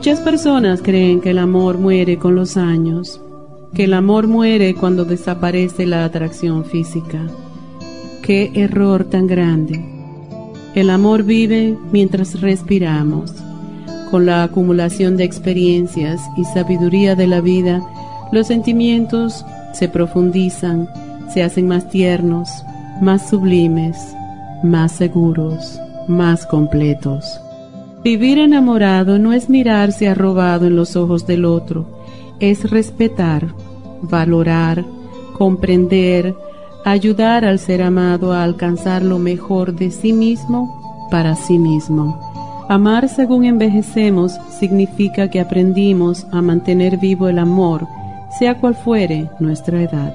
Muchas personas creen que el amor muere con los años, que el amor muere cuando desaparece la atracción física. Qué error tan grande. El amor vive mientras respiramos. Con la acumulación de experiencias y sabiduría de la vida, los sentimientos se profundizan, se hacen más tiernos, más sublimes, más seguros, más completos. Vivir enamorado no es mirarse arrobado en los ojos del otro, es respetar, valorar, comprender, ayudar al ser amado a alcanzar lo mejor de sí mismo para sí mismo. Amar según envejecemos significa que aprendimos a mantener vivo el amor, sea cual fuere nuestra edad.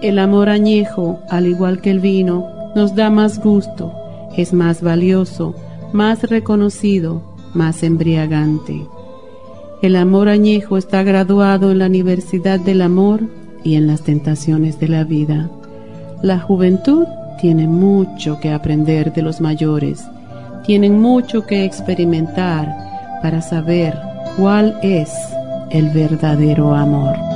El amor añejo, al igual que el vino, nos da más gusto, es más valioso, más reconocido, más embriagante. El amor añejo está graduado en la Universidad del Amor y en las tentaciones de la vida. La juventud tiene mucho que aprender de los mayores, tienen mucho que experimentar para saber cuál es el verdadero amor.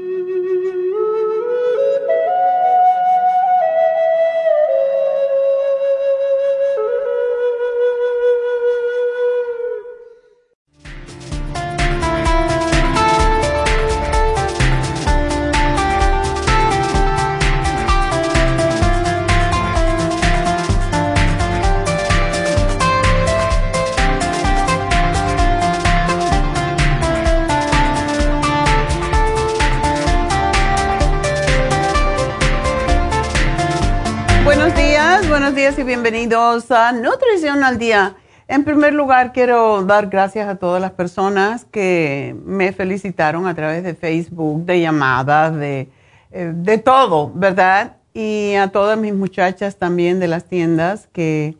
maravillosa Nutrición al Día. En primer lugar, quiero dar gracias a todas las personas que me felicitaron a través de Facebook, de llamadas, de, eh, de todo, ¿verdad? Y a todas mis muchachas también de las tiendas que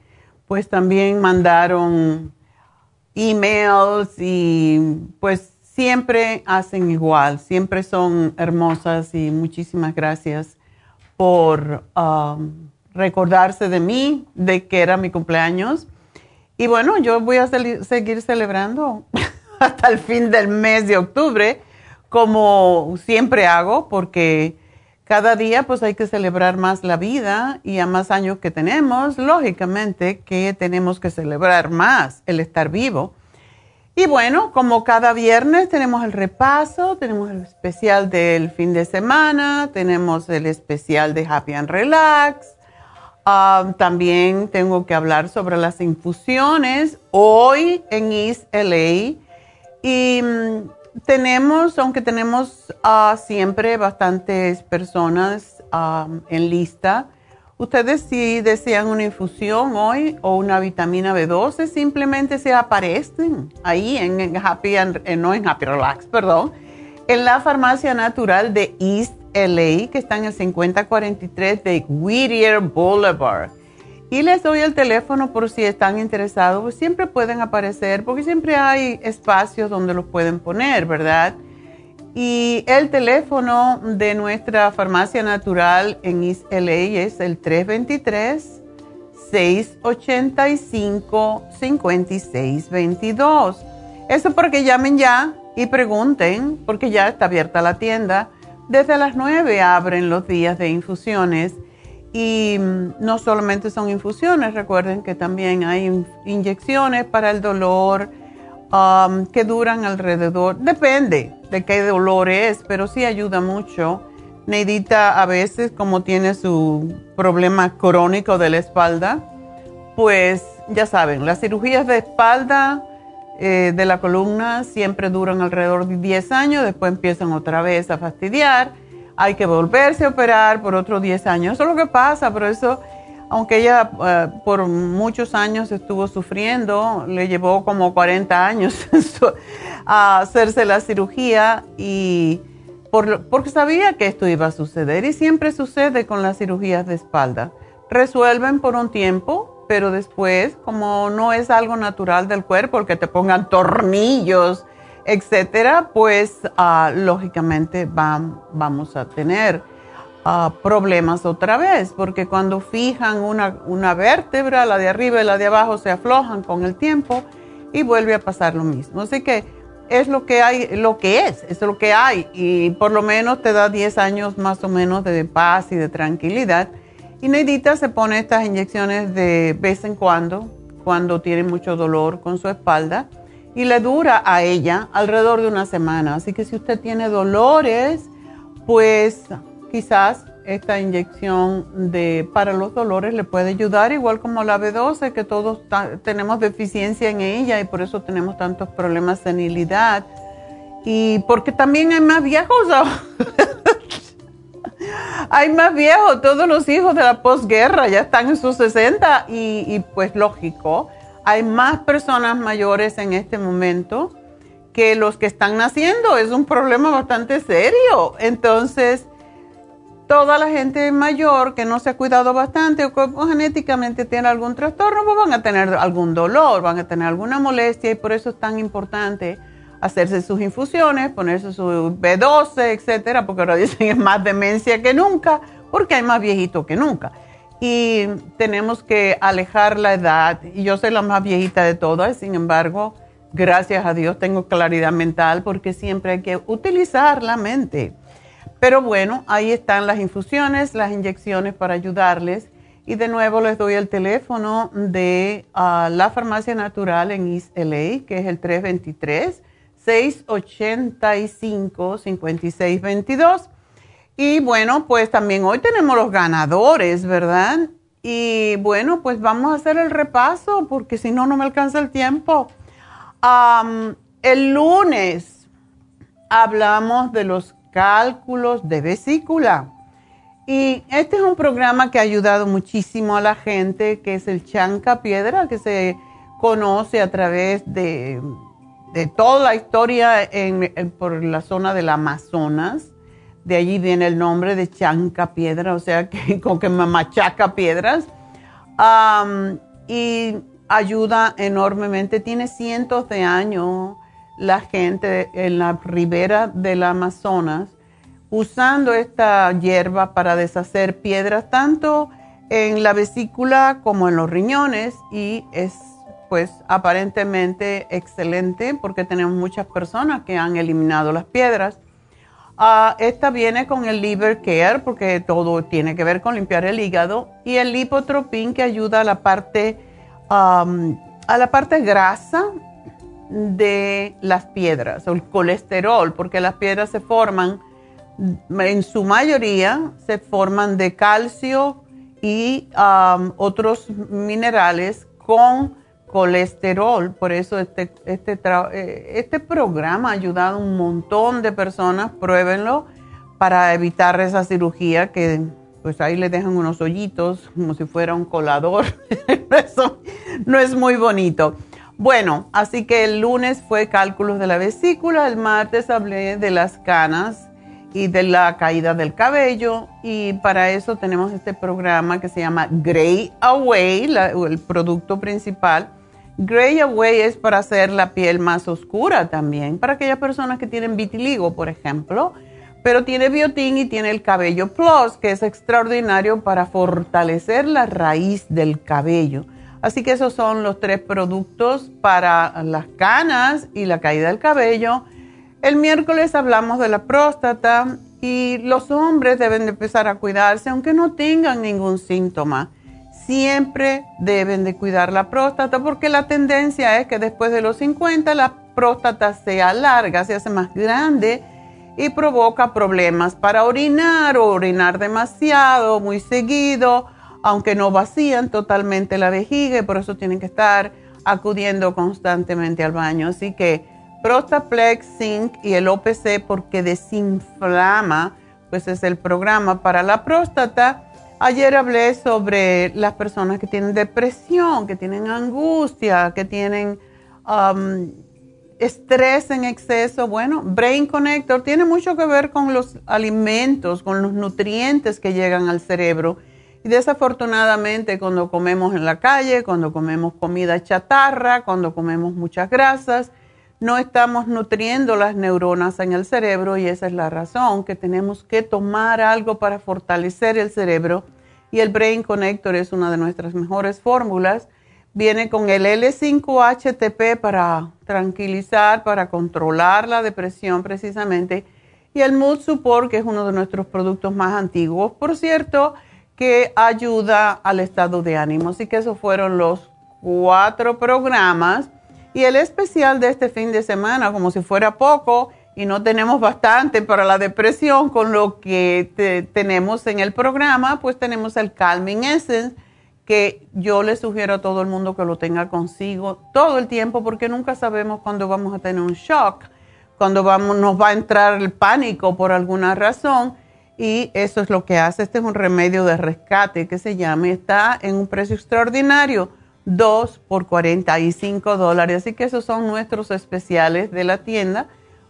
pues también mandaron emails y pues siempre hacen igual, siempre son hermosas y muchísimas gracias por... Um, recordarse de mí, de que era mi cumpleaños. Y bueno, yo voy a seguir celebrando hasta el fin del mes de octubre, como siempre hago, porque cada día pues hay que celebrar más la vida y a más años que tenemos, lógicamente que tenemos que celebrar más el estar vivo. Y bueno, como cada viernes tenemos el repaso, tenemos el especial del fin de semana, tenemos el especial de Happy and Relax. Ah, también tengo que hablar sobre las infusiones hoy en East LA. Y mm, tenemos, aunque tenemos ah, siempre bastantes personas ah, en lista, Ustedes si desean una infusión hoy o una vitamina B12, simplemente se aparecen ahí en, Happy, eh, no en Happy Relax, perdón, en la farmacia natural de East LA, que está en el 5043 de Whittier Boulevard. Y les doy el teléfono por si están interesados, siempre pueden aparecer, porque siempre hay espacios donde los pueden poner, ¿verdad? Y el teléfono de nuestra farmacia natural en East LA es el 323-685-5622. Eso porque llamen ya y pregunten, porque ya está abierta la tienda. Desde las 9 abren los días de infusiones. Y mm, no solamente son infusiones, recuerden que también hay inyecciones para el dolor um, que duran alrededor, depende de qué dolor es, pero sí ayuda mucho. Neidita a veces, como tiene su problema crónico de la espalda, pues ya saben, las cirugías de espalda eh, de la columna siempre duran alrededor de 10 años, después empiezan otra vez a fastidiar, hay que volverse a operar por otros 10 años. Eso es lo que pasa, pero eso aunque ella eh, por muchos años estuvo sufriendo, le llevó como 40 años a hacerse la cirugía y porque sabía que esto iba a suceder y siempre sucede con las cirugías de espalda. Resuelven por un tiempo, pero después, como no es algo natural del cuerpo, que te pongan tornillos, etcétera, pues ah, lógicamente vamos a tener problemas otra vez, porque cuando fijan una, una vértebra, la de arriba y la de abajo se aflojan con el tiempo y vuelve a pasar lo mismo. Así que es lo que hay, lo que es, es lo que hay y por lo menos te da 10 años más o menos de paz y de tranquilidad. Y Neidita se pone estas inyecciones de vez en cuando, cuando tiene mucho dolor con su espalda y le dura a ella alrededor de una semana. Así que si usted tiene dolores, pues quizás esta inyección de, para los dolores le puede ayudar, igual como la B12, que todos tenemos deficiencia en ella y por eso tenemos tantos problemas de senilidad. Y porque también hay más viejos. hay más viejos, todos los hijos de la posguerra ya están en sus 60 y, pues lógico, hay más personas mayores en este momento que los que están naciendo. Es un problema bastante serio. Entonces, toda la gente mayor que no se ha cuidado bastante o que genéticamente tiene algún trastorno, pues van a tener algún dolor, van a tener alguna molestia y por eso es tan importante hacerse sus infusiones, ponerse su B12, etcétera, porque ahora dicen es más demencia que nunca, porque hay más viejito que nunca. Y tenemos que alejar la edad, y yo soy la más viejita de todas, sin embargo, gracias a Dios tengo claridad mental porque siempre hay que utilizar la mente pero bueno, ahí están las infusiones, las inyecciones para ayudarles. Y de nuevo les doy el teléfono de ah, la farmacia natural en East LA, que es el 323-685-5622. Y bueno, pues también hoy tenemos los ganadores, ¿verdad? Y bueno, pues vamos a hacer el repaso porque si no, no me alcanza el tiempo. el lunes hablamos de los cálculos de vesícula. Y este es un programa que ha ayudado muchísimo a la gente, que es el chanca piedra, que se conoce a través de, toda la historia por la zona del Amazonas. De allí viene el nombre de chanca piedra, o sea, que como que machaca piedras. y ayuda enormemente, tiene cientos de años la gente en la ribera del Amazonas usando esta hierba para deshacer piedras tanto en la vesícula como en los riñones y es pues aparentemente excelente porque tenemos muchas personas que han eliminado las piedras. Ah, esta viene con el liver care porque todo tiene que ver con limpiar el hígado y el lipotropín que ayuda a la parte a la parte grasa de las piedras o el colesterol, porque las piedras se forman, en su mayoría, se forman de calcio y otros minerales con colesterol. Por eso este, este, eh, este programa ha ayudado a un montón de personas, pruébenlo, para evitar esa cirugía que pues ahí le dejan unos hoyitos como si fuera un colador. eso no es muy bonito. Bueno, así que el lunes fue cálculos de la vesícula, el martes hablé de las canas y de la caída del cabello y para eso tenemos este programa que se llama Gray Away, el producto principal. Gray Away es para hacer la piel más oscura también, para aquellas personas que tienen vitiligo, por ejemplo, pero tiene biotín y tiene el cabello plus, que es extraordinario para fortalecer la raíz del cabello. Así que esos son los tres productos para las canas y la caída del cabello el miércoles hablamos de la próstata y los hombres deben de empezar a cuidarse aunque no tengan ningún síntoma. Siempre deben de cuidar la próstata porque la tendencia es que después de los 50 la próstata se alarga, se hace más grande y provoca problemas para orinar o orinar demasiado, muy seguido, aunque no vacían totalmente la vejiga y por eso tienen que estar acudiendo constantemente al baño. Así que Prostaplex, Zinc y el OPC porque desinflama, pues es el programa para la próstata. Ayer hablé sobre las personas que tienen depresión, que tienen angustia, que tienen um, estrés en exceso. Bueno, Brain Connector tiene mucho que ver con los alimentos, con los nutrientes que llegan al cerebro. Y desafortunadamente cuando comemos en la calle, cuando comemos comida chatarra, cuando comemos muchas grasas, no estamos nutriendo las neuronas en el cerebro y esa es la razón que tenemos que tomar algo para fortalecer el cerebro y el Brain Connector es una de nuestras mejores fórmulas. Viene con el L5-HTP para tranquilizar, para controlar la depresión precisamente y el Mood Support que es uno de nuestros productos más antiguos, por cierto, que ayuda al estado de ánimo. Así que esos fueron los cuatro programas y el especial de este fin de semana, como si fuera poco, y no tenemos bastante para la depresión con lo que tenemos en el programa, pues tenemos el Calming Essence, que yo le sugiero a todo el mundo que lo tenga consigo todo el tiempo, porque nunca sabemos cuándo vamos a tener un shock, cuando vamos, nos va a entrar el pánico por alguna razón. Y eso es lo que hace. Este es un remedio de rescate que se llama, está en un precio extraordinario 2 por 45 dólares. Así que esos son nuestros especiales de la tienda.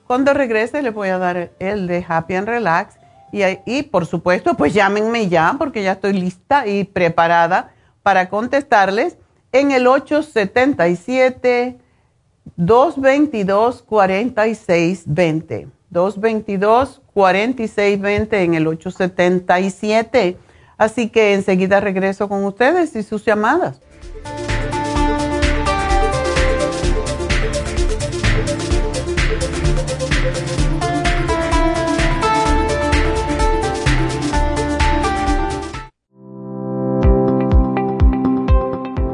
Cuando regrese les voy a dar el de Happy and Relax. Y, y por supuesto, pues llámenme ya porque ya estoy lista y preparada para contestarles en el 877 222 4620. 222 4620 en el 877. Así que enseguida regreso con ustedes y sus llamadas. Bye.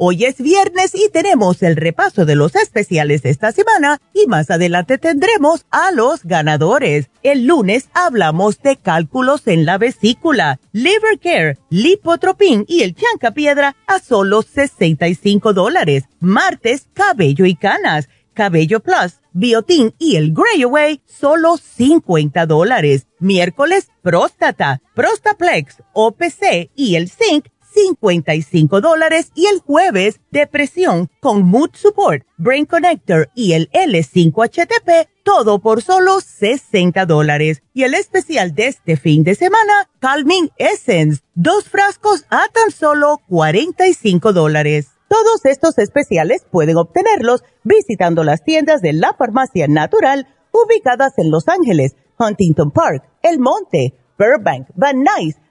Hoy es viernes y tenemos el repaso de los especiales de esta semana y más adelante tendremos a los ganadores. El lunes hablamos de cálculos en la vesícula, liver care, lipotropin y el piedra a solo 65 dólares. Martes, cabello y canas, cabello plus, biotin y el Grey Away, solo 50 dólares. Miércoles, próstata, prostaplex, OPC y el zinc 55 dólares y el jueves depresión con Mood Support, Brain Connector y el L5HTP, todo por solo 60 dólares. Y el especial de este fin de semana, Calming Essence, dos frascos a tan solo 45 dólares. Todos estos especiales pueden obtenerlos visitando las tiendas de la farmacia natural ubicadas en Los Ángeles, Huntington Park, El Monte, Burbank, Van Nuys,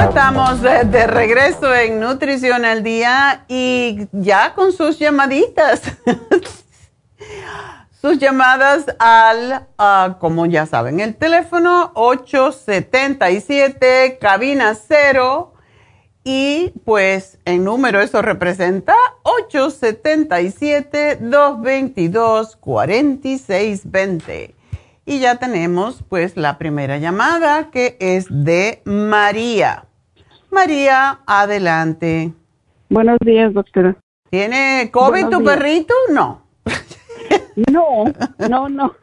Estamos de, regreso en Nutrición al Día y ya con sus llamaditas. sus llamadas al, ah, como ya saben, el teléfono 877 cabina 0 y pues en número eso representa 877-222-4620. Y ya tenemos pues la primera llamada que es de María. María, adelante. Buenos días, doctora. ¿Tiene COVID tu perrito? No. No, no, no.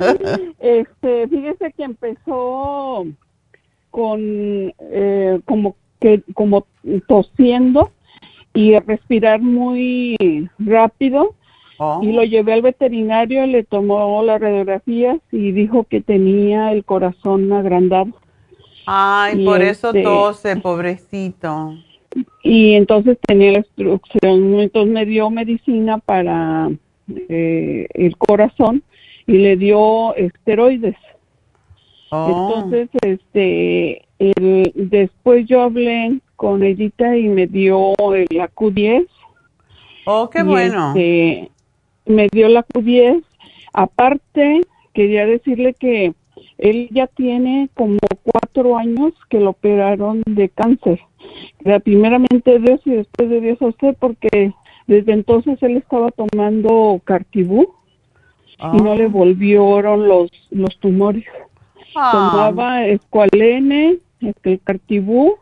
Este, fíjese que empezó con eh, como que como tosiendo y respirar muy rápido oh. y lo llevé al veterinario, le tomó las radiografías y dijo que tenía el corazón agrandado. Ay, por eso este, tose, pobrecito. Y entonces tenía la instrucción, entonces me dio medicina para eh, el corazón y le dio esteroides. Oh. Entonces, este, el, después yo hablé con Edita y me dio la Q10. Oh, qué bueno. Este, me dio la Q10. Aparte, quería decirle que él ya tiene como cuatro años que lo operaron de cáncer. La primeramente Dios y después de Dios a usted porque desde entonces él estaba tomando cartibú y no le ah. volvieron los, los tumores. Ah. Tomaba escualene, el cartibú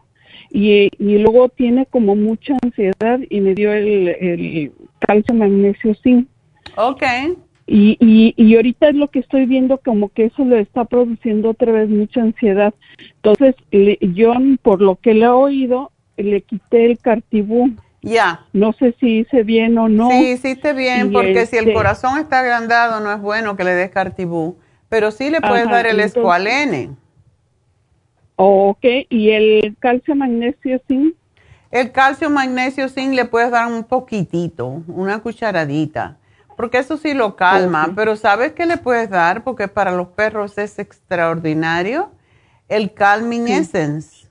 y, y luego tiene como mucha ansiedad y me dio el, el calcio magnesio zinc. Okay. Y, y, y ahorita es lo que estoy viendo como que eso le está produciendo otra vez mucha ansiedad. Entonces, yo por lo que le he oído, le quité el cartibú. Ya. No sé si hice bien o no. Sí, hiciste bien, porque si el este corazón está agrandado, no es bueno que le des cartibú. Pero sí le puedes dar el escualene. Ok, ¿y el calcio magnesio zinc? El calcio magnesio zinc le puedes dar un poquitito, una cucharadita porque eso sí lo calma, pero ¿sabes qué le puedes dar? Porque para los perros es extraordinario. El Calming Essence.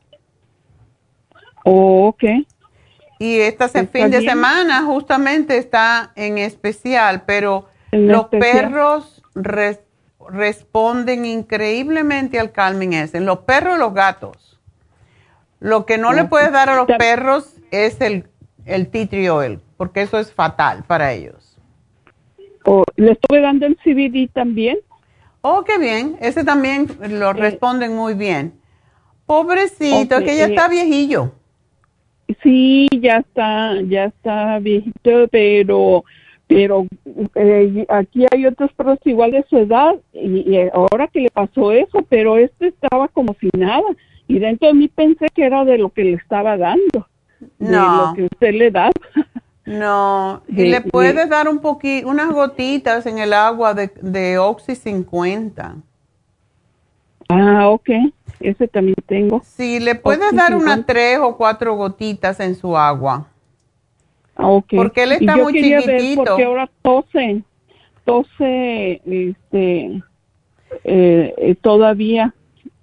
Oh, ok. Y este fin de semana justamente está en especial, pero los perros responden increíblemente al Calming Essence. Los perros y los gatos. Lo que no le puedes dar a los perros es el, el tea tree oil, porque eso es fatal para ellos. ¿Le estuve dando el CBD también? Oh, qué bien. Ese también lo Eh, responden muy bien. Pobrecito, ok, es que ya eh, está viejillo. Sí, ya está, ya está viejito, pero pero eh, aquí hay otros perros igual de su edad y, y ahora que le pasó eso, pero este estaba como si nada y dentro de mí pensé que era de lo que le estaba dando, de No. lo que usted le da. No, y De- le de- puedes dar un poquito, unas gotitas en el agua de, de Oxy 50. ah, ok, ese también tengo. Sí, le puedes Oxy dar unas 50. tres o cuatro gotitas en su agua. Ah, ok. Porque él Y está yo muy quería ver chiquitito. porque ahora tose, tose, este, eh, eh, todavía.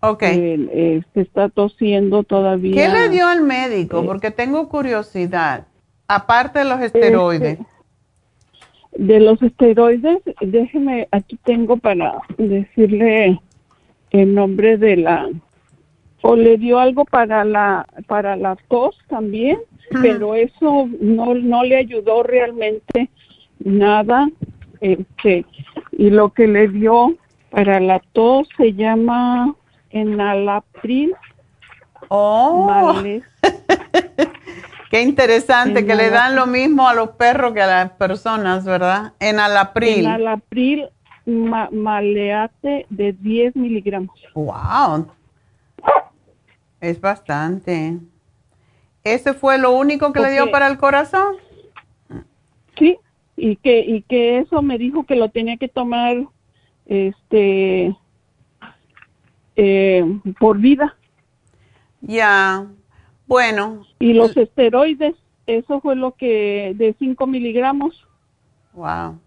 Ok. Eh, se está tosiendo todavía. ¿Qué le dio al médico? eh, Porque tengo curiosidad. Aparte de los esteroides. Este, De los esteroides, déjeme, aquí tengo para decirle el nombre de la, o le dio algo para la, para la tos también, pero eso no, no le ayudó realmente nada, este, y lo que le dio para la tos se llama enalapril, Oh, Males- qué interesante que le dan lo mismo a los perros que a las personas, ¿verdad? En alapril. enalapril ma- maleate de 10 miligramos. Wow. Es bastante. ¿Ese fue lo único que le dio para el corazón? Sí, y que y que eso me dijo que lo tenía que tomar este eh, por vida Ya. Bueno, y los esteroides eso fue lo que de 5 miligramos wow.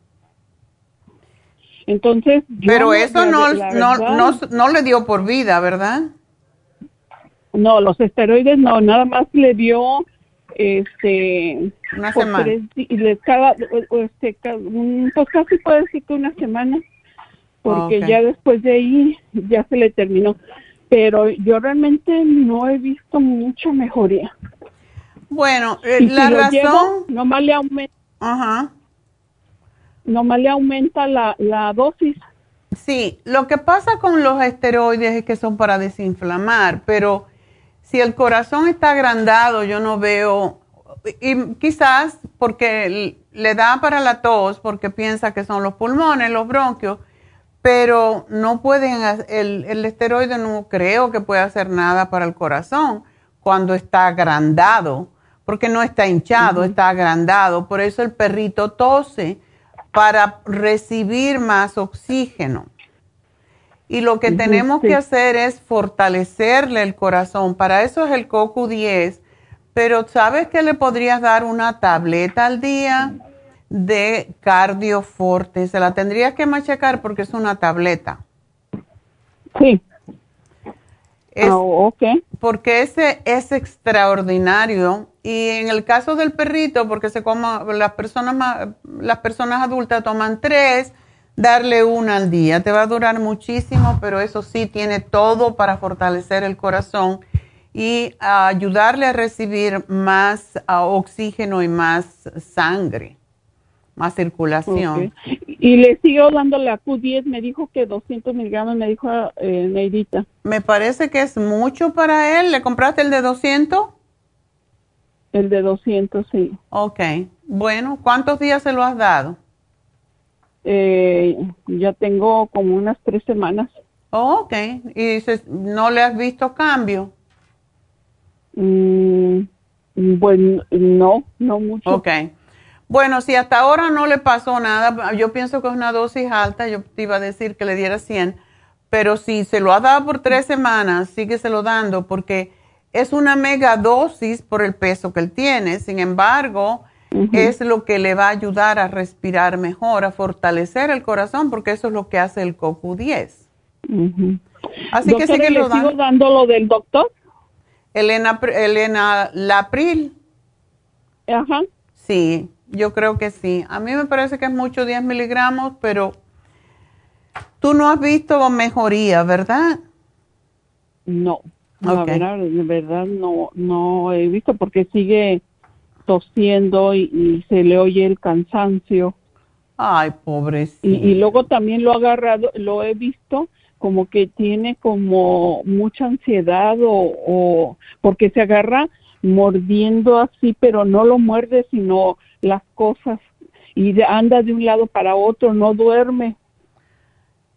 entonces Pero eso no, no, no, no le dio por vida, ¿verdad? no los esteroides no nada más le dio este Una semana. tres cada, este, pues casi puede decir que una semana porque ya después de ahí ya se le terminó pero yo realmente no he visto mucha mejoría Bueno, eh, si la razón... llevo, nomás le aumenta Ajá. nomás le aumenta la, la dosis Sí, lo que pasa con los esteroides es que son para desinflamar, pero si el corazón está agrandado, yo no veo, y quizás porque le da para la tos, porque piensa que son los pulmones, los bronquios, pero no pueden, el, el esteroide no creo que pueda hacer nada para el corazón cuando está agrandado, porque no está hinchado, está agrandado, por eso el perrito tose para recibir más oxígeno. Y lo que tenemos sí. que hacer es fortalecerle el corazón. Para eso es el CoQ10. Pero ¿sabes que le podrías dar una tableta al día de cardioforte? Se la tendrías que machacar porque es una tableta. sí. Es- Ah, ok. porque ese es extraordinario. Y en el caso del perrito porque se coma las personas las personas adultas toman tres darle una al día. Te va a durar muchísimo pero eso sí tiene todo para fortalecer el corazón y ayudarle a recibir más ah, oxígeno y más sangre más circulación. Y le sigo dando la Q10 me dijo que 200 miligramos me dijo eh, Neidita. Me parece que es mucho para él. Le compraste el de 200 el de 200 sí. Ok, bueno, ¿cuántos días se lo has dado? eh, ya tengo como unas tres semanas. Oh, ok, y dices, ¿no le has visto cambio? Mm, bueno, no, no mucho. Ok, bueno, si hasta ahora no le pasó nada, yo pienso que es una dosis alta, yo te iba a decir que le diera 100, pero si se lo ha dado por tres semanas, sígueselo dando porque es una mega dosis por el peso que él tiene, sin embargo, es lo que le va a ayudar a respirar mejor, a fortalecer el corazón, porque eso es lo que hace el CoQ10. Ujú. Así que síguelo ¿le sigo dando. dando lo del doctor? Elena, Elena Lapril, Ajá. sí, yo creo que sí. A mí me parece que es mucho 10 miligramos, pero tú no has visto mejoría, ¿verdad? No, la Ok. verdad, de verdad no, no he visto porque sigue tosiendo y, y se le oye el cansancio. Ay, pobrecito. Y, y luego también lo ha agarrado, lo he visto como que tiene como mucha ansiedad o, o porque se agarra mordiendo así, pero no lo muerde, sino las cosas y anda de un lado para otro, no duerme,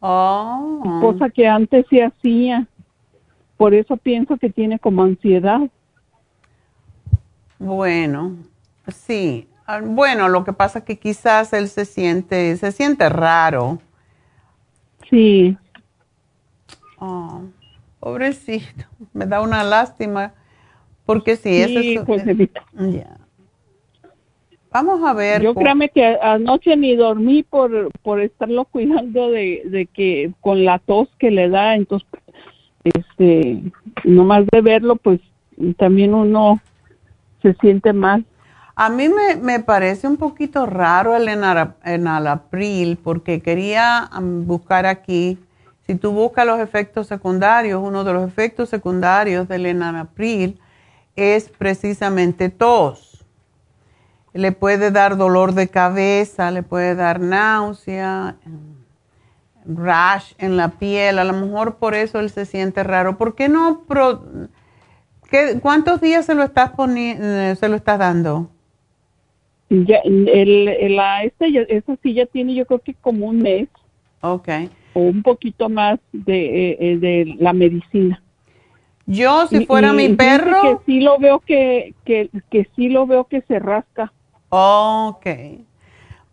Oh. cosa que antes se hacía. Por eso pienso que tiene como ansiedad. Bueno, sí. Ah, Bueno, lo que pasa es que quizás él se siente, se siente raro. Sí, Oh, pobrecito. Me da una lástima. Porque sí, eso es. Josefita. Ya. Vamos a ver. Yo créame que anoche ni dormí por, por estarlo cuidando de, de que con la tos que le da, entonces, este, nomás de verlo, pues también uno se siente mal. A mí me, me parece un poquito raro el enalapril porque quería buscar aquí, si tú buscas los efectos secundarios, uno de los efectos secundarios del enalapril es precisamente tos. Le puede dar dolor de cabeza, le puede dar náusea, rash en la piel, a lo mejor por eso él se siente raro. ¿Por qué no? pro- qué- ¿Cuántos días se lo estás eh, se lo estás dando? Ya, el, el- la, ya- esa sí ya tiene yo creo que como un mes Ok. o un poquito más de, eh, eh, de la medicina. Yo, si fuera y mi perro. Que sí lo veo que, que, que sí lo veo que se rasca. Ok.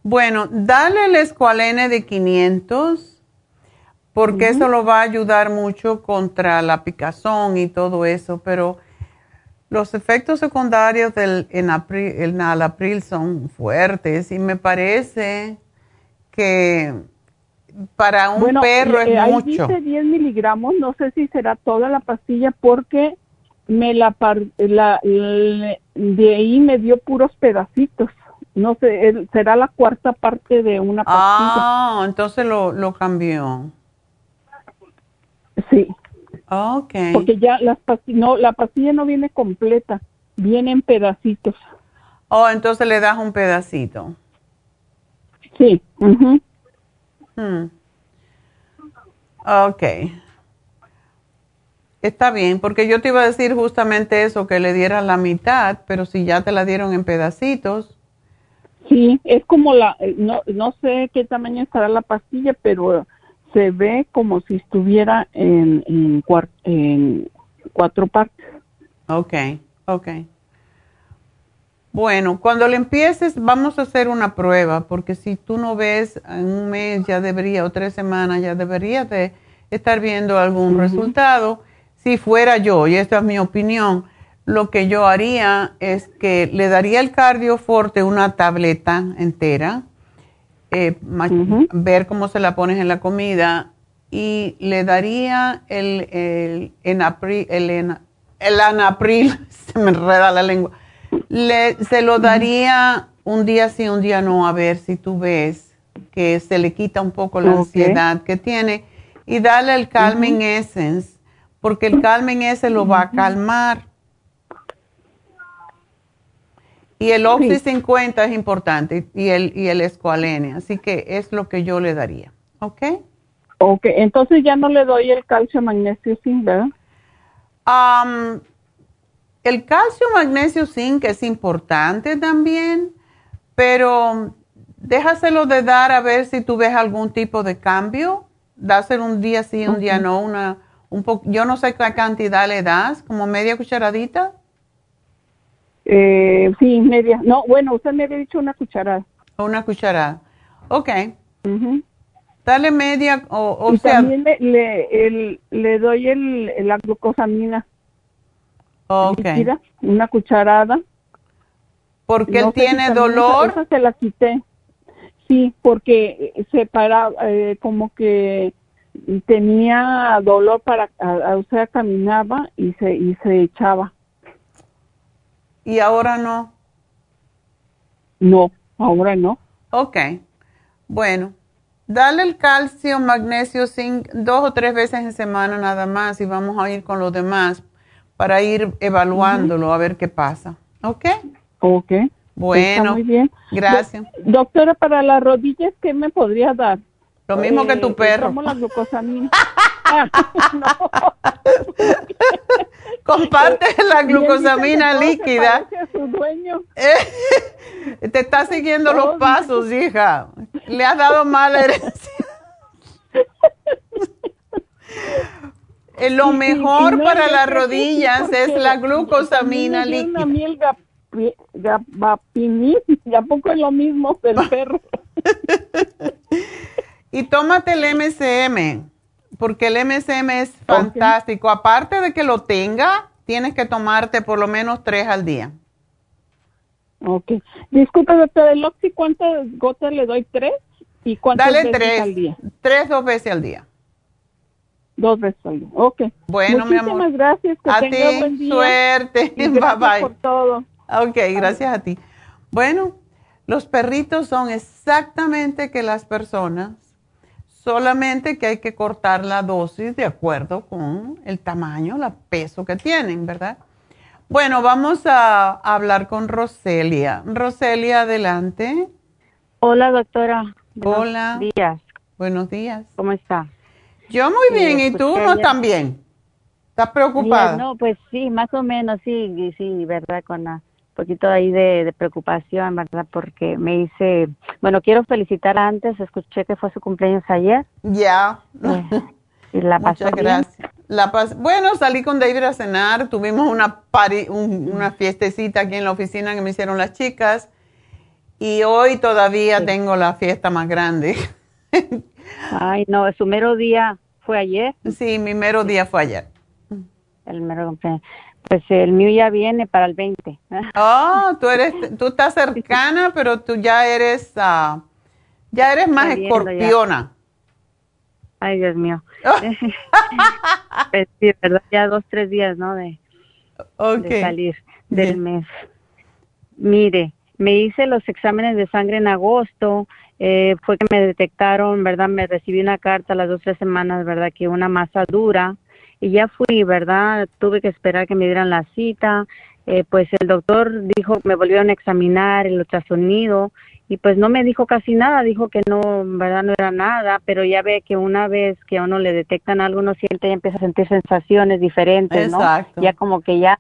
Bueno, dale el escualene de 500 porque eso lo va a ayudar mucho contra la picazón y todo eso, pero los efectos secundarios del enapri- el nalapril son fuertes y me parece que para un bueno, perro eh, es ahí mucho. dice 10 miligramos, no sé si será toda la pastilla porque me la, par- la, le- de ahí me dio puros pedacitos. No sé, será la cuarta parte de una pastilla. Ah, entonces lo, lo cambió. Sí, Ok. porque ya las pastillas, no, la pastilla no viene completa, viene en pedacitos. Oh, entonces le das un pedacito. Sí. Hmm. Ok. Está bien, porque yo te iba a decir justamente eso, que le dieras la mitad, pero si ya te la dieron en pedacitos. sí, es como la, eh, no, no sé qué tamaño estará la pastilla, pero se ve como si estuviera en, en, cuatro partes. Ok, ok. Bueno, cuando le empieces, vamos a hacer una prueba, porque si tú no ves en un mes, ya debería, o tres semanas, ya deberías de estar viendo algún resultado. Si fuera yo, y esta es mi opinión, lo que yo haría es que le daría el cardioforte una tableta entera, eh, ver cómo se la pones en la comida, y le daría el, el, enapri- el, ena- el anapril, se me enreda la lengua, le, se lo daría un día sí, un día no, a ver si tú ves que se le quita un poco la ansiedad que tiene y dale el Calming Essence, porque el Calming Essence lo va a calmar. Y el Oxy 50 es importante y el, y el Esqualene, así que es lo que yo le daría. ¿Ok? Ok, entonces ya no le doy el calcio, magnesio, zinc, ¿verdad? Am, el calcio, magnesio, zinc es importante también, pero déjaselo de dar a ver si tú ves algún tipo de cambio. Dáselo un día sí, un día no, una, un po yo no sé qué cantidad le das, como media cucharadita. Eh, sí, media. No, bueno, usted me había dicho una cucharada. Una cucharada. Ok. Ujú. Dale media, o, o y sea, también le, le, el- le doy el, la glucosamina ok. líquida, una cucharada. Porque No él si tiene dolor. Esa, esa se la quité. Sí, porque se paraba, eh, como que tenía dolor para, o sea, caminaba y se, y se echaba. Y ahora no. No, ahora no. Ok. Bueno, dale el calcio, magnesio, zinc dos o tres veces en semana nada más y vamos a ir con los demás para ir evaluándolo a ver qué pasa. ¿Ok? Ok. Bueno, muy bien. gracias. doctora, para las rodillas, ¿qué me podría dar? Lo mismo que tu Eh, perro. Como la glucosamina. Comparte la glucosamina líquida. su dueño. Te está siguiendo los pasos, hija. Le has dado mala herencia. Eh, Lo Y- mejor y no, para las rodillas es la glucosamina líquida. mí el gapi- gabapinil, ¿y a poco es lo mismo del perro? Y tómate el MCM, porque el MCM es fantástico. Aparte de que lo tenga, tienes que tomarte por lo menos tres al día. ok. Disculpe, doctor, el Oxy, ¿cuántas gotas le doy? ¿Tres? ¿Y cuántas Dale veces tres, al día? tres dos veces al día. Dos veces al día. Ok. Bueno, mi Muchísimas amor. gracias. Que A ti, buen día. suerte. Y Bye gracias bye. por todo. Ok, gracias a ti. Bueno, los perritos son exactamente que las personas, solamente que hay que cortar la dosis de acuerdo con el tamaño, el peso que tienen, ¿verdad? Bueno, vamos a hablar con Roselia. Roselia, adelante. Hola, doctora. Buenos Hola. días. Buenos días. ¿Cómo está? Yo muy Sí, bien, ¿y tú no bien? ¿Estás preocupada? No, pues sí, más o menos, sí, sí, verdad, con un poquito ahí de, de preocupación, verdad, porque me hice, bueno, quiero felicitar antes, escuché que fue su cumpleaños ayer. Ya. eh, y la pasó Muchas bien. gracias. La pas- bueno, salí con David a cenar, tuvimos una, pari- un- una fiestecita aquí en la oficina que me hicieron las chicas y hoy todavía tengo la fiesta más grande. Ay, no, su mero día fue ayer, sí, mi mero día fue ayer. el mero cumpleaños. Pues el mío ya viene para el 20. Oh, tú eres, tú estás cercana, pero tú ya eres, ah, ya eres más ya. escorpiona. Ay, Dios mío. Pues sí, verdad, ya dos, tres días, ¿no? De, salir del Bien. mes. Mire, me hice los exámenes de sangre en agosto, eh, fue que me detectaron, ¿verdad? Me recibí una carta a las dos, tres semanas, ¿verdad? Que una masa dura y ya fui, ¿verdad? Tuve que esperar que me dieran la cita, eh, pues el doctor dijo, me volvieron a examinar el ultrasonido y pues no me dijo casi nada, dijo que no, ¿verdad? No era nada, pero ya ve que una vez que a uno le detectan algo, uno siente y empieza a sentir sensaciones diferentes, ¿no? Exacto. Ya como que ya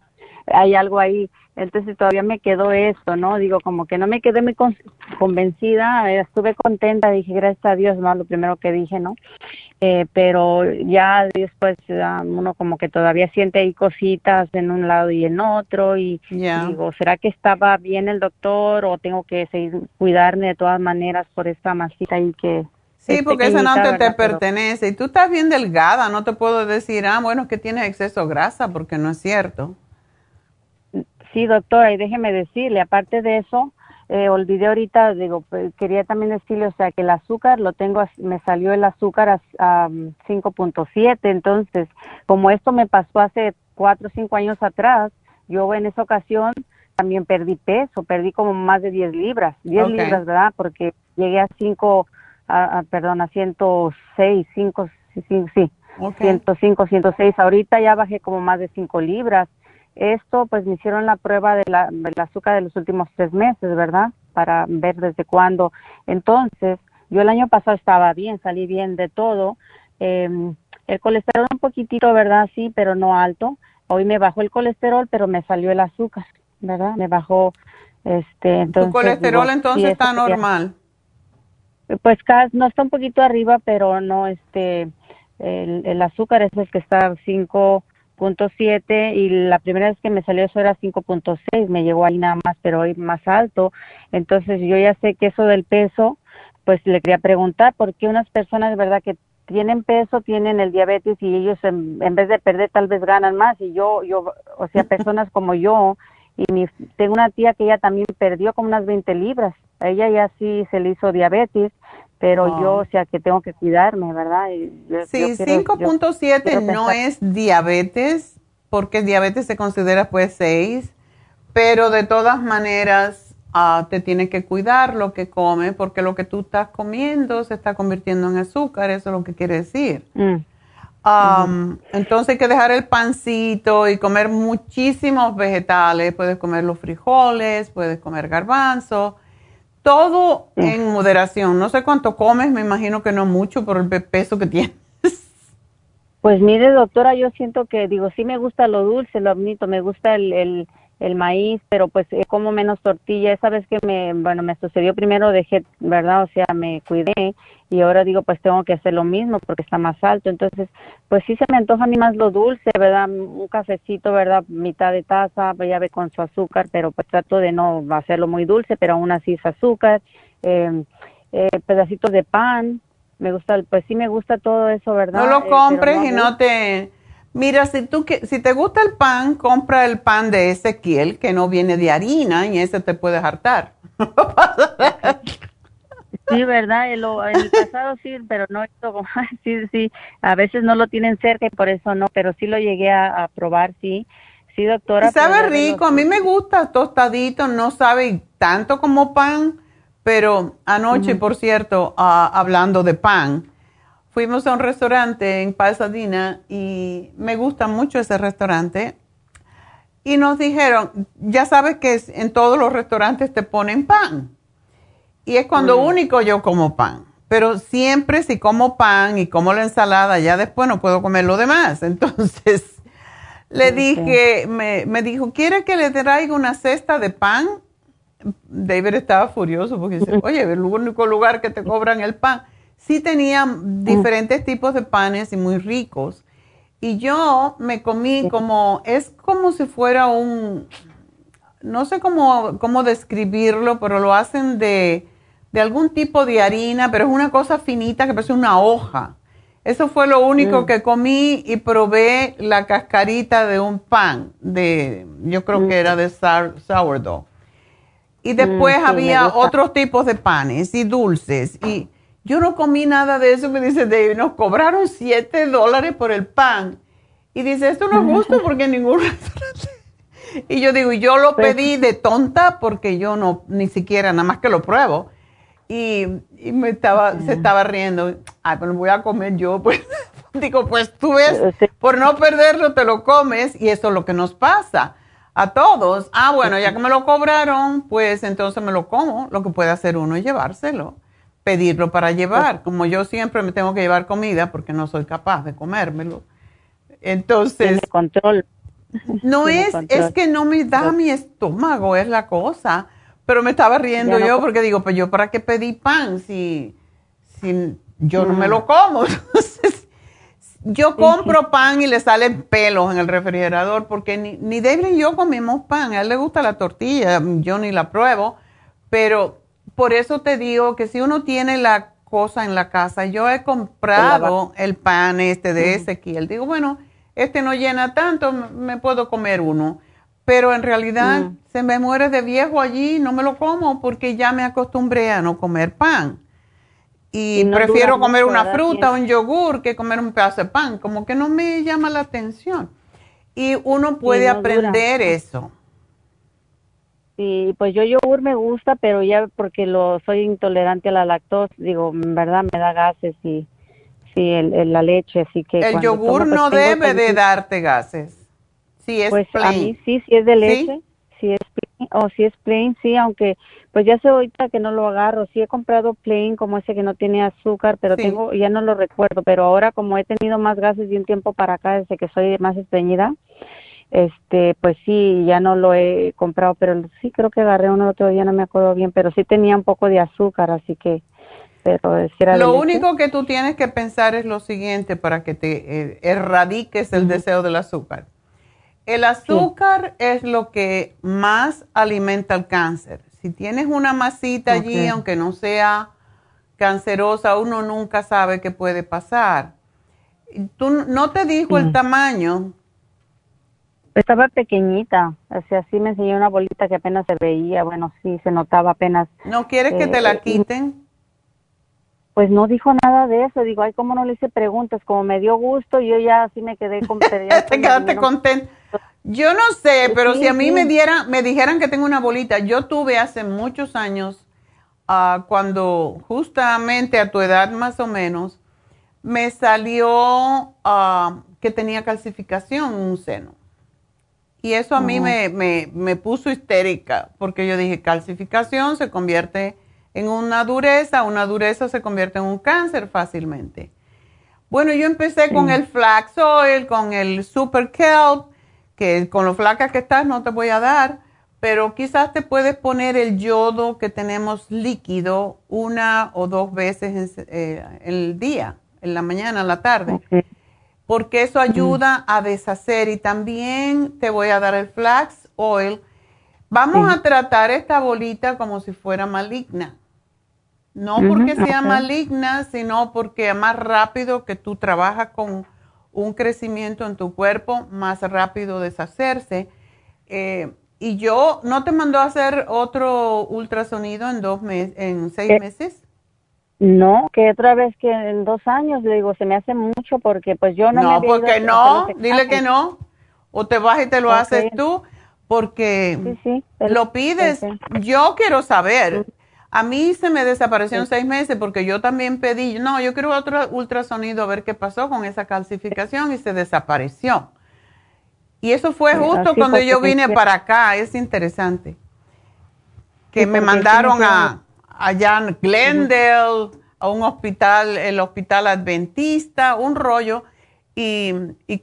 hay algo ahí. Entonces todavía me quedó esto, ¿no? Digo, como que no me quedé muy con- convencida, eh, estuve contenta, dije, gracias a Dios, ¿no? Lo primero que dije, ¿no? Eh, pero ya después uno como que todavía siente ahí cositas en un lado y en otro y digo, ¿será que estaba bien el doctor o tengo que seguir cuidarme de todas maneras por esta masita ahí que... Sí, es porque esa no te, pertenece. Y tú estás bien delgada, no te puedo decir, ah, bueno, es que tienes exceso de grasa, porque no es cierto. Sí, doctora, y déjeme decirle, aparte de eso, eh, olvidé ahorita, digo, pues, quería también decirle, o sea, que el azúcar lo tengo, me salió el azúcar a, a, mm, 5.7, entonces, como esto me pasó hace cuatro o cinco años atrás, yo en esa ocasión también perdí peso, perdí como más de 10 libras, 10 Ok. libras, ¿verdad? Porque llegué a 5, a, a- perdón, a 106, 5, sí, sí, sí, Ok. 105, 106. Ahorita ya bajé como más de 5 libras. Esto, pues me hicieron la prueba de la, del azúcar de los últimos tres meses, ¿verdad? Para ver desde cuándo. Entonces, yo el año pasado estaba bien, salí bien de todo. Eh, el colesterol un poquitito, ¿verdad? Sí, pero no alto. Hoy me bajó el colesterol, pero me salió el azúcar, ¿verdad? Me bajó, este, entonces. tu colesterol digo, entonces está normal. pues no está un poquito arriba, pero no este el, el azúcar es el que está a 5.7 y la primera vez que me salió eso era 5.6, me llegó ahí nada más, pero hoy más alto. Entonces yo ya sé que eso del peso, pues le quería preguntar por qué unas personas, ¿verdad? Que tienen peso, tienen el diabetes y ellos en, en vez de perder tal vez ganan más y yo, yo, o sea, personas como yo y mi, tengo una tía que ella también perdió como unas 20 libras. A ella ya sí se le hizo diabetes, pero Oh. yo, o sea, que tengo que cuidarme, ¿verdad? Yo- Sí, yo quiero- yo 5.7 quiero no es diabetes, porque diabetes se considera pues 6, pero de todas maneras ah, te tienes que cuidar lo que comes, porque lo que tú estás comiendo se está convirtiendo en azúcar, eso es lo que quiere decir. Mm. Um, entonces hay que dejar el pancito y comer muchísimos vegetales. Puedes comer los frijoles, puedes comer garbanzo, todo en moderación. No sé cuánto comes, me imagino que no mucho por el peso que tienes. Pues mire, doctora, yo siento que, digo, sí me gusta lo dulce, lo admito, me gusta el, el, el maíz, pero pues eh, como menos tortilla. Esa vez que me, bueno, me sucedió primero, dejé, ¿verdad? O sea, me cuidé y ahora digo, pues tengo que hacer lo mismo porque está más alto. Entonces, pues sí se me antoja a mí más lo dulce, ¿verdad? Un cafecito, ¿verdad? Mitad de taza, pues ya ve con su azúcar, pero pues trato de no hacerlo muy dulce, pero aún así es azúcar. Eh, eh, pedacitos de pan, me gusta, pues sí me gusta todo eso, ¿verdad? No lo Eh, compres y no te... Mira, si tú que, si te gusta el pan, compra el pan de Ezequiel que no viene de harina y ese te puede hartar. Sí, ¿verdad? En, el pasado sí, pero no, esto, sí, sí, a veces no lo tienen cerca y por eso no, pero sí lo llegué a, a probar, sí. Sí, doctora. Y sabe rico, a mí me gusta tostadito, no sabe tanto como pan, pero anoche, por cierto, ah, hablando de pan, fuimos a un restaurante en Pasadena y me gusta mucho ese restaurante. Y nos dijeron, ya sabes que en todos los restaurantes te ponen pan. Y es cuando único yo como pan. Pero siempre si como pan y como la ensalada, ya después no puedo comer lo demás. Entonces, le dije, me, me dijo, ¿quiere que le traiga una cesta de pan? David estaba furioso porque dice, oye, el único lugar que te cobran el pan. Sí tenían diferentes tipos de panes y muy ricos. Y yo me comí como, es como si fuera un, no sé cómo, cómo describirlo, pero lo hacen de, de algún tipo de harina, pero es una cosa finita que parece una hoja. Eso fue lo único que comí y probé la cascarita de un pan, de, yo creo que era de sour- sourdough. Y después Mm, sí, me había otros tipos de panes y dulces. Y yo no comí nada de eso, me dice David, nos cobraron 7 dólares por el pan. Y dice, esto no es justo porque ningún restaurante. Y yo digo, yo lo Pues pedí de tonta porque yo no, ni siquiera, nada más que lo pruebo. Y, y me estaba, se estaba riendo. Ay, pues lo voy a comer yo. Pues digo, pues tú ves, Sí. por no perderlo te lo comes y eso es lo que nos pasa a todos. Ah, bueno, ya que me lo cobraron, pues entonces me lo como. Lo que puede hacer uno es llevárselo, pedirlo para llevar. Como yo siempre me tengo que llevar comida porque no soy capaz de comérmelo. Entonces, Tiene control. no Tiene es, control. es que no me da mi estómago, es la cosa. Pero me estaba riendo no yo porque digo, pues yo para qué pedí pan si, si yo no me lo como. Entonces, yo compro pan y le salen pelos en el refrigerador porque ni, ni David y yo comemos pan. A él le gusta la tortilla, yo ni la pruebo. Pero por eso te digo que si uno tiene la cosa en la casa, yo he comprado el pan este de Ezequiel. Digo, bueno, este no llena tanto, me puedo comer uno. Pero en realidad se me muere de viejo allí, no me lo como porque ya me acostumbré a no comer pan. Y, Y no prefiero comer una fruta o un yogur que comer un pedazo de pan. Como que no me llama la atención. Y uno puede no dura. aprender eso. Sí, pues yo yogur me gusta, pero ya porque lo soy intolerante a la lactosa, digo, en verdad me da gases y sí, el, el- la leche, así que El yogur tomo, pues, no debe que- de darte gases. Si es Pues a mí sí, si es de ¿Sí? leche, si es plain, o si es plain, sí, aunque pues ya sé ahorita que no lo agarro, sí he comprado plain como ese que no tiene azúcar, pero Sí. tengo, ya no lo recuerdo, pero ahora como he tenido más gases de un tiempo para acá desde que soy más estreñida, este, pues sí, ya no lo he comprado, pero sí creo que agarré uno el otro día, no me acuerdo bien, pero sí tenía un poco de azúcar, así que, pero si era Lo único que tú tienes que pensar es lo siguiente para que te eh, erradiques el deseo del azúcar. El azúcar es lo que más alimenta el cáncer. Si tienes una masita allí, aunque no sea cancerosa, uno nunca sabe qué puede pasar. ¿Tú no te dijo el tamaño? Estaba pequeñita, o sea, sí me enseñó una bolita que apenas se veía, bueno, sí, se notaba apenas. ¿No quieres que te Eh, la y- quiten? Pues no dijo nada de eso, digo, ay, ¿cómo no le hice preguntas? Como me dio gusto, yo ya así me quedé con... te quedaste contenta. Yo no sé, pero Sí, si a mí sí. me dieran, me dijeran que tengo una bolita, yo tuve hace muchos años, ah, cuando justamente a tu edad más o menos, me salió ah, que tenía calcificación en un seno. Y eso a mí me, me, me, puso histérica, porque yo dije, calcificación se convierte en una dureza, una dureza se convierte en un cáncer fácilmente. Bueno, yo empecé con el flax oil, con el super kelp, que con lo flaca que estás no te voy a dar, pero quizás te puedes poner el yodo que tenemos líquido una o dos veces en, eh, el día, en la mañana, en la tarde porque eso ayuda a deshacer. Y también te voy a dar el flax oil. Vamos a tratar esta bolita como si fuera maligna. No porque sea maligna, sino porque más rápido que tú trabajas con un crecimiento en tu cuerpo, más rápido deshacerse. Eh, y yo, ¿no te mandó a hacer otro ultrasonido en dos meses, en seis eh, meses? No, que otra vez que en dos años, le digo, se me hace mucho porque pues yo no... No, porque no, dile que no. O te vas y te lo haces tú porque lo pides. Yo quiero saber. A mí se me desapareció en seis meses porque yo también pedí, no, yo quiero otro ultrasonido a ver qué pasó con esa calcificación y se desapareció. Y eso fue justo cuando yo vine para acá, es interesante. Que me mandaron a allá en Glendale, a un hospital, el hospital adventista, un rollo. Y,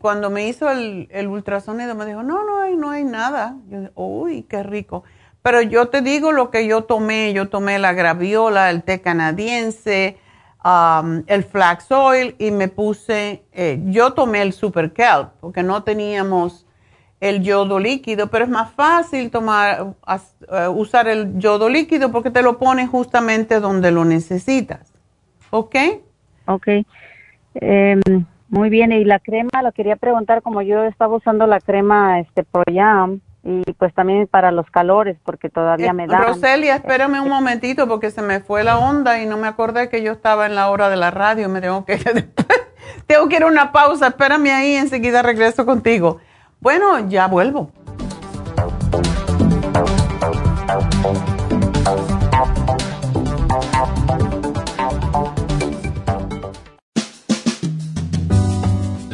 cuando me hizo el, el, ultrasonido me dijo, no, no hay, no hay nada. Yo, uy, qué rico. Pero yo te digo lo que yo tomé. Yo tomé la graviola, el té canadiense, um, el flax oil y me puse, eh, yo tomé el super kelp porque no teníamos el yodo líquido, pero es más fácil tomar, eh, usar el yodo líquido porque te lo pones justamente donde lo necesitas. ¿Ok? Ok. Em, muy bien, y la crema, lo quería preguntar, como yo estaba usando la crema este Proyam, y pues también para los calores, porque todavía me da. Roselia, espérame un momentito porque se me fue la onda y no me acordé que yo estaba en la hora de la radio, me tengo que, tengo que ir a una pausa, espérame ahí, enseguida regreso contigo. Bueno, ya vuelvo.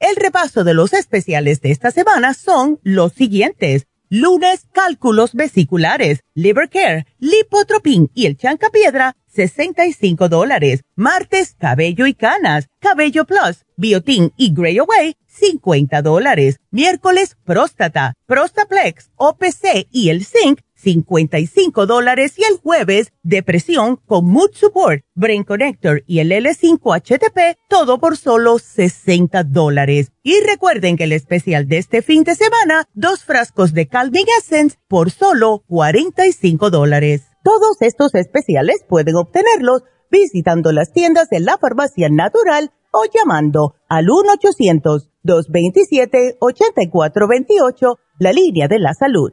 El repaso de los especiales de esta semana son los siguientes. Lunes, cálculos vesiculares, liver care, lipotropin y el chancapiedra, 65 dólares. Martes, cabello y canas, cabello plus, biotin y gray away, 50 dólares. Miércoles, próstata, prostaplex, OPC y el zinc, 55 dólares y el jueves, depresión con Mood Support, Brain Connector y el L5HTP, todo por solo 60 dólares. Y recuerden que el especial de este fin de semana, dos frascos de Calming Essence por solo 45 dólares. Todos estos especiales pueden obtenerlos visitando las tiendas de la farmacia natural o llamando al 1-800-227-8428, la línea de la salud.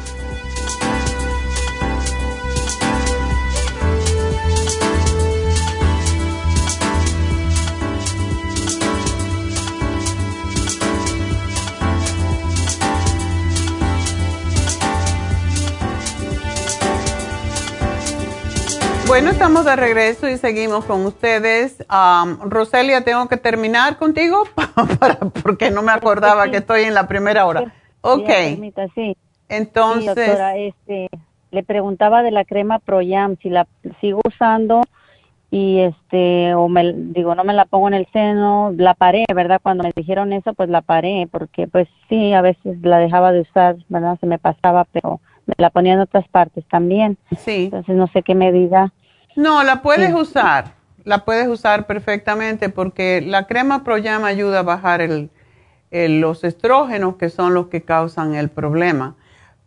Bueno, estamos de regreso y seguimos con ustedes. Roselia, tengo que terminar contigo porque no me acordaba que estoy en la primera hora. Ok. Sí, Entonces. doctora, este, le preguntaba de la crema Proyam, si la sigo usando y este, o me, digo, no me la pongo en el seno, la paré, ¿verdad? Cuando me dijeron eso, pues la paré, porque pues sí, a veces la dejaba de usar, ¿verdad? Se me pasaba, pero me la ponía en otras partes también. Sí. Entonces no sé qué medida no, la puedes usar, la puedes usar perfectamente porque la crema Proyama ayuda a bajar el, los estrógenos que son los que causan el problema.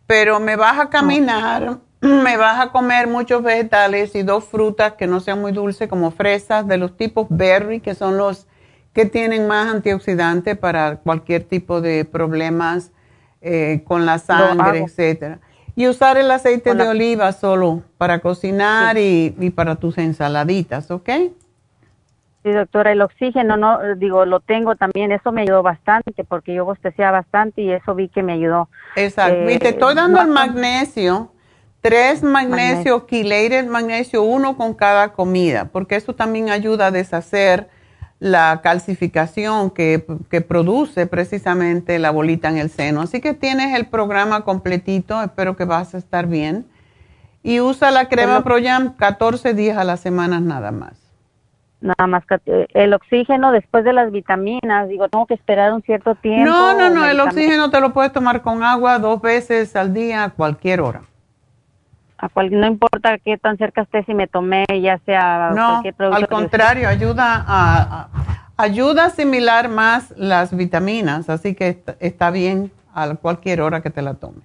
Pero me vas a caminar, me vas a comer muchos vegetales y dos frutas que no sean muy dulces como fresas de los tipos berry, que son los que tienen más antioxidantes para cualquier tipo de problemas eh, con la sangre, etcétera. Y usar el aceite de oliva solo para cocinar y, para tus ensaladitas, ¿ok? Sí, doctora, el oxígeno, no, digo, lo tengo también, eso me ayudó bastante porque yo bostecía bastante y eso vi que me ayudó. Exacto, y te eh, estoy dando el magnesio, tres magnesio, magnesio. magnesio, uno con cada comida, porque eso también ayuda a deshacer la calcificación que, produce precisamente la bolita en el seno. Así que tienes el programa completito, espero que vas a estar bien. Y usa la crema ProYam 14 días a la semana nada más. Nada más eh, el oxígeno después de las vitaminas, digo, tengo que esperar un cierto tiempo. No, no, no, el oxígeno te lo puedes tomar con agua dos veces al día a cualquier hora no importa qué tan cerca esté si me tomé ya sea no, al contrario ayuda a, ayuda a asimilar más las vitaminas así que está, bien a cualquier hora que te la tomes.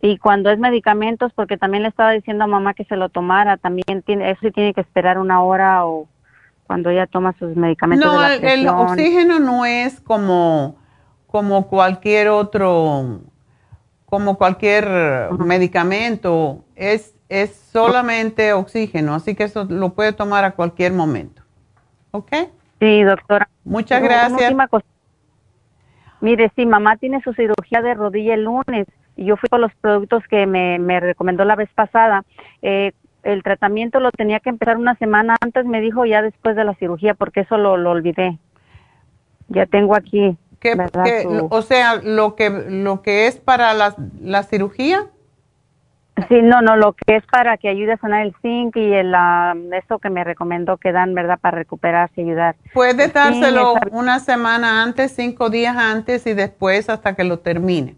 Y cuando es medicamentos porque también le estaba diciendo a mamá que se lo tomara también tiene eso sí tiene que esperar una hora o cuando ella toma sus medicamentos no el oxígeno no es como como cualquier otro como cualquier medicamento, es, es solamente oxígeno, así que eso lo puede tomar a cualquier momento. ¿Ok? Sí, doctora. Muchas gracias. Mire, sí, mamá tiene su cirugía de rodilla el lunes y yo fui con los productos que me, me recomendó la vez pasada. Eh, el tratamiento lo tenía que empezar una semana antes, me dijo ya después de la cirugía, porque eso lo, lo olvidé. Ya tengo aquí o sea, lo que, lo que es para la, la cirugía. Sí, no, no, lo que es para que ayude a sanar el zinc y el, eso que me recomendó que dan, ¿verdad? Para recuperarse y ayudar. Puede dárselo una semana antes, cinco días antes y después hasta que lo termine.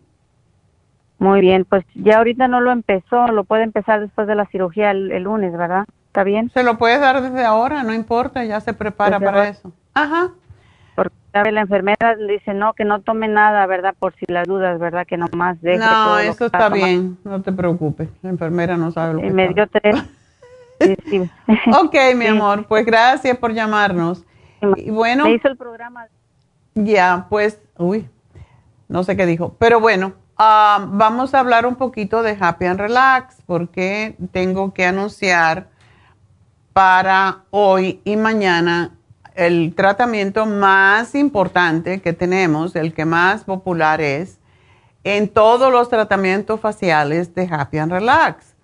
Muy bien, pues ya ahorita no lo empezó, lo puede empezar después de la cirugía el, lunes, ¿verdad? ¿Está bien? Se lo puedes dar desde ahora, no importa, ya se prepara para eso. Ajá la enfermera dice no que no tome nada verdad por si las dudas verdad que nomás deje no eso está, bien no te preocupes la enfermera no sabe lo y que me dio tres. ok mi amor pues gracias por llamarnos. Y bueno me hizo el programa. Ya pues uy no sé qué dijo pero bueno ah, vamos a hablar un poquito de Happy and Relax porque tengo que anunciar para hoy y mañana el tratamiento más importante que tenemos, el que más popular es, en todos los tratamientos faciales de Happy and Relax.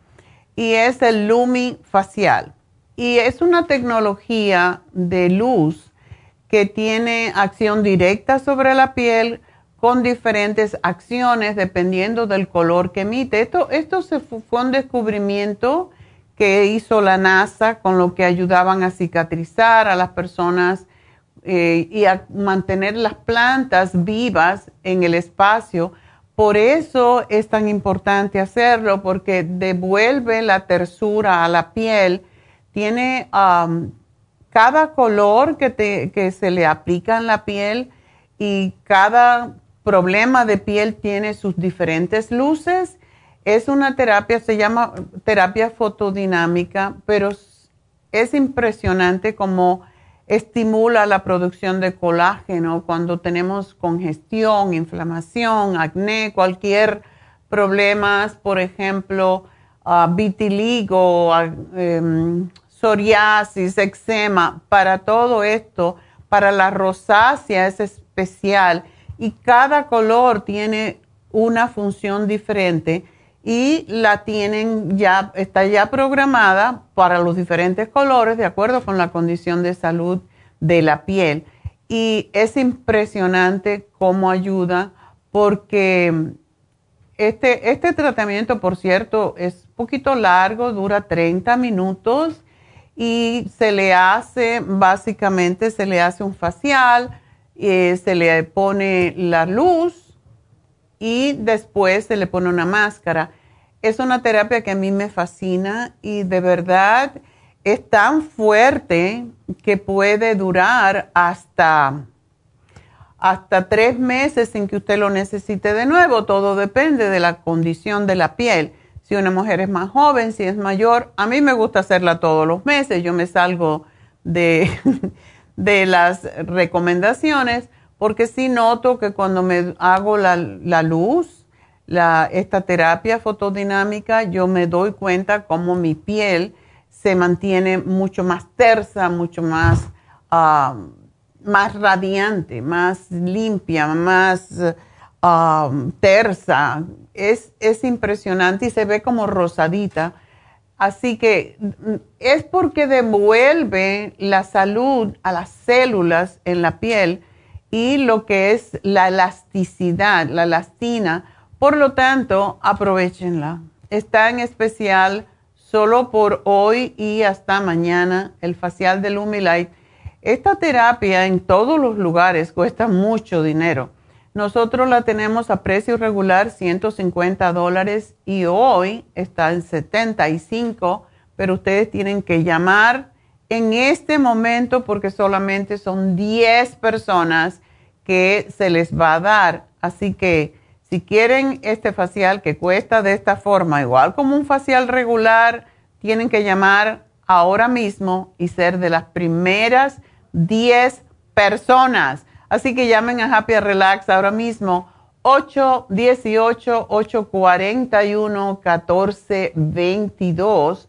Y es el Lumi Facial. Y es una tecnología de luz que tiene acción directa sobre la piel con diferentes acciones dependiendo del color que emite. Esto, esto se fue un descubrimiento que hizo la NASA con lo que ayudaban a cicatrizar a las personas eh, y a mantener las plantas vivas en el espacio. Por eso es tan importante hacerlo, porque devuelve la tersura a la piel. Tiene cada color que, se le aplica en la piel y cada problema de piel tiene sus diferentes luces. Es una terapia, se llama terapia fotodinámica, pero es impresionante cómo estimula la producción de colágeno cuando tenemos congestión, inflamación, acné, cualquier problema, por ejemplo, uh, vitiligo, em, psoriasis, eczema, para todo esto, para la rosácea es especial y cada color tiene una función diferente y la tienen ya, está ya programada para los diferentes colores de acuerdo con la condición de salud de la piel. Y es impresionante cómo ayuda porque este, este tratamiento, por cierto, es un poquito largo, dura 30 minutos y se le hace, básicamente se le hace un facial, eh, se le pone la luz y después se le pone una máscara es una terapia que a mí me fascina y de verdad es tan fuerte que puede durar hasta, hasta tres meses sin que usted lo necesite de nuevo. Todo depende de la condición de la piel. Si una mujer es más joven, si es mayor, a mí me gusta hacerla todos los meses. Yo me salgo de, de las recomendaciones porque sí noto que cuando me hago la, la luz, esta terapia fotodinámica, yo me doy cuenta cómo mi piel se mantiene mucho más tersa, mucho más, ah, más radiante, más limpia, más ah, tersa. Es, es impresionante y se ve como rosadita. Así que mm, es porque devuelve la salud a las células en la piel y lo que es la elasticidad, la elastina por lo tanto, aprovechenla. Está en especial solo por hoy y hasta mañana el facial de Lumilight. Esta terapia en todos los lugares cuesta mucho dinero. Nosotros la tenemos a precio regular 150 dólares y hoy está en 75, pero ustedes tienen que llamar en este momento porque solamente son 10 personas que se les va a dar. Así que si quieren este facial que cuesta de esta forma, igual como un facial regular, tienen que llamar ahora mismo y ser de las primeras 10 personas. Así que llamen a Happy Relax ahora mismo 818-841-1422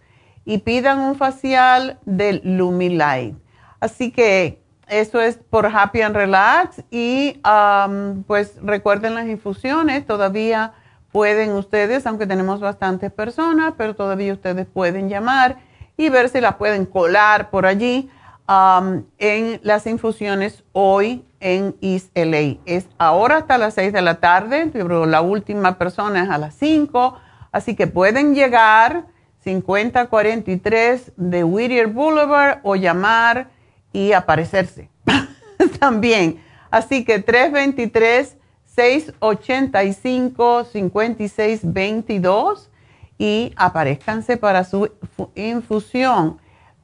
y pidan un facial del Lumilight. Así que eso es por Happy and Relax y um, pues recuerden las infusiones, todavía pueden ustedes, aunque tenemos bastantes personas, pero todavía ustedes pueden llamar y ver si las pueden colar por allí um, en las infusiones hoy en East LA. Es ahora hasta las 6 de la tarde, pero la última persona es a las 5, así que pueden llegar 5043 de Whittier Boulevard o llamar y aparecerse también. Así que 323-685-5622 y aparezcanse para su infusión.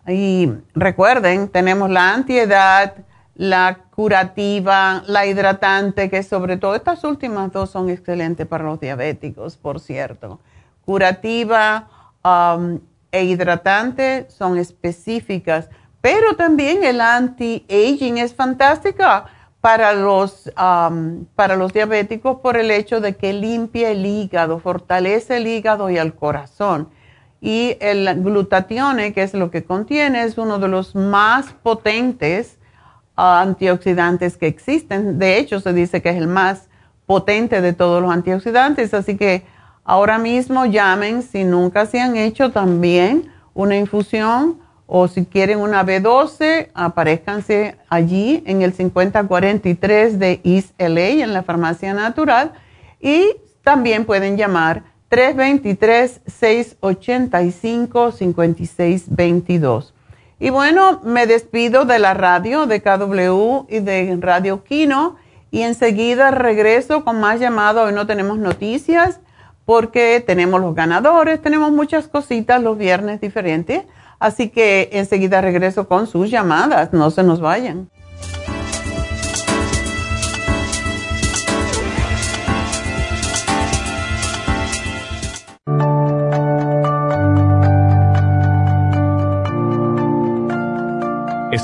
Y recuerden, tenemos la antiedad, la curativa, la hidratante, que sobre todo estas últimas dos son excelentes para los diabéticos, por cierto. Curativa um, e hidratante son específicas pero también el anti-aging es fantástica para los, para los diabéticos por el hecho de que limpia el hígado, fortalece el hígado y el corazón. Y el glutatione, que es lo que contiene, es uno de los más potentes ah, antioxidantes que existen. De hecho, se dice que es el más potente de todos los antioxidantes. Así que ahora mismo llamen si nunca se han hecho también una infusión o si quieren una B12, aparezcanse allí en el 5043 de East LA, en la Farmacia Natural. Y también pueden llamar 323-685-5622. Y bueno, me despido de la radio de KW y de Radio Kino y enseguida regreso con más llamados. Hoy no tenemos noticias porque tenemos los ganadores, tenemos muchas cositas los viernes diferentes. Así que enseguida regreso con sus llamadas, no se nos vayan.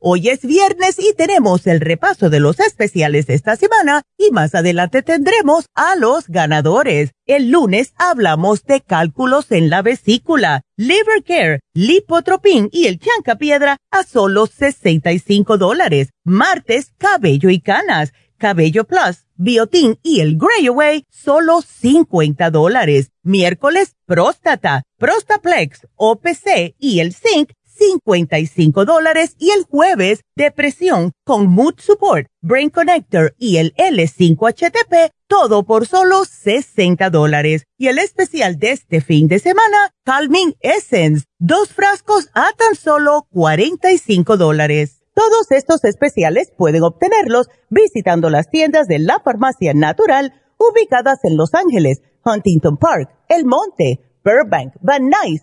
Hoy es viernes y tenemos el repaso de los especiales de esta semana y más adelante tendremos a los ganadores. El lunes hablamos de cálculos en la vesícula, liver care, lipotropin y el chanca piedra a solo 65 dólares. Martes, cabello y canas, cabello plus, biotin y el Grey Away, solo 50 dólares. Miércoles, próstata, prostaplex, OPC y el zinc 55 dólares y el jueves depresión con Mood Support, Brain Connector y el L5HTP, todo por solo 60 dólares. Y el especial de este fin de semana, Calming Essence, dos frascos a tan solo 45 dólares. Todos estos especiales pueden obtenerlos visitando las tiendas de la farmacia natural ubicadas en Los Ángeles, Huntington Park, El Monte, Burbank, Van Nuys,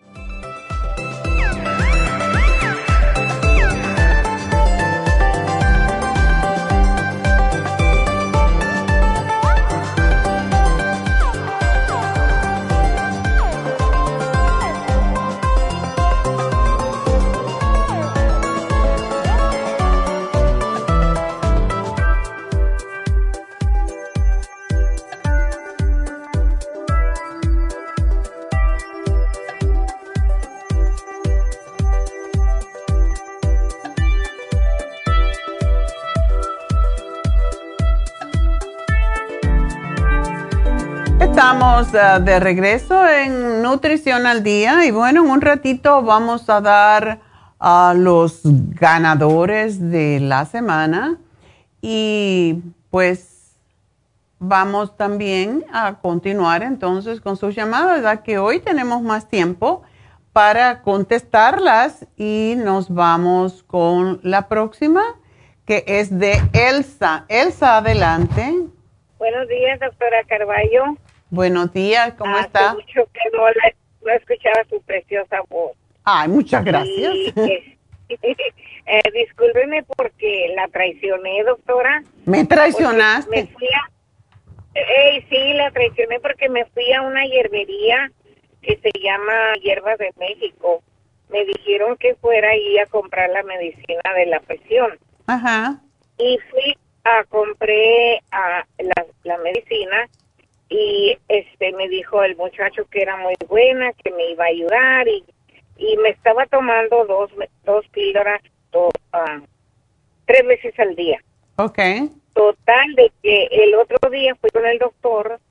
Estamos eh, de regreso en Nutrición al Día y bueno, en un ratito vamos a dar a los ganadores de la semana y pues vamos también a continuar entonces con sus llamadas, ya que hoy tenemos más tiempo para contestarlas y nos vamos con la próxima que es de Elsa. Elsa, adelante. Buenos días, doctora Carballo. Buenos días, ¿cómo Hace está? mucho que no, la- no escuchaba su preciosa voz. Ay, muchas gracias. Y, eh, discúlpeme porque la traicioné, doctora. ¿Me traicionaste? Me fui a... Eh, sí, la traicioné porque me fui a una hierbería que se llama Hierbas de México. Me dijeron que fuera ahí a comprar la medicina de la presión. Ajá. Y fui a compré a la, la medicina y este me dijo el muchacho que era muy buena, que me iba a ayudar y, y me estaba tomando dos, dos píldoras ah, tres veces al día. Ok. Total de que el otro día fui con el doctor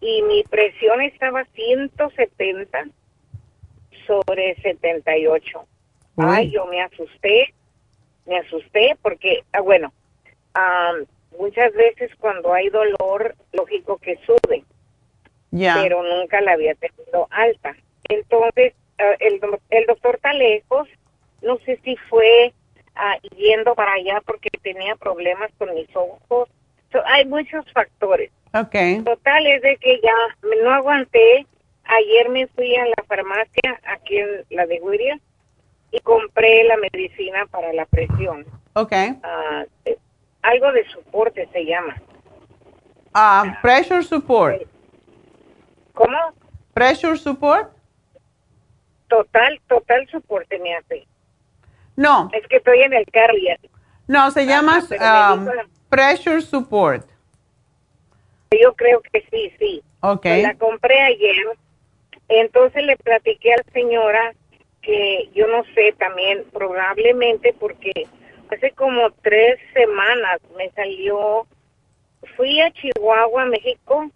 y mi presión estaba 170 sobre 78. Ay, yo me asusté, me asusté porque, ah, bueno, am, muchas veces cuando hay dolor, lógico que sube, pero nunca la había tenido alta. Entonces, ah, el, do- el doctor está lejos, no sé si fue ah, yendo para allá porque tenía problemas con mis ojos. So, hay muchos factores. Ok. Total es de que ya no aguanté. Ayer me fui a la farmacia aquí en la de Whittier y compré la medicina para la presión. Ok. Ah, eh, algo de soporte se llama. Ah, pressure support. ¿Cómo? Pressure support. Total, total soporte me hace. No. Es que estoy en el carro ya. No, se llama um, pressure support. Yo creo que sí, sí. Ok. La compré ayer. Entonces le platiqué a la señora que yo no sé también, probablemente porque hace como tres semanas me salió, fui a Chihuahua, México,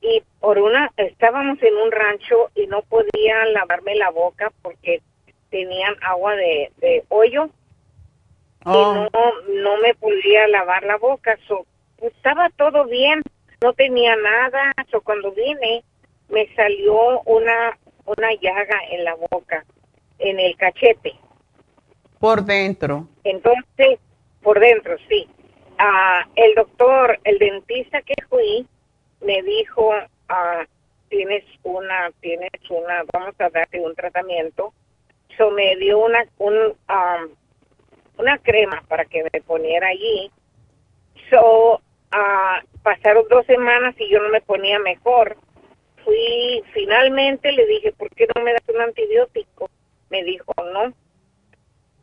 y por una, estábamos en un rancho y no podía lavarme la boca porque tenían agua de, de hoyo Oh. y no, no me podía lavar la boca. So, pues, estaba todo bien, no tenía nada. So, cuando vine, me salió una, una llaga en la boca, en el cachete. Por dentro. Entonces, por dentro, sí. Ah, el doctor, el dentista que fui, me dijo, ah, tienes una, tienes una, vamos a darte un tratamiento. So, me dio una, un, ah, una crema para que me poniera allí. So, ah, pasaron dos semanas y yo no me ponía mejor. Fui, finalmente le dije, ¿por qué no me das un antibiótico? Me dijo, no,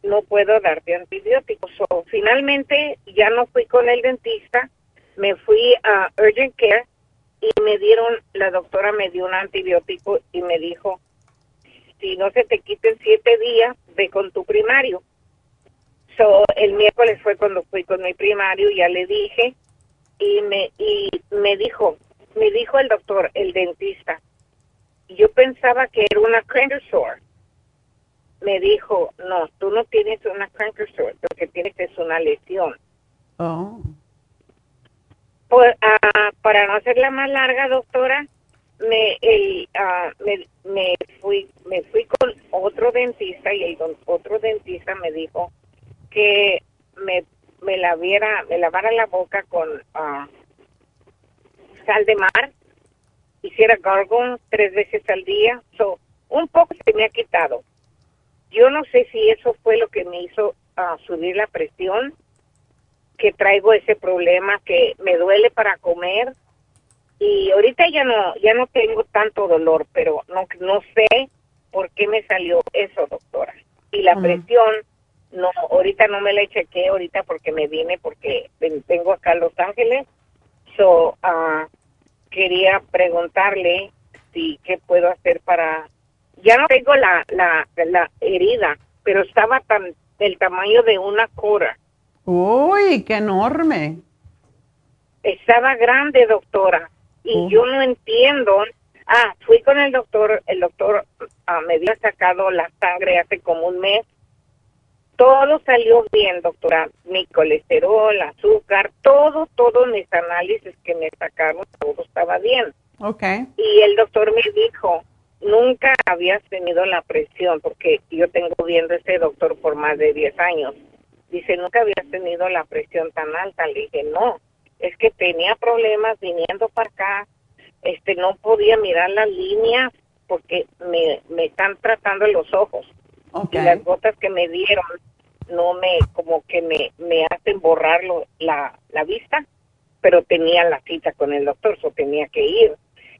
no puedo darte antibióticos. So, finalmente ya no fui con el dentista, me fui a Urgent Care y me dieron, la doctora me dio un antibiótico y me dijo, si no se te quiten siete días, ve con tu primario. So, el miércoles fue cuando fui con mi primario, ya le dije, y me, y me dijo, me dijo el doctor, el dentista, yo pensaba que era una canker sore. Me dijo, no, tú no tienes una canker sore, lo que tienes es una lesión. Oh. Ah, para no hacerla más larga, doctora, me, el, ah, me, me fui me fui con otro dentista y el don- otro dentista me dijo que me, me laviera, me lavara la boca con ah, sal de mar, hiciera gargle tres veces al día, so, un poco se me ha quitado. Yo no sé si eso fue lo que me hizo ah, subir la presión, que traigo ese problema que me duele para comer y ahorita ya no ya no tengo tanto dolor, pero no no sé por qué me salió eso, doctora. Y la presión no ahorita no me la chequé ahorita porque me vine porque ven- vengo acá a Los Ángeles. So, ah, quería preguntarle si qué puedo hacer para ya no tengo la la la herida, pero estaba tan del tamaño de una cora. Uy, qué enorme. estaba grande, doctora, y Oh. yo no entiendo. Ah, fui con el doctor, el doctor ah, me había sacado la sangre hace como un mes. Todo salió bien, doctora. Mi colesterol, azúcar, todo, todos mis análisis que me sacaron, todo estaba bien. Ok. Y el doctor me dijo, nunca habías tenido la presión, porque yo tengo viendo a este doctor por más de 10 años. Dice, nunca habías tenido la presión tan alta. Le dije, no, es que tenía problemas viniendo para acá, este, no podía mirar las líneas porque me, me están tratando los ojos. Y las gotas que me dieron no me, como que me, me hacen borrar la, la vista, pero tenía la cita con el doctor, so tenía que ir.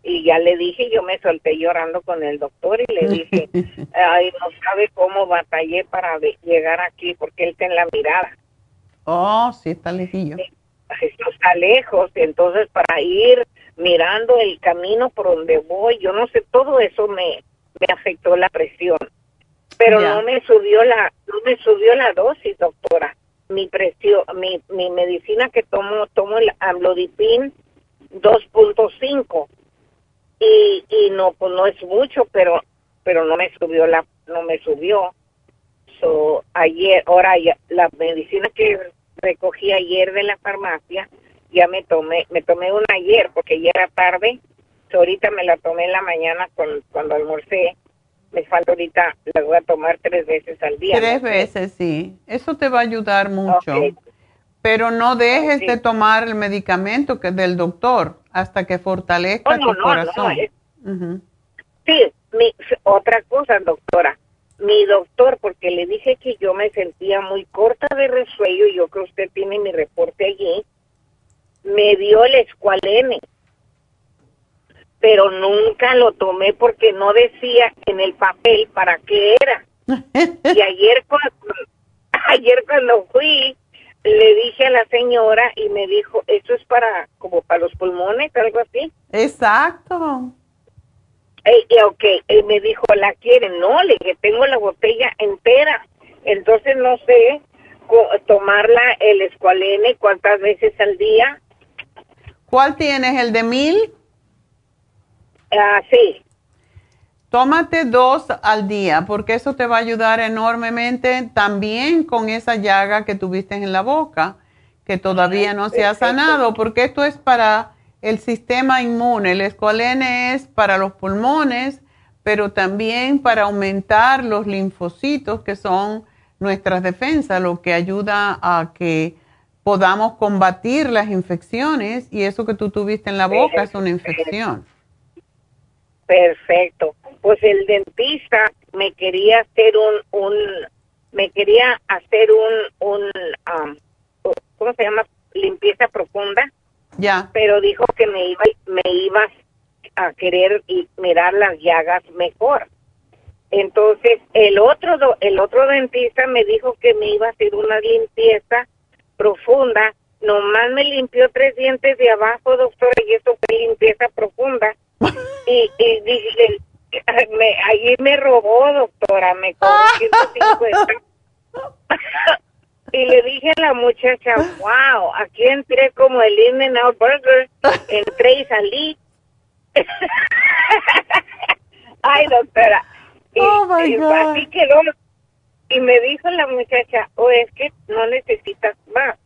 Y ya le dije, yo me solté llorando con el doctor y le dije, ay, no sabe cómo batallé para llegar aquí porque él está en la mirada. Oh, sí, está lejillo. Esto está lejos, entonces para ir mirando el camino por donde voy, yo no sé, todo eso me, me afectó la presión. Pero no me subió la, no me subió la dosis, doctora. Mi presión, mi, mi medicina que tomo, tomo el amlodipin 2.5 y, y no, pues no es mucho, pero, pero no me subió la, no me subió. So, ayer, ahora la medicina que recogí ayer de la farmacia, ya me tomé, me tomé una ayer porque ya era tarde, ahorita me la tomé en la mañana cuando almorcé, me falta ahorita, la voy a tomar tres veces al día. Tres veces, sí, eso te va a ayudar mucho. Pero no dejes de tomar el medicamento que del doctor hasta que fortalezca oh, tu corazón. Sí, otra cosa, doctora. Mi doctor, porque le dije que yo me sentía muy corta de resuello, y yo creo que usted tiene mi reporte allí, me dio el escualene, pero nunca lo tomé porque no decía en el papel para qué era. y ayer cuando, ayer cuando fui, le dije a la señora y me dijo, eso es para, como para los pulmones, algo así. Exacto. Y, ok, y me dijo, ¿la quiere? No, le dije, tengo la botella entera. Entonces no sé tomarla el escualene cuántas veces al día ¿Cuál tienes? ¿El de mil? Ah, sí. Tómate dos al día porque eso te va a ayudar enormemente también con esa llaga que tuviste en la boca, que todavía no se ha sanado, porque esto es para el sistema inmune. El escualene es para los pulmones, pero también para aumentar los linfocitos, que son nuestras defensas, lo que ayuda a que podamos combatir las infecciones y eso que tú tuviste en la boca es una infección. Perfecto. Pues el dentista me quería hacer un, un me quería hacer un, un um, ¿cómo se llama? Limpieza profunda. Ya. Pero dijo que me iba, me iba a querer mirar las llagas mejor. Entonces, el otro, el otro dentista me dijo que me iba a hacer una limpieza profunda. Nomás me limpió tres dientes de abajo, doctora, y eso fue limpieza profunda. Y, y dije, me, allí me robó, doctora, me cobró 150. y le dije a la muchacha, wow, aquí entré como el In and Out Burger, entré y salí. Ay, doctora. Y, oh my God. Así quedó y me dijo la muchacha, o oh, es que no necesitas más,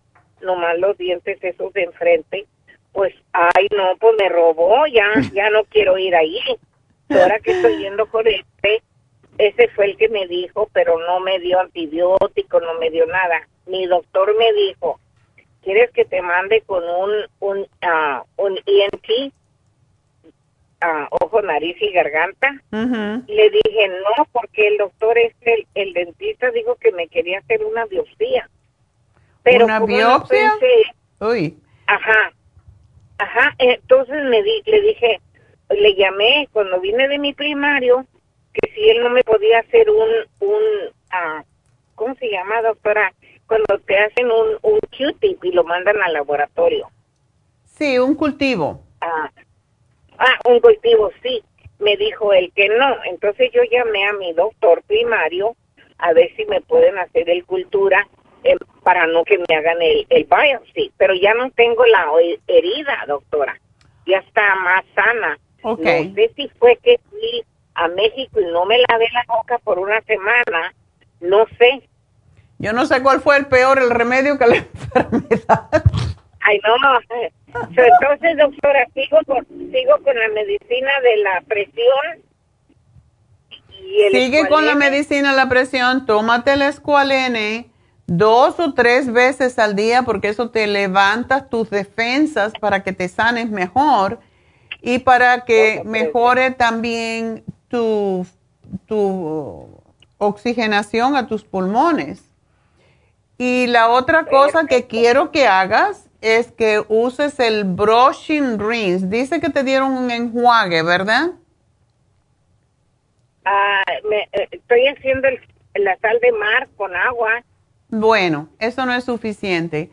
nomás los dientes esos de enfrente. Pues, ay, no, pues me robó, ya, ya no quiero ir ahí. Ahora que estoy yendo con este, ese fue el que me dijo, pero no me dio antibiótico, no me dio nada. Mi doctor me dijo, ¿quieres que te mande con un, un, uh, un ENT? ojo, nariz y garganta. Le dije, no, porque el doctor, este, el, dentista, dijo que me quería hacer una biopsia. Pero ¿Una biopsia? Uy. Ajá, ajá. Entonces me di, le dije, le llamé cuando vine de mi primario, que si él no me podía hacer un, un ah, ¿cómo se llama, doctora? Cuando te hacen un, un Q-tip y lo mandan al laboratorio. Sí, un cultivo. Ah, Ah, un cultivo, sí. Me dijo él que no. Entonces yo llamé a mi doctor primario a ver si me pueden hacer el cultura eh, para no que me hagan el, el biopsy. Pero ya no tengo la herida, doctora. Ya está más sana. Okay. No sé si fue que fui a México y no me lavé la boca por una semana. No sé. Yo no sé cuál fue el peor, el remedio que la enfermedad. Ay, no, entonces, doctora, sigo con, sigo con la medicina de la presión. Sigue con la medicina de la presión, tómate el escualene dos o tres veces al día porque eso te levanta tus defensas para que te sanes mejor y para que mejore también tu, tu oxigenación a tus pulmones. Y la otra cosa que quiero que hagas es que uses el brushing rinse. Dice que te dieron un enjuague, ¿verdad? Ah, me, eh, estoy haciendo el- la sal de mar con agua. Bueno, eso no es suficiente.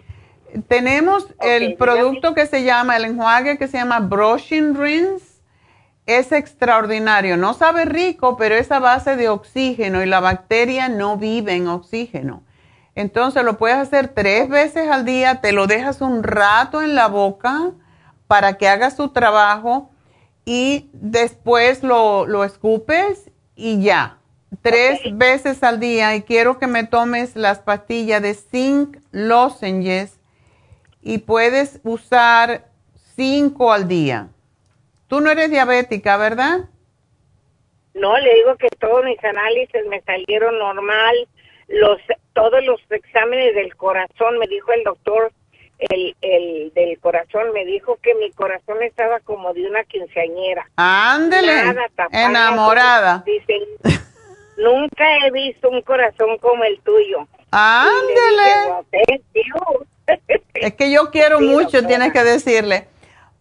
Tenemos el producto que se llama, el enjuague que se llama Brushing Rinse. Es extraordinario. No sabe rico, pero es a base de oxígeno y la bacteria no vive en oxígeno. Entonces lo puedes hacer tres veces al día, te lo dejas un rato en la boca para que haga su trabajo y después lo, lo escupes y ya. Tres veces al día y quiero que me tomes las pastillas de zinc lozenges y puedes usar cinco al día. Tú no eres diabética, ¿verdad? No, le digo que todos mis análisis me salieron normal. Los, todos los exámenes del corazón, me dijo el doctor, el, el del corazón, me dijo que mi corazón estaba como de una quinceañera. Ándele, enamorada. Nunca he visto un corazón como el tuyo. Ándele. Es que yo quiero Sí, mucho, doctora. tienes que decirle.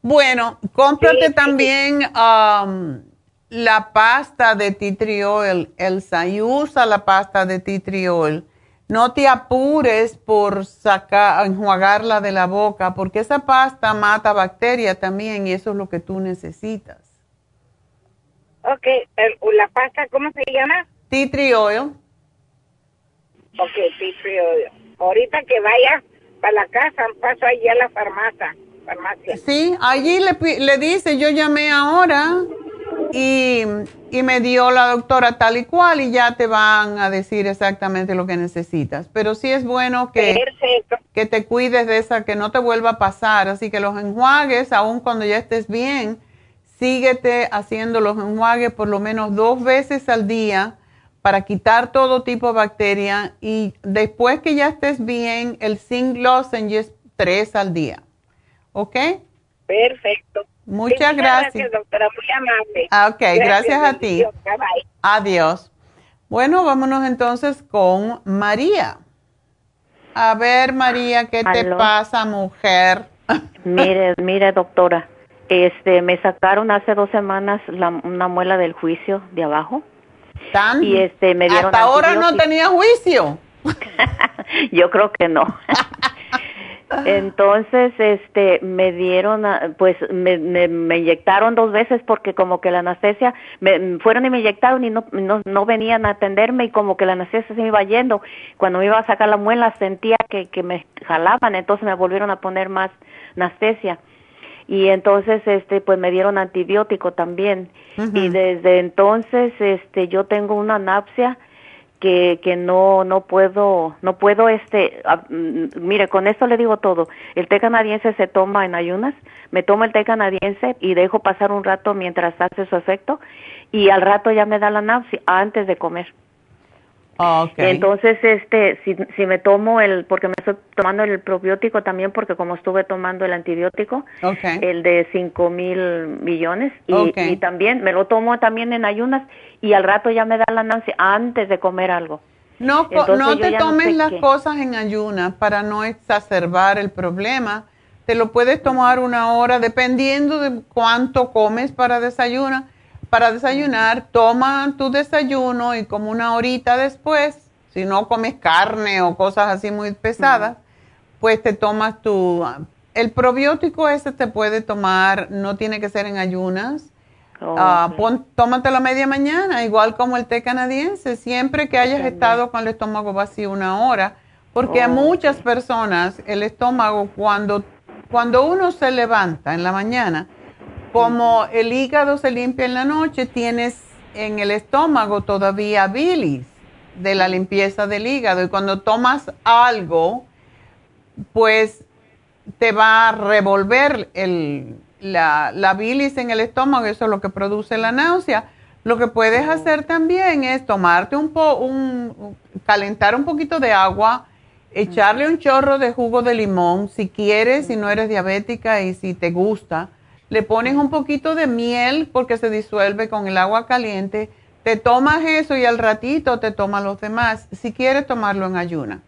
Bueno, cómprate también um, la pasta de tea tree oil, Elsa, y usa la pasta de tea tree oil. No te apures por sacar, enjuagarla de la boca, porque esa pasta mata bacterias también y eso es lo que tú necesitas. Ok, la pasta, ¿cómo se llama? Tea tree oil. Ok, tea tree oil. Ahorita que vaya para la casa, paso allí a la farmacia. farmacia. Sí, allí le, le dice, yo llamé ahora y, y me dio la doctora tal y cual y ya te van a decir exactamente lo que necesitas. Pero sí es bueno que, que te cuides de esa, que no te vuelva a pasar. Así que los enjuagues, aun cuando ya estés bien, síguete haciendo los enjuagues por lo menos dos veces al día para quitar todo tipo de bacteria y después que ya estés bien, el zinc lozenges tres al día. ¿Ok? Perfecto. Muchas gracias. doctora. Muy amable. Ah, ok, gracias, a ti. bendición. Bye, bye. Adiós. Bueno, vámonos entonces con María. A ver, María, ¿qué te pasa, mujer? Mire, mire, doctora, este, me sacaron hace dos semanas la- una muela del juicio de abajo. ¿Tan? Y este, me dieron Hasta ahora no tenía juicio. Yo creo que no. Entonces, este, me dieron, pues, me, me, me inyectaron dos veces porque como que la anestesia, me fueron y me inyectaron y no, no, no venían a atenderme y como que la anestesia se me iba yendo. Cuando me iba a sacar la muela sentía que, que me jalaban, entonces me volvieron a poner más anestesia. Y entonces, este, pues me dieron antibiótico también. Y desde entonces, este, yo tengo una anapsia que, que no no puedo no puedo este mm, mire con esto le digo todo. El té canadiense se toma en ayunas me tomo el té canadiense y dejo pasar un rato mientras hace su efecto y al rato ya me da la náusea antes de comer entonces este si, si me tomo el porque me estoy tomando el probiótico también porque como estuve tomando el antibiótico el de cinco mil millones y, también me lo tomo también en ayunas y al rato ya me da la náusea antes de comer algo. No, Entonces, no te no tomes sé las qué. cosas en ayunas para no exacerbar el problema. Te lo puedes tomar una hora dependiendo de cuánto comes para desayunar. Para desayunar, toma tu desayuno y como una horita después, si no comes carne o cosas así muy pesadas, pues te tomas tu... El probiótico ese te puede tomar, no tiene que ser en ayunas. Ah, pon- tómatelo a media mañana, igual como el té canadiense, siempre que hayas estado con el estómago vacío una hora, porque a Oh, muchas personas el estómago cuando, cuando uno se levanta en la mañana, como el hígado se limpia en la noche, tienes en el estómago todavía bilis de la limpieza del hígado y cuando tomas algo, pues te va a revolver el, la, la bilis en el estómago, eso es lo que produce la náusea. Lo que puedes hacer también es tomarte un po, un, calentar un poquito de agua, echarle un chorro de jugo de limón, si quieres, si no eres diabética y si te gusta. Le pones un poquito de miel porque se disuelve con el agua caliente. Te tomas eso y al ratito te tomas los demás, si quieres tomarlo en ayuna.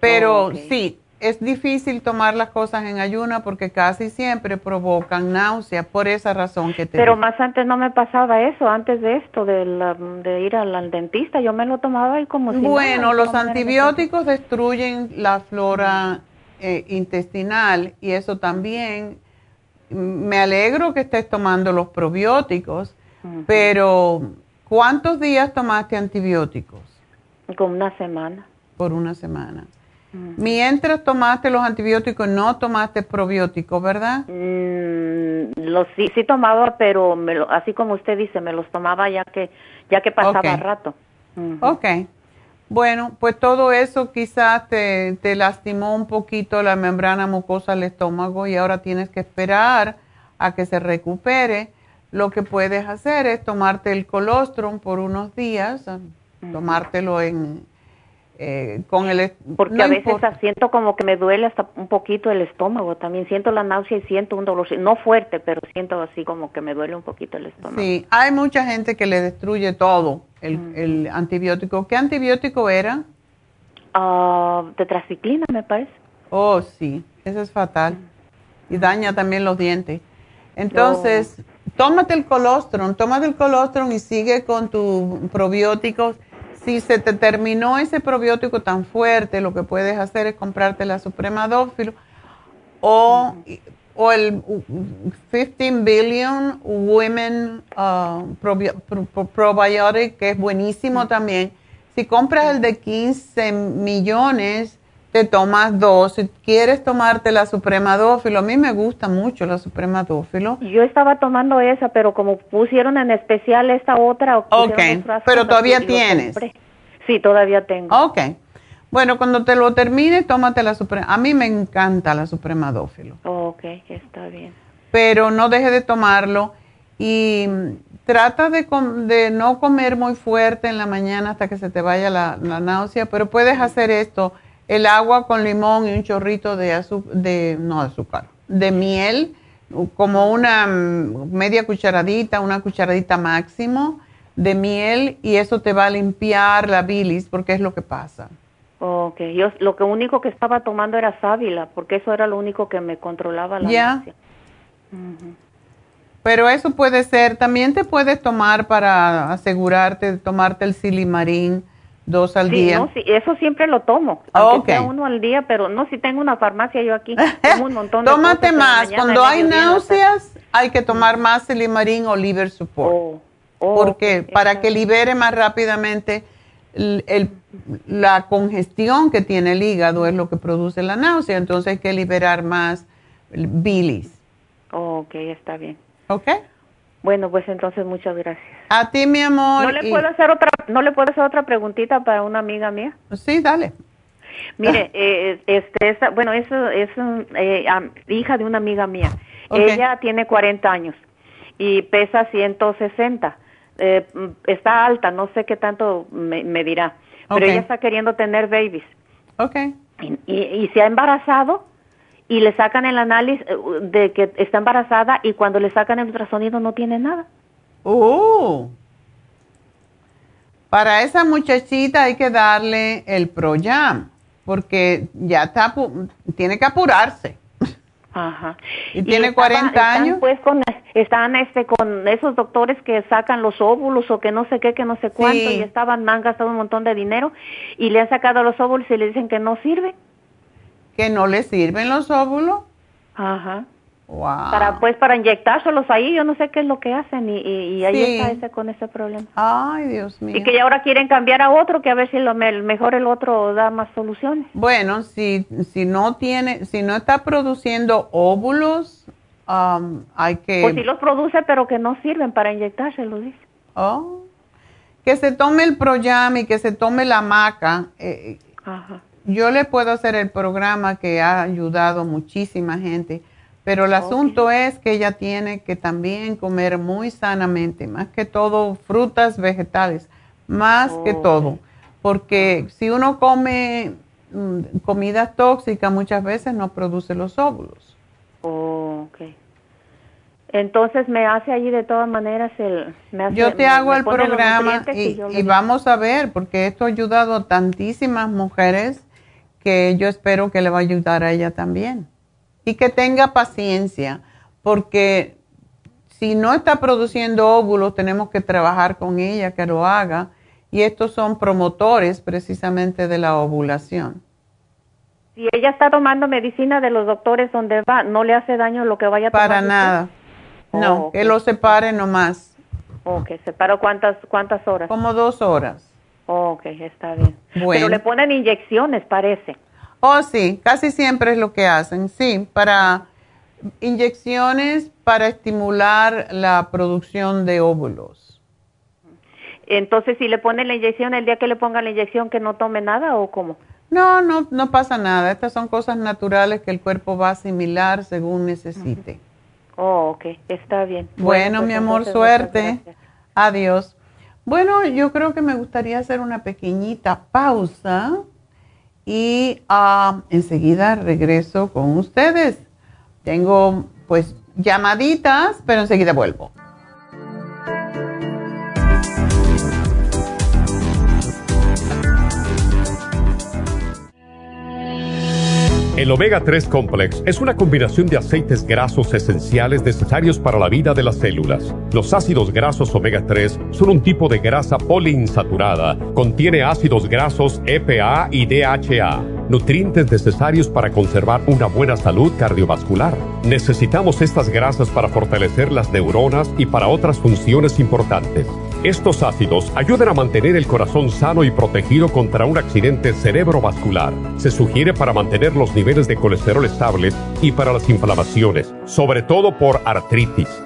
Pero sí, es difícil tomar las cosas en ayuna porque casi siempre provocan náusea por esa razón que te Pero más antes no me pasaba eso, antes de esto, de, de ir al, dentista, yo me lo tomaba y como si Bueno, los antibióticos destruyen la flora eh, intestinal y eso también, me alegro que estés tomando los probióticos, pero ¿cuántos días tomaste antibióticos? Como una semana. Por una semana. Mientras tomaste los antibióticos, no tomaste probióticos, ¿verdad? Mm, los sí, sí tomaba, pero me lo, así como usted dice, me los tomaba ya que ya que pasaba rato. Ok. Bueno, pues todo eso quizás te, te lastimó un poquito la membrana mucosa del estómago y ahora tienes que esperar a que se recupere. Lo que puedes hacer es tomarte el colostrum por unos días, tomártelo en, eh, con el porque a veces siento como que me duele hasta un poquito el estómago también siento la náusea y siento un dolor no fuerte pero siento así como que me duele un poquito el estómago. Sí hay mucha gente que le destruye todo el, antibiótico. Qué antibiótico era uh, tetraciclina me parece. Oh sí eso es fatal. Y daña también los dientes. Entonces tómate el colostrum tómate el colostrum y sigue con tus probióticos si se te terminó ese probiótico tan fuerte, lo que puedes hacer es comprarte la Suprema Dófilo o, o el 15 Billion Women uh, Probiotic, que es buenísimo también. Si compras el de 15 millones, te tomas dos. Si quieres tomarte la Suprema Dófilo, a mí me gusta mucho la Suprema Dófilo. Yo estaba tomando esa, pero como pusieron en especial esta otra. Ok, pero todavía tienes. Sí, todavía tengo. Ok. Bueno, cuando te lo termines, tómate la Suprema. A mí me encanta la Suprema Dófilo. ok, está bien. Pero no deje de tomarlo y trata de, de, no comer muy fuerte en la mañana hasta que se te vaya la, la náusea, pero puedes hacer esto el agua con limón y un chorrito de azúcar, de, no azúcar, de miel, como una mm, media cucharadita, una cucharadita máximo de miel y eso te va a limpiar la bilis porque es lo que pasa. Ok, yo lo que único que estaba tomando era sábila porque eso era lo único que me controlaba la Ya. Pero eso puede ser, también te puedes tomar para asegurarte de tomarte el silimarín dos al día. No, sí, eso siempre lo tomo, aunque sea uno al día, pero no, si tengo una farmacia yo aquí, tomo un montón de Tómate más, cuando hay náuseas hay que tomar más silimarín o liver support. Oh, oh, porque para que libere más rápidamente el, la congestión que tiene el hígado es lo que produce la náusea, entonces hay que liberar más bilis. ok, está bien. ¿Ok? Bueno, pues entonces muchas gracias. A ti, mi amor. ¿No le puedo hacer otra no le puedo hacer otra preguntita para una amiga mía? Sí, dale. Mire, eh, este bueno, eso es eh, hija de una amiga mía. Ella tiene 40 años y pesa 160. Eh, está alta, no sé qué tanto me, dirá, pero ella está queriendo tener babies. Okay. Y, y se ha embarazado y le sacan el análisis eh, de que está embarazada y cuando le sacan el ultrasonido no tiene nada. Oh. Para esa muchachita hay que darle el Proyam porque ya está tiene que apurarse. Ajá. Y, tiene 40 años. Pues con están este con esos doctores que sacan los óvulos o que no sé qué, que no sé cuánto y estaban han gastado un montón de dinero y le han sacado los óvulos y le dicen que no sirve que no le sirven los óvulos. Ajá. Wow. Para pues para inyectárselos ahí, yo no sé qué es lo que hacen y, y, ahí está ese con ese problema. Ay, Dios mío. Y que ahora quieren cambiar a otro, que a ver si lo mejor el otro da más soluciones. Bueno, si si no tiene, si no está produciendo óvulos, um, hay que. Pues sí los produce, pero que no sirven para inyectárselos, dice. Oh. Que se tome el Proyam y que se tome la maca. Eh, Ajá yo le puedo hacer el programa que ha ayudado muchísima gente, pero el asunto es que ella tiene que también comer muy sanamente, más que todo frutas, vegetales, más que todo, porque si uno come mm, comida tóxica muchas veces no produce los óvulos. Oh, ok. Entonces me hace allí de todas maneras el... yo te hago el programa y, y vamos a ver, porque esto ha ayudado a tantísimas mujeres que yo espero que le va a ayudar a ella también. Y que tenga paciencia, porque si no está produciendo óvulos, tenemos que trabajar con ella que lo haga. Y estos son promotores precisamente de la ovulación. Si ella está tomando medicina de los doctores donde va, ¿no le hace daño lo que vaya a tomar? Para nada. No, oh, que lo separe nomás. Ok, ¿separo cuántas, cuántas horas? Como dos horas. Ok, está bien. Pero le ponen inyecciones, parece. Oh, sí, casi siempre es lo que hacen, sí, para inyecciones para estimular la producción de óvulos. Entonces, si le ponen la inyección, el día que le pongan la inyección, que no tome nada o cómo? No, no, no pasa nada. Estas son cosas naturales que el cuerpo va a asimilar según necesite. Oh, ok, está bien. Bueno, pues mi amor, suerte. Adiós. Bueno, yo creo que me gustaría hacer una pequeñita pausa y uh, enseguida regreso con ustedes. Tengo pues llamaditas, pero enseguida vuelvo. El omega 3 complex es una combinación de aceites grasos esenciales necesarios para la vida de las células. Los ácidos grasos omega 3 son un tipo de grasa poliinsaturada. Contiene ácidos grasos EPA y DHA, nutrientes necesarios para conservar una buena salud cardiovascular. Necesitamos estas grasas para fortalecer las neuronas y para otras funciones importantes. Estos ácidos ayudan a mantener el corazón sano y protegido contra un accidente cerebrovascular. Se sugiere para mantener los niveles de colesterol estables y para las inflamaciones, sobre todo por artritis.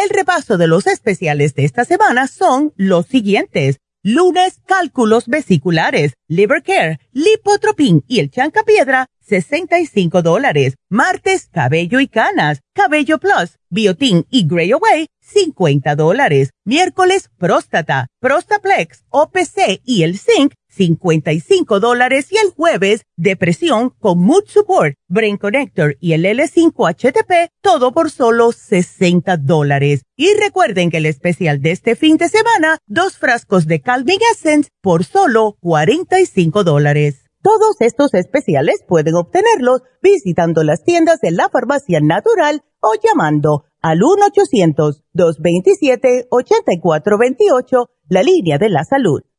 El repaso de los especiales de esta semana son los siguientes. Lunes, cálculos vesiculares, liver care, lipotropin y el chancapiedra, 65 dólares. Martes, cabello y canas, cabello plus, biotin y gray away, 50 dólares. Miércoles, próstata, prostaplex, OPC y el zinc, 55 dólares. Y el jueves, depresión con mood support, brain connector y el L5HTP, todo por solo 60 dólares. Y recuerden que el especial de este fin de semana, dos frascos de Calming Essence por solo 45 dólares. Todos estos especiales pueden obtenerlos visitando las tiendas de la farmacia natural o llamando al 1-800-227-8428, la línea de la salud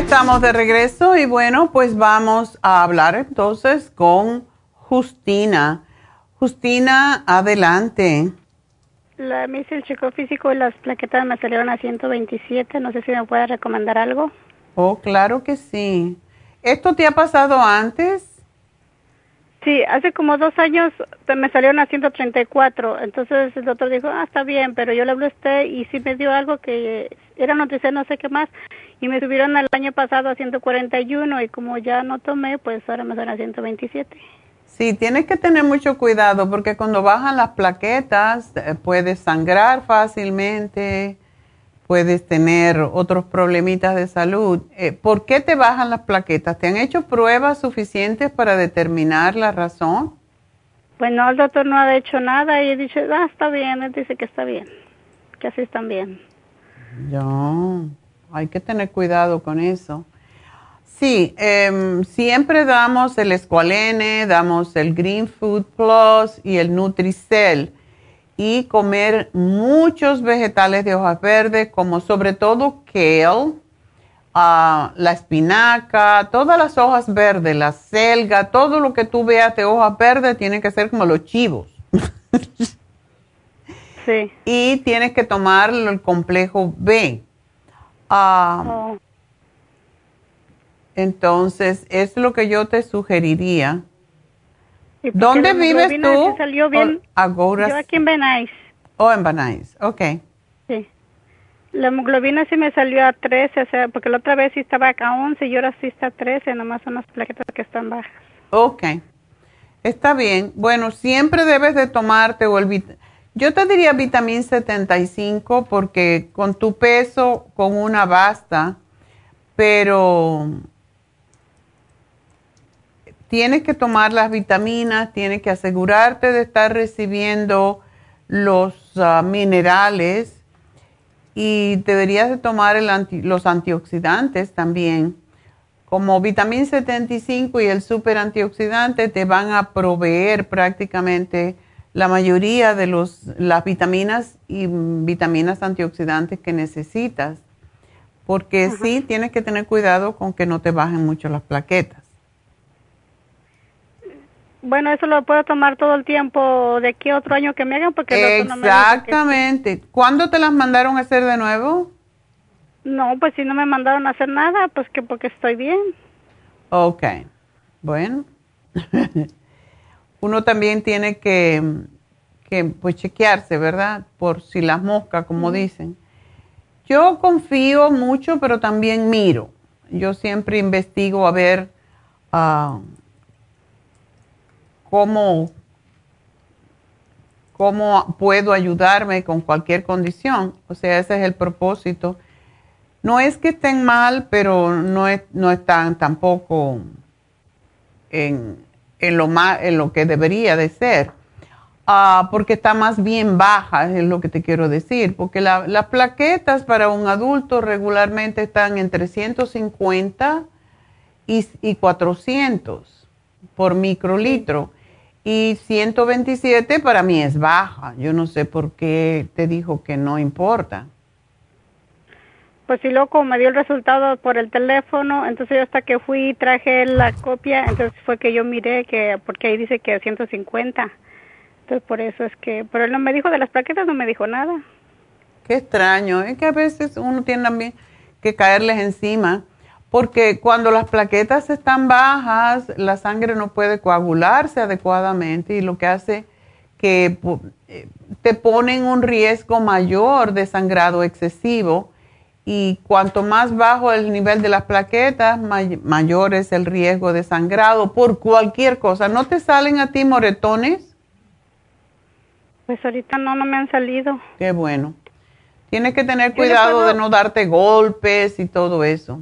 Estamos de regreso y bueno, pues vamos a hablar entonces con Justina. Justina, adelante. La, me hice el checo físico y las plaquetas me salieron a 127. No sé si me puede recomendar algo. Oh, claro que sí. ¿Esto te ha pasado antes? Sí, hace como dos años me salieron a 134. Entonces el doctor dijo, ah, está bien, pero yo le hablé a usted y sí me dio algo que era noticia, no sé qué más y me subieron el año pasado a 141 y como ya no tomé, pues ahora me dan a 127. Sí, tienes que tener mucho cuidado porque cuando bajan las plaquetas eh, puedes sangrar fácilmente, puedes tener otros problemitas de salud. Eh, ¿Por qué te bajan las plaquetas? ¿Te han hecho pruebas suficientes para determinar la razón? Pues no, el doctor no ha hecho nada y dice, ah, está bien, él dice que está bien, que así están bien. Ya hay que tener cuidado con eso. Sí, em, siempre damos el escualene, damos el Green Food Plus y el Nutricel y comer muchos vegetales de hojas verdes, como sobre todo kale, ah, la espinaca, todas las hojas verdes, la selga, todo lo que tú veas de hojas verdes tiene que ser como los chivos. sí. Y tienes que tomar el complejo B Ah, oh. Entonces, es lo que yo te sugeriría. ¿Dónde vives tú? Salió bien. Yo aquí en Benais. Oh, en Benais, ok. Sí. La hemoglobina sí me salió a 13, o sea, porque la otra vez sí estaba a 11 y ahora sí está a 13, nomás son las plaquetas que están bajas. Ok. Está bien. Bueno, siempre debes de tomarte o el yo te diría vitamina 75 porque con tu peso, con una basta, pero tienes que tomar las vitaminas, tienes que asegurarte de estar recibiendo los ah, minerales y deberías de tomar los antioxidantes también. Como vitamina 75 y el super antioxidante te van a proveer prácticamente la mayoría de los, las vitaminas y vitaminas antioxidantes que necesitas, porque sí tienes que tener cuidado con que no te bajen mucho las plaquetas. Bueno, eso lo puedo tomar todo el tiempo de aquí a otro año que me hagan porque Exactamente. ¿Cuándo te las mandaron a hacer de nuevo? No, pues si no me mandaron a hacer nada, pues que porque estoy bien. Ok. Bueno. uno también tiene que, pues chequearse, ¿verdad? Por si las moscas, como dicen. Yo confío mucho, pero también miro. Yo siempre investigo a ver uh, cómo, cómo puedo ayudarme con cualquier condición. O sea, ese es el propósito. No es que estén mal, pero no, no están tampoco en, en lo, más, en lo que debería de ser. Ah, porque está más bien baja, es lo que te quiero decir, porque las plaquetas para un adulto regularmente están entre 150 y, y 400 por microlitro. Y 127 para mí es baja. Yo no sé por qué te dijo que no importa pues sí, loco, me dio el resultado por el teléfono, entonces yo hasta que fui traje la copia, entonces fue que yo miré que, porque ahí dice que 150, entonces por eso es que, pero él no me dijo de las plaquetas, no me dijo nada. Qué extraño, es que a veces uno tiene también que caerles encima, porque cuando las plaquetas están bajas, la sangre no puede coagularse adecuadamente y lo que hace que eh, te pone en un riesgo mayor de sangrado excesivo y cuanto más bajo el nivel de las plaquetas, mayor es el riesgo de sangrado por cualquier cosa. ¿No te salen a ti moretones? Pues ahorita no, no me han salido. Qué bueno. Tienes que tener cuidado de no darte golpes y todo eso.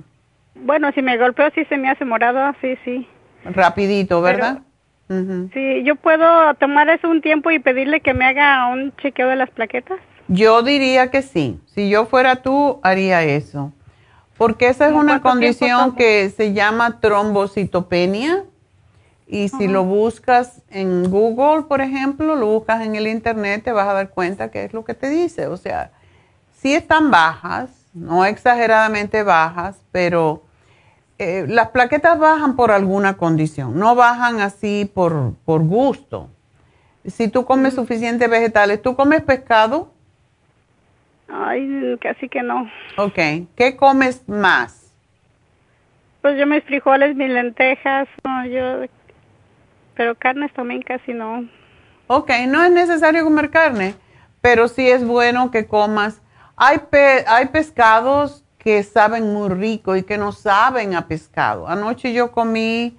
Bueno, si me golpeo sí se me hace morado, sí, sí. Rapidito, ¿verdad? Sí, yo puedo tomar eso un tiempo y pedirle que me haga un chequeo de las plaquetas. Yo diría que sí. Si yo fuera tú, haría eso. Porque esa es ¿Cómo una condición que se llama trombocitopenia. Y si lo buscas en Google, por ejemplo, lo buscas en el Internet, te vas a dar cuenta que es lo que te dice. O sea, sí están bajas, no exageradamente bajas, pero eh, las plaquetas bajan por alguna condición, no bajan así por, por gusto. Si tú comes suficientes vegetales, ¿tú comes pescado? Ay, casi que no. Ok. ¿Qué comes más? Pues yo mis frijoles, mis lentejas, no, yo, pero carnes también casi no. Ok, no es necesario comer carne, pero sí es bueno que comas. Hay, pe- hay pescados que saben muy rico y que no saben a pescado. Anoche yo comí,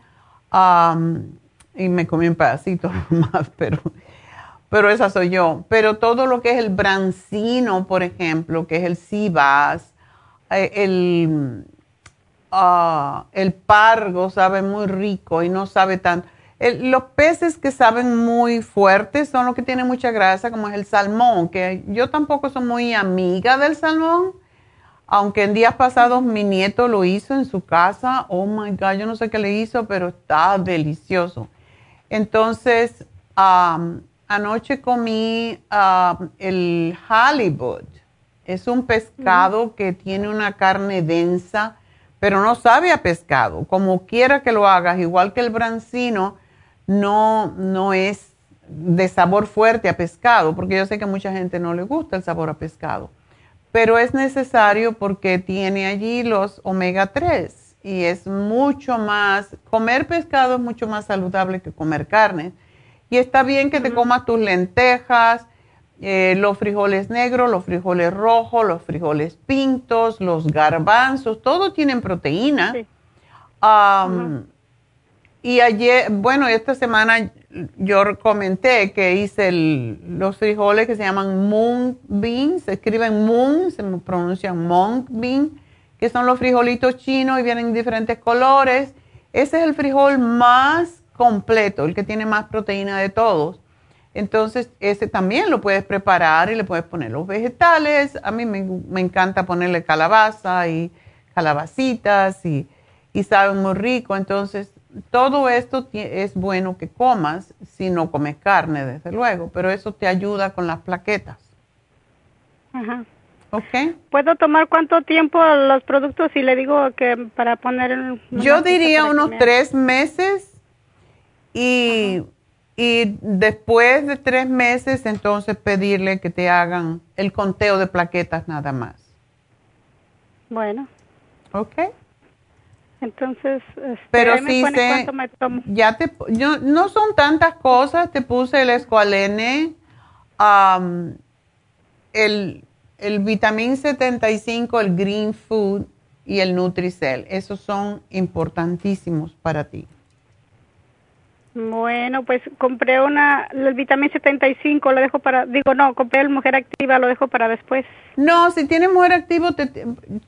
am, y me comí un pedacito más, pero, pero esa soy yo. Pero todo lo que es el brancino, por ejemplo, que es el cibas, eh, el, ah, el pargo sabe muy rico y no sabe. El- los peces que saben muy fuertes son los que tienen mucha grasa, como es el salmón, que yo tampoco soy muy amiga del salmón, aunque en días pasados mi nieto lo hizo en su casa. Oh my God, yo no sé qué le hizo, pero está delicioso. Entonces, am, anoche comí am, el halibut. Es un pescado que tiene una carne densa, pero no sabe a pescado. Como quiera que lo hagas, igual que el brancino, no, no es de sabor fuerte a pescado, porque yo sé que a mucha gente no le gusta el sabor a pescado. Pero es necesario porque tiene allí los omega 3 y es mucho más, comer pescado es mucho más saludable que comer carne. Y está bien que te comas tus lentejas, eh, los frijoles negros, los frijoles rojos, los frijoles pintos, los garbanzos, todos tienen proteína. Y ayer, bueno, esta semana yo comenté que hice el- los frijoles que se llaman mung beans, se escriben mung, se pronuncian mung bean, que son los frijolitos chinos y vienen en diferentes colores. Ese es el frijol más completo, el que tiene más proteína de todos. Entonces, ese también lo puedes preparar y le puedes poner los vegetales. A mí me, me encanta ponerle calabaza y calabacitas y, y sabe muy rico. Entonces, todo esto es bueno que comas si no comes carne, desde luego, pero eso te ayuda con las plaquetas. Ajá. ¿Ok? ¿Puedo tomar cuánto tiempo los productos y le digo que para poner el... Yo diría unos tres meses y, y después de tres meses entonces pedirle que te hagan el conteo de plaquetas nada más. Bueno, ¿Ok? entonces... este, Pero sí cuánto me tomo. ya te, yo, no son tantas cosas, te puse el escualene, am, el, el vitamin 75, el green food y el Nutricel. Esos son importantísimos para ti. Bueno, pues compré una, el vitamín 75, lo dejo para, digo, no, compré el Mujer Activa, lo dejo para después. No, si tienes mujer activo, te-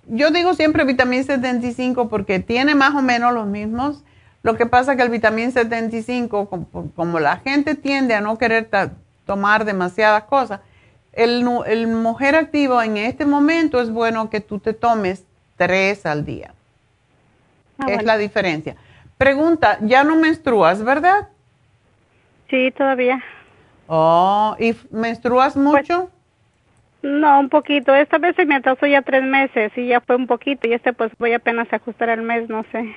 yo digo siempre vitamina 75 porque tiene más o menos los mismos. Lo que pasa que el vitamina 75, como, como la gente tiende a no querer ta- tomar demasiadas cosas, el, el mujer activo en este momento es bueno que tú te tomes tres al día. Ah, es bueno. la diferencia. Pregunta, ya no menstruas, ¿verdad? Sí, todavía. Oh, ¿y menstruas mucho? No, un poquito. Esta vez se me atrasó ya tres meses y ya fue un poquito y este pues voy apenas a ajustar el mes, no sé.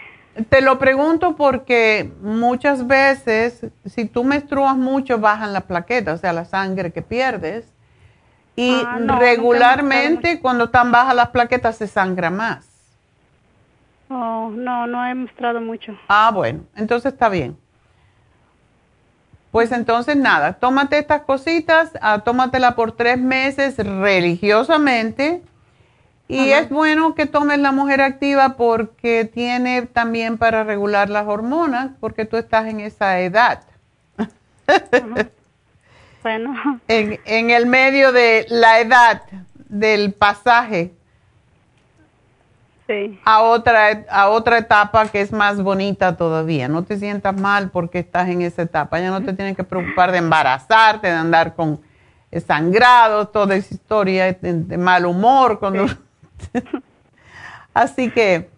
Te lo pregunto porque muchas veces, si tú menstruas mucho, bajan las plaquetas, o sea, la sangre que pierdes. Y Ah, no, regularmente, cuando están bajas las plaquetas, se sangra más. Oh, no, no he mostrado mucho. Ah, bueno, entonces está bien. Pues entonces nada, tómate estas cositas, ah, tómatela por tres meses religiosamente. Y es bueno que tomes la mujer activa porque tiene también para regular las hormonas, porque tú estás en esa edad. Bueno, En, en el medio de la edad del pasaje. A otra a otra etapa que es más bonita todavía. No te sientas mal porque estás en esa etapa. Ya no te tienes que preocupar de embarazarte, de andar con sangrado, toda esa historia de, mal humor. Cuando... Así que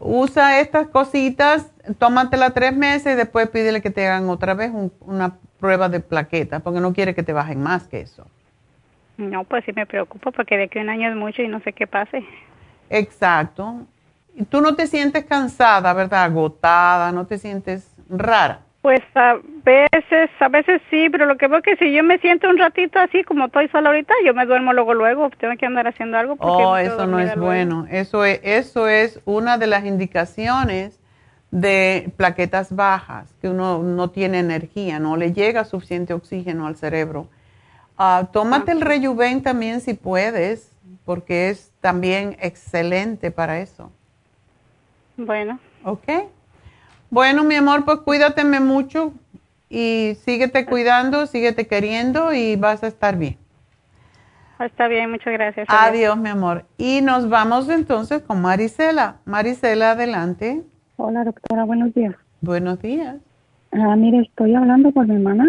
usa estas cositas, tómatela tres meses y después pídele que te hagan otra vez una prueba de plaqueta, porque no quiere que te bajen más que eso. No, pues sí me preocupo porque de que un año es mucho y no sé qué pase. Exacto. Y tú no te sientes cansada, ¿verdad? Agotada, no te sientes rara. Pues a veces, a veces sí, pero lo que veo es que si yo me siento un ratito así como estoy sola ahorita, yo me duermo luego luego, tengo que andar haciendo algo. oh, eso no es bueno. Eso es, eso es una de las indicaciones de plaquetas bajas, que uno no tiene energía, no le llega suficiente oxígeno al cerebro. Uh, tómate el Rejuven también si puedes, porque es también excelente para eso. Bueno. Ok. Bueno, mi amor, pues cuídateme mucho y síguete cuidando, síguete queriendo y vas a estar bien. Está bien, muchas gracias. Adiós, mi amor. Y nos vamos entonces con Marisela. Marisela, adelante. Hola, doctora, buenos días. Buenos días. Ah, mire, estoy hablando con mi hermana.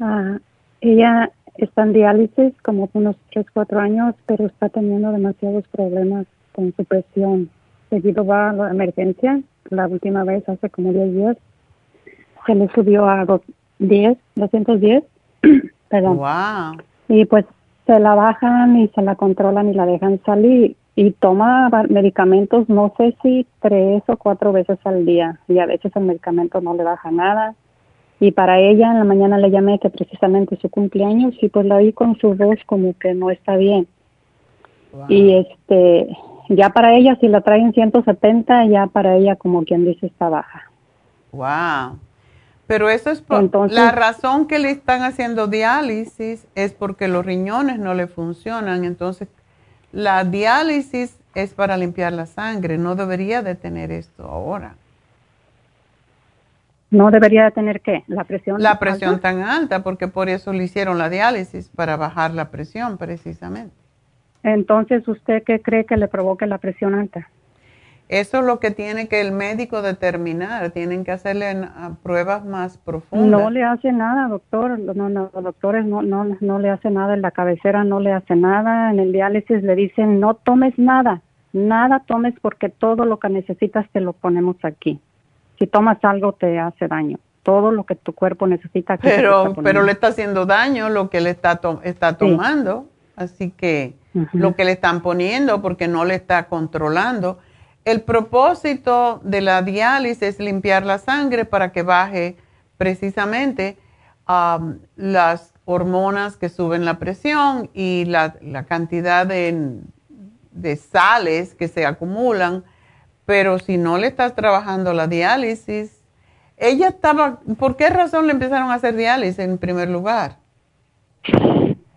ah, ella está en diálisis como unos 3, 4 años, pero está teniendo demasiados problemas con su presión. Seguido va a la emergencia la última vez hace como 10 días, se le subió a 10, 210, perdón. Wow. Y pues se la bajan y se la controlan y la dejan salir y toma medicamentos, no sé si tres o cuatro veces al día y a veces el medicamento no le baja nada. Y para ella en la mañana le llamé que precisamente su cumpleaños y pues la oí con su voz como que no está bien. Y este ya para ella, si la traen 170, ya para ella, como quien dice, está baja. Wow. Pero eso es por la razón que le están haciendo diálisis es porque los riñones no le funcionan. Entonces, la diálisis es para limpiar la sangre. No debería de tener esto ahora. No debería de tener qué? La presión. La presión tan alta, porque por eso le hicieron la diálisis, para bajar la presión precisamente. Entonces, ¿usted qué cree que le provoque la presión alta? Eso es lo que tiene que el médico determinar. Tienen que hacerle pruebas más profundas. No le hace nada, doctor. No, no, los doctores no, no, no le hace nada. En la cabecera no le hace nada. En el diálisis le dicen no tomes nada. Nada tomes porque todo lo que necesitas te lo ponemos aquí. Si tomas algo te hace daño. Todo lo que tu cuerpo necesita. pero, pero le está haciendo daño lo que le está, está tomando. Así que lo que le están poniendo porque no le está controlando. El propósito de la diálisis es limpiar la sangre para que baje precisamente um, las hormonas que suben la presión y la, cantidad de, de, sales que se acumulan. Pero si no le estás trabajando la diálisis, ella estaba, ¿por qué razón le empezaron a hacer diálisis en primer lugar?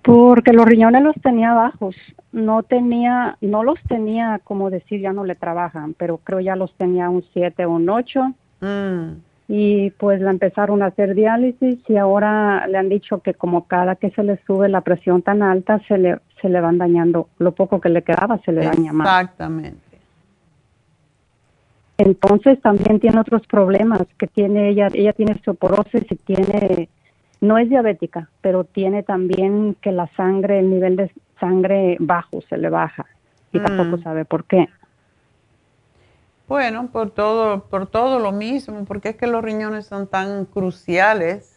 Porque los riñones los tenía bajos, no tenía, no los tenía, como decir, ya no le trabajan, pero creo ya los tenía un 7 o un 8. Mm. Y pues la empezaron a hacer diálisis y ahora le han dicho que como cada que se le sube la presión tan alta, se le, se le van dañando, lo poco que le quedaba se le daña más. Exactamente. Entonces también tiene otros problemas que tiene ella, ella tiene osteoporosis y tiene no es diabética, pero tiene también que la sangre, el nivel de sangre bajo, se le baja y tampoco mm. sabe por qué. Bueno, por todo, por todo lo mismo, porque es que los riñones son tan cruciales.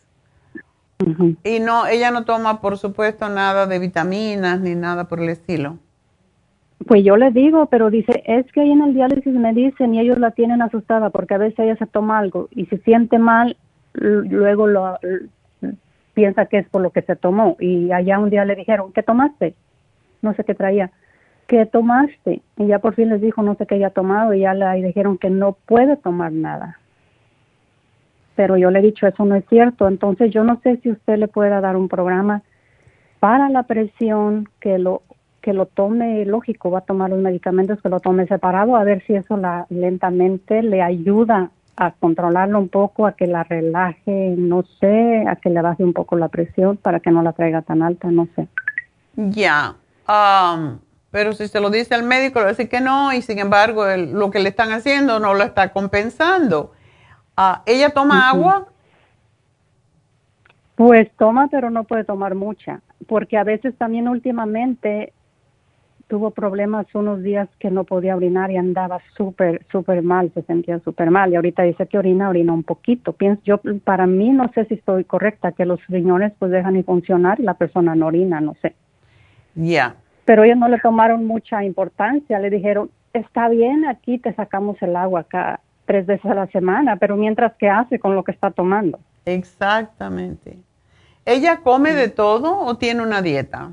Y no, ella no toma, por supuesto, nada de vitaminas ni nada por el estilo. Pues yo le digo, pero dice, es que ahí en el diálisis me dicen y ellos la tienen asustada porque a veces ella se toma algo y se siente mal, luego lo, piensa que es por lo que se tomó. Y allá un día le dijeron, ¿qué tomaste? No sé qué traía. ¿Qué tomaste? Y ya por fin les dijo, no sé qué haya tomado, y ya le dijeron que no puede tomar nada. Pero yo le he dicho, eso no es cierto. Entonces yo no sé si usted le pueda dar un programa para la presión que lo que lo tome, lógico, va a tomar los medicamentos, que lo tome separado, a ver si eso la, lentamente le ayuda a controlarlo un poco, a que la relaje, no sé, a que le baje un poco la presión para que no la traiga tan alta, no sé. Ya. Um, pero si se lo dice al médico, le va a decir que no, y sin embargo lo que le están haciendo no lo está compensando. Ah, ¿Ella toma agua? Pues toma, pero no puede tomar mucha, porque a veces también últimamente tuvo problemas unos días que no podía orinar y andaba súper, súper mal, se sentía súper mal. Y ahorita dice que orina, orina un poquito. Pienso, yo, para mí, no sé si estoy correcta, que los riñones pues dejan de funcionar y la persona no orina, no sé. Ya pero ellos no le tomaron mucha importancia, le dijeron, está bien, aquí te sacamos el agua acá tres veces a la semana, pero mientras, ¿qué hace con lo que está tomando? Exactamente. ¿Ella come de todo o tiene una dieta?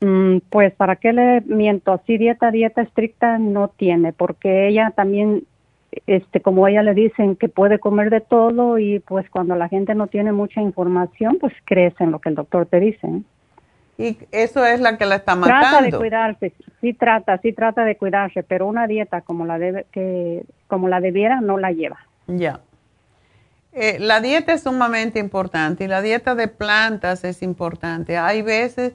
Mm, pues, ¿para qué le miento? Así dieta, dieta estricta no tiene, porque ella también, este, como ella le dicen que puede comer de todo y pues cuando la gente no tiene mucha información, pues crees en lo que el doctor te dice. ¿eh? Y eso es la que la está matando. Trata de cuidarse, sí trata, sí trata de cuidarse, pero una dieta como la debe, que como la debiera no la lleva. Ya. Eh, la dieta es sumamente importante y la dieta de plantas es importante. Hay veces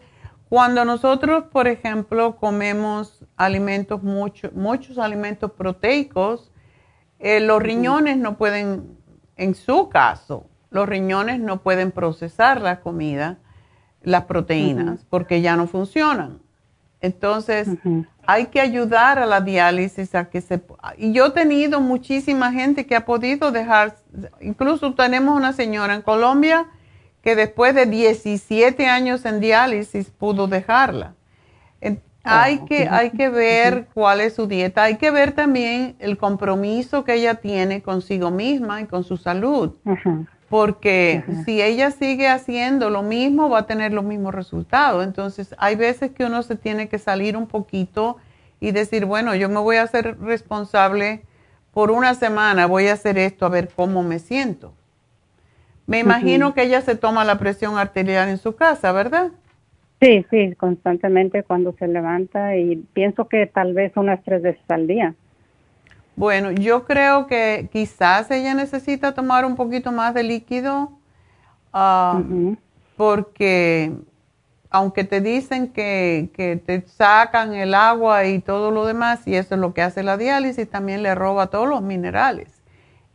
cuando nosotros, por ejemplo, comemos alimentos mucho, muchos alimentos proteicos, eh, los riñones no pueden, en su caso, los riñones no pueden procesar la comida las proteínas porque ya no funcionan. Entonces, hay que ayudar a la diálisis a que se... Y yo he tenido muchísima gente que ha podido dejar, incluso tenemos una señora en Colombia que después de 17 años en diálisis pudo dejarla. Ah, hay, que, hay que ver cuál es su dieta, hay que ver también el compromiso que ella tiene consigo misma y con su salud porque si ella sigue haciendo lo mismo, va a tener los mismos resultados. Entonces, hay veces que uno se tiene que salir un poquito y decir, bueno, yo me voy a hacer responsable por una semana, voy a hacer esto a ver cómo me siento. Me imagino que ella se toma la presión arterial en su casa, ¿verdad? Sí, sí, constantemente cuando se levanta y pienso que tal vez unas tres veces al día. Bueno, yo creo que quizás ella necesita tomar un poquito más de líquido ah, porque aunque te dicen que, que, te sacan el agua y todo lo demás, y eso es lo que hace la diálisis, también le roba todos los minerales.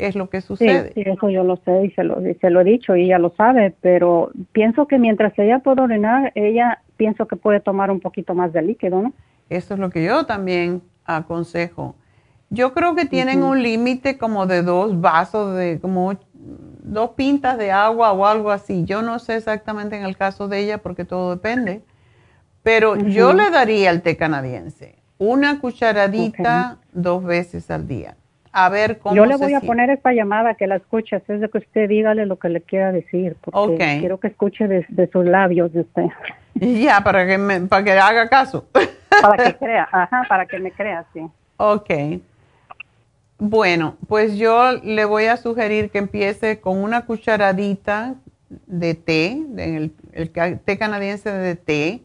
Es lo que sucede. Sí, eso yo lo sé y se lo, y se lo he dicho y ella lo sabe, pero pienso que mientras ella puede orinar, ella pienso que puede tomar un poquito más de líquido, ¿no? Eso es lo que yo también aconsejo. Yo creo que tienen un límite como de dos vasos, de como dos pintas de agua o algo así. Yo no sé exactamente en el caso de ella porque todo depende. Pero yo le daría el té canadiense una cucharadita dos veces al día. A ver cómo Yo le voy a poner esta llamada que la escuche, es de que usted dígale lo que le quiera decir, porque quiero que escuche de, sus labios de usted. Ya, para que me, para que haga caso. Para que crea, ajá, para que me crea, sí. Ok. Bueno, pues yo le voy a sugerir que empiece con una cucharadita de té, el, té canadiense de té,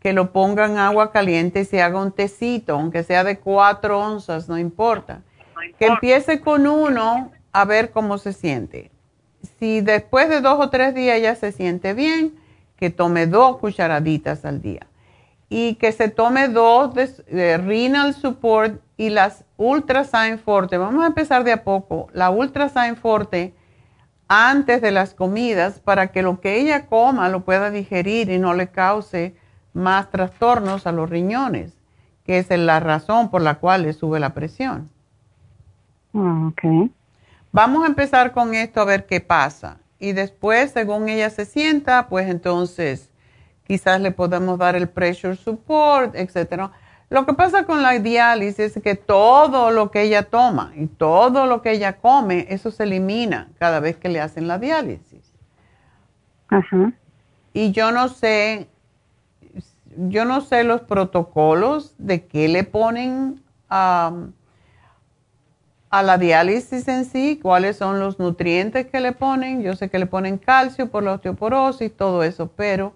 que lo ponga en agua caliente y se haga un tecito, aunque sea de cuatro onzas, no importa. Que empiece con uno a ver cómo se siente. Si después de dos o tres días ya se siente bien, que tome dos cucharaditas al día. Y que se tome dos de Renal Support y las Ultrasign Forte, vamos a empezar de a poco, la Ultrasign Forte antes de las comidas para que lo que ella coma lo pueda digerir y no le cause más trastornos a los riñones, que es la razón por la cual le sube la presión. Ah, ok. Vamos a empezar con esto a ver qué pasa. Y después, según ella se sienta, pues entonces quizás le podemos dar el pressure support, etcétera lo que pasa con la diálisis es que todo lo que ella toma y todo lo que ella come, eso se elimina cada vez que le hacen la diálisis. Ajá. Y yo no sé, yo no sé los protocolos de qué le ponen a, a la diálisis en sí, cuáles son los nutrientes que le ponen. Yo sé que le ponen calcio por la osteoporosis, todo eso, pero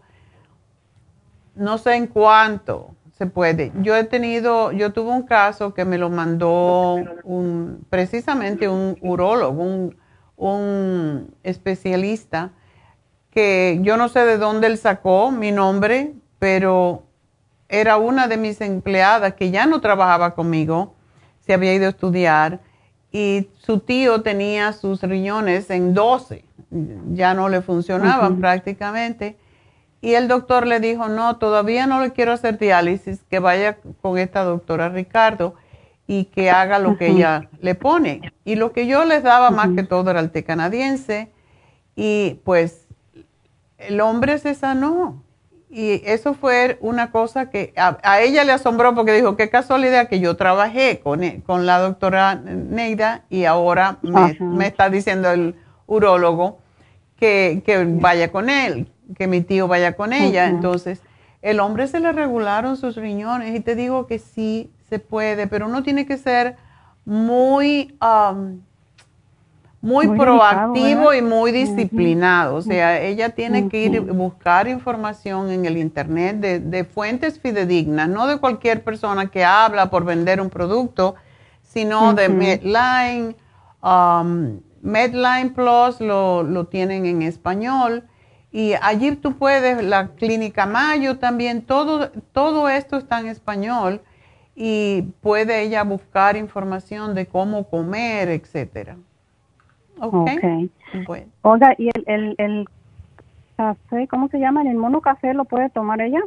no sé en cuánto se puede. Yo he tenido, yo tuve un caso que me lo mandó un, precisamente un urólogo, un, un especialista, que yo no sé de dónde él sacó mi nombre, pero era una de mis empleadas que ya no trabajaba conmigo, se había ido a estudiar y su tío tenía sus riñones en 12, ya no le funcionaban prácticamente. Y el doctor le dijo, no, todavía no le quiero hacer diálisis, que vaya con esta doctora Ricardo y que haga lo que ella le pone. Y lo que yo les daba más que todo era el té canadiense y pues el hombre se sanó. Y eso fue una cosa que a, ella le asombró porque dijo, qué casualidad que yo trabajé con, e, con la doctora Neida y ahora me, está diciendo el urólogo que, vaya con él, que mi tío vaya con ella. Entonces, el hombre se le regularon sus riñones y te digo que sí se puede, pero uno tiene que ser muy... Um, muy, proactivo y muy disciplinado. O sea, ella tiene que ir a buscar información en el Internet de, fuentes fidedignas, no de cualquier persona que habla por vender un producto, sino de Medline. Um, Medline Plus lo, lo, tienen en español. Y allí tú puedes, la Clínica Mayo también, todo, todo esto está en español y puede ella buscar información de cómo comer, etcétera. Okay. Oiga, ¿y el, el, el café, cómo se llama? ¿El mono café lo puede tomar ella?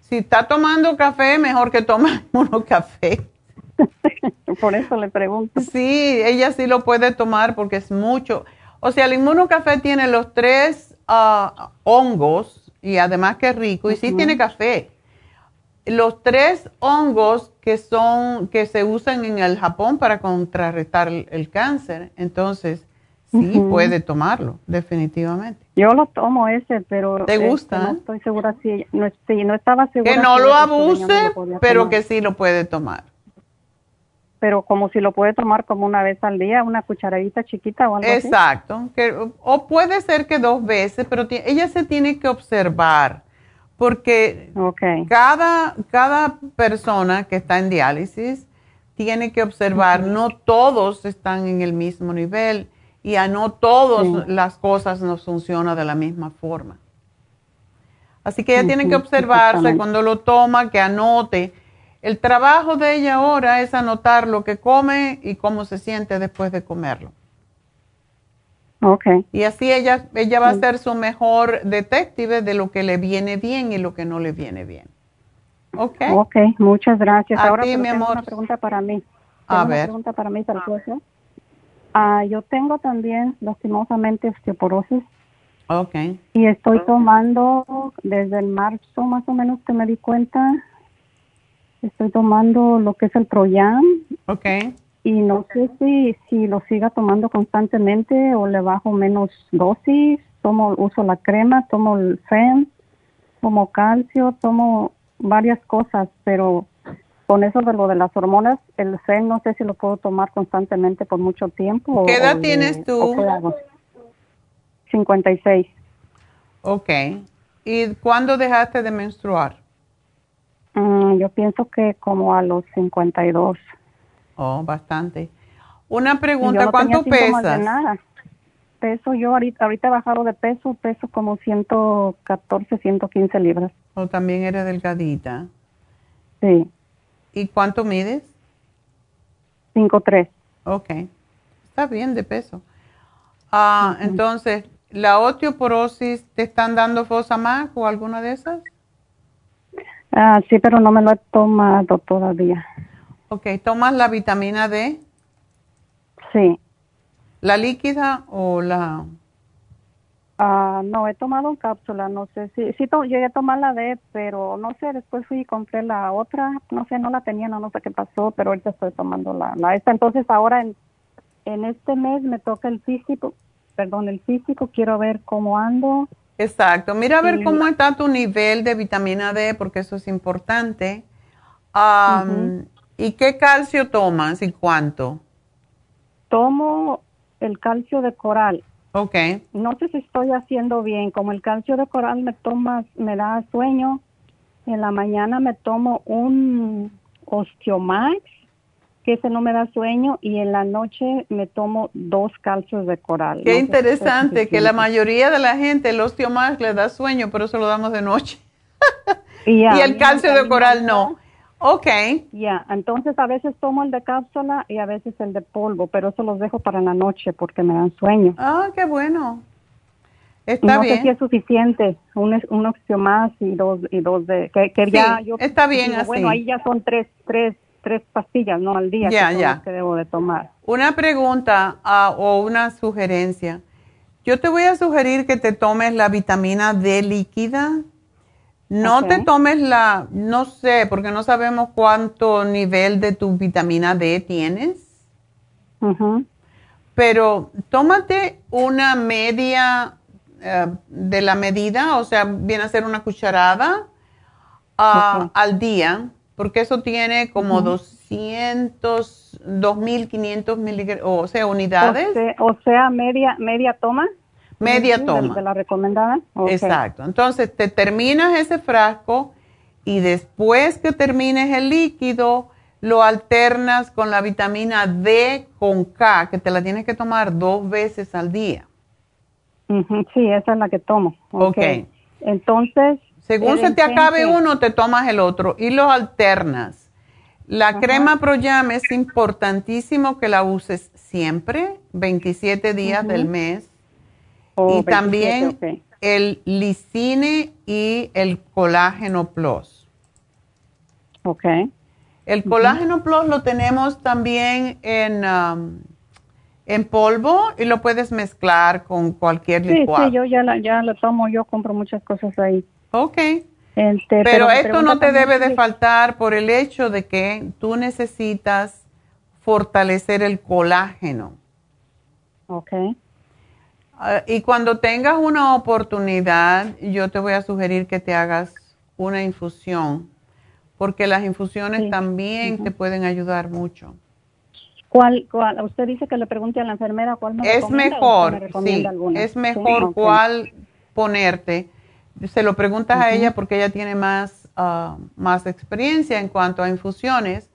Si está tomando café, mejor que tome mono café. Por eso le pregunto. Sí, ella sí lo puede tomar porque es mucho. O sea, el inmunocafé tiene los tres ah, hongos y además que es rico y sí tiene café los tres hongos que son que se usan en el Japón para contrarrestar el, cáncer, entonces sí puede tomarlo, definitivamente. Yo lo tomo ese, pero ¿te este, gusta? no estoy segura si no, no estaba segura que no lo abuse, pero que sí lo puede tomar. Pero como si lo puede tomar como una vez al día, una cucharadita chiquita o algo Exacto, que, o puede ser que dos veces, pero ella se tiene que observar porque cada, cada persona que está en diálisis tiene que observar, no todos están en el mismo nivel y a no todas las cosas nos funcionan de la misma forma. Así que ella tiene que observarse cuando lo toma, que anote. El trabajo de ella ahora es anotar lo que come y cómo se siente después de comerlo. Okay. Y así ella, ella va a ser su mejor detective de lo que le viene bien y lo que no le viene bien. Ok. Ok, muchas gracias. A Ahora ti, mi amor. una pregunta para mí. A ver. Una pregunta para mí, Ah, yo tengo también, lastimosamente, osteoporosis. Ok. Y estoy tomando desde el marzo más o menos que me di cuenta, estoy tomando lo que es el Proyan. Ok y no sé si, si lo siga tomando constantemente o le bajo menos dosis, tomo, uso la crema, tomo el FEM, tomo calcio, tomo varias cosas, pero con eso de lo de las hormonas, el FEM no sé si lo puedo tomar constantemente por mucho tiempo. ¿Qué edad tienes tú? 56. Ok. ¿Y cuándo dejaste de menstruar? Mm, yo pienso que como a los 52. Oh, bastante. Una pregunta, ¿cuánto pesas? nada. Peso yo ahorita, ahorita he bajado de peso, peso como 114, 115 libras. ¿O oh, también eres delgadita? Sí. ¿Y cuánto mides? 5'3". Ok. Está bien de peso. Ah, entonces, ¿la osteoporosis te están dando Fosamax o alguna de esas? Ah, sí, pero no me lo he tomado todavía. Ok, ¿tomas la vitamina D? Sí. ¿La líquida o la...? Ah, no, he tomado cápsula, no sé si, sí, llegué a tomar la D, pero no sé, después fui y compré la otra, no sé, no la tenía, no, no sé qué pasó, pero ahorita estoy tomando la, la esta. Entonces ahora en, en este mes me toca el físico, perdón, el físico, quiero ver cómo ando. Exacto, mira a ver cómo está tu nivel de vitamina D, porque eso es importante. ¿Y qué calcio tomas y cuánto? Tomo el calcio de coral. Ok. No sé si estoy haciendo bien. Como el calcio de coral me toma, me da sueño. En la mañana me tomo un Osteomax, que ese no me da sueño, y en la noche me tomo dos calcios de coral. Qué interesante, que la mayoría de la gente el Osteomax le da sueño, pero eso lo damos de noche. y el calcio de coral no. Ok. Ya, entonces a veces tomo el de cápsula y a veces el de polvo, pero eso los dejo para la noche porque me dan sueño. Ah, qué bueno. Está no bien. sé si es suficiente, un, un más y dos, y dos de... Que, que ya yo está bien así. Bueno, ahí ya son tres, tres, tres pastillas, ¿no? Al día ya, que, ya. que debo de tomar. Una pregunta ah, o una sugerencia. Yo te voy a sugerir que te tomes la vitamina D líquida. No te tomes la, no sé, porque no sabemos cuánto nivel de tu vitamina D tienes. Pero tómate una media eh, de la medida, o sea, viene a ser una cucharada ah, al día, porque eso tiene como 200, 2.500 miligramos, o sea, unidades. O sea, media, media toma. Media toma. De, la recomendada. Exacto. Entonces, te terminas ese frasco y después que termines el líquido, lo alternas con la vitamina D con K, que te la tienes que tomar dos veces al día. sí, esa es la que tomo. Ok. Entonces. Según se te acabe uno, te tomas el otro y lo alternas. La crema ProYam es importantísimo que la uses siempre, 27 días del mes y también el lisine y el colágeno plus. Ok. El colágeno plus lo tenemos también en, um, en polvo y lo puedes mezclar con cualquier licuado. Sí, yo ya, la, ya lo tomo, yo compro muchas cosas ahí. Ok. Este, pero, esto no te debe de faltar por el hecho de que tú necesitas fortalecer el colágeno. Ok. Ah, y cuando tengas una oportunidad, yo te voy a sugerir que te hagas una infusión, porque las infusiones también te pueden ayudar mucho. ¿Cuál, cuál? Usted dice que le pregunte a la enfermera cuál me Es mejor, sí, es mejor cuál ponerte. Se lo preguntas a ella porque ella tiene más, ah, más experiencia en cuanto a infusiones,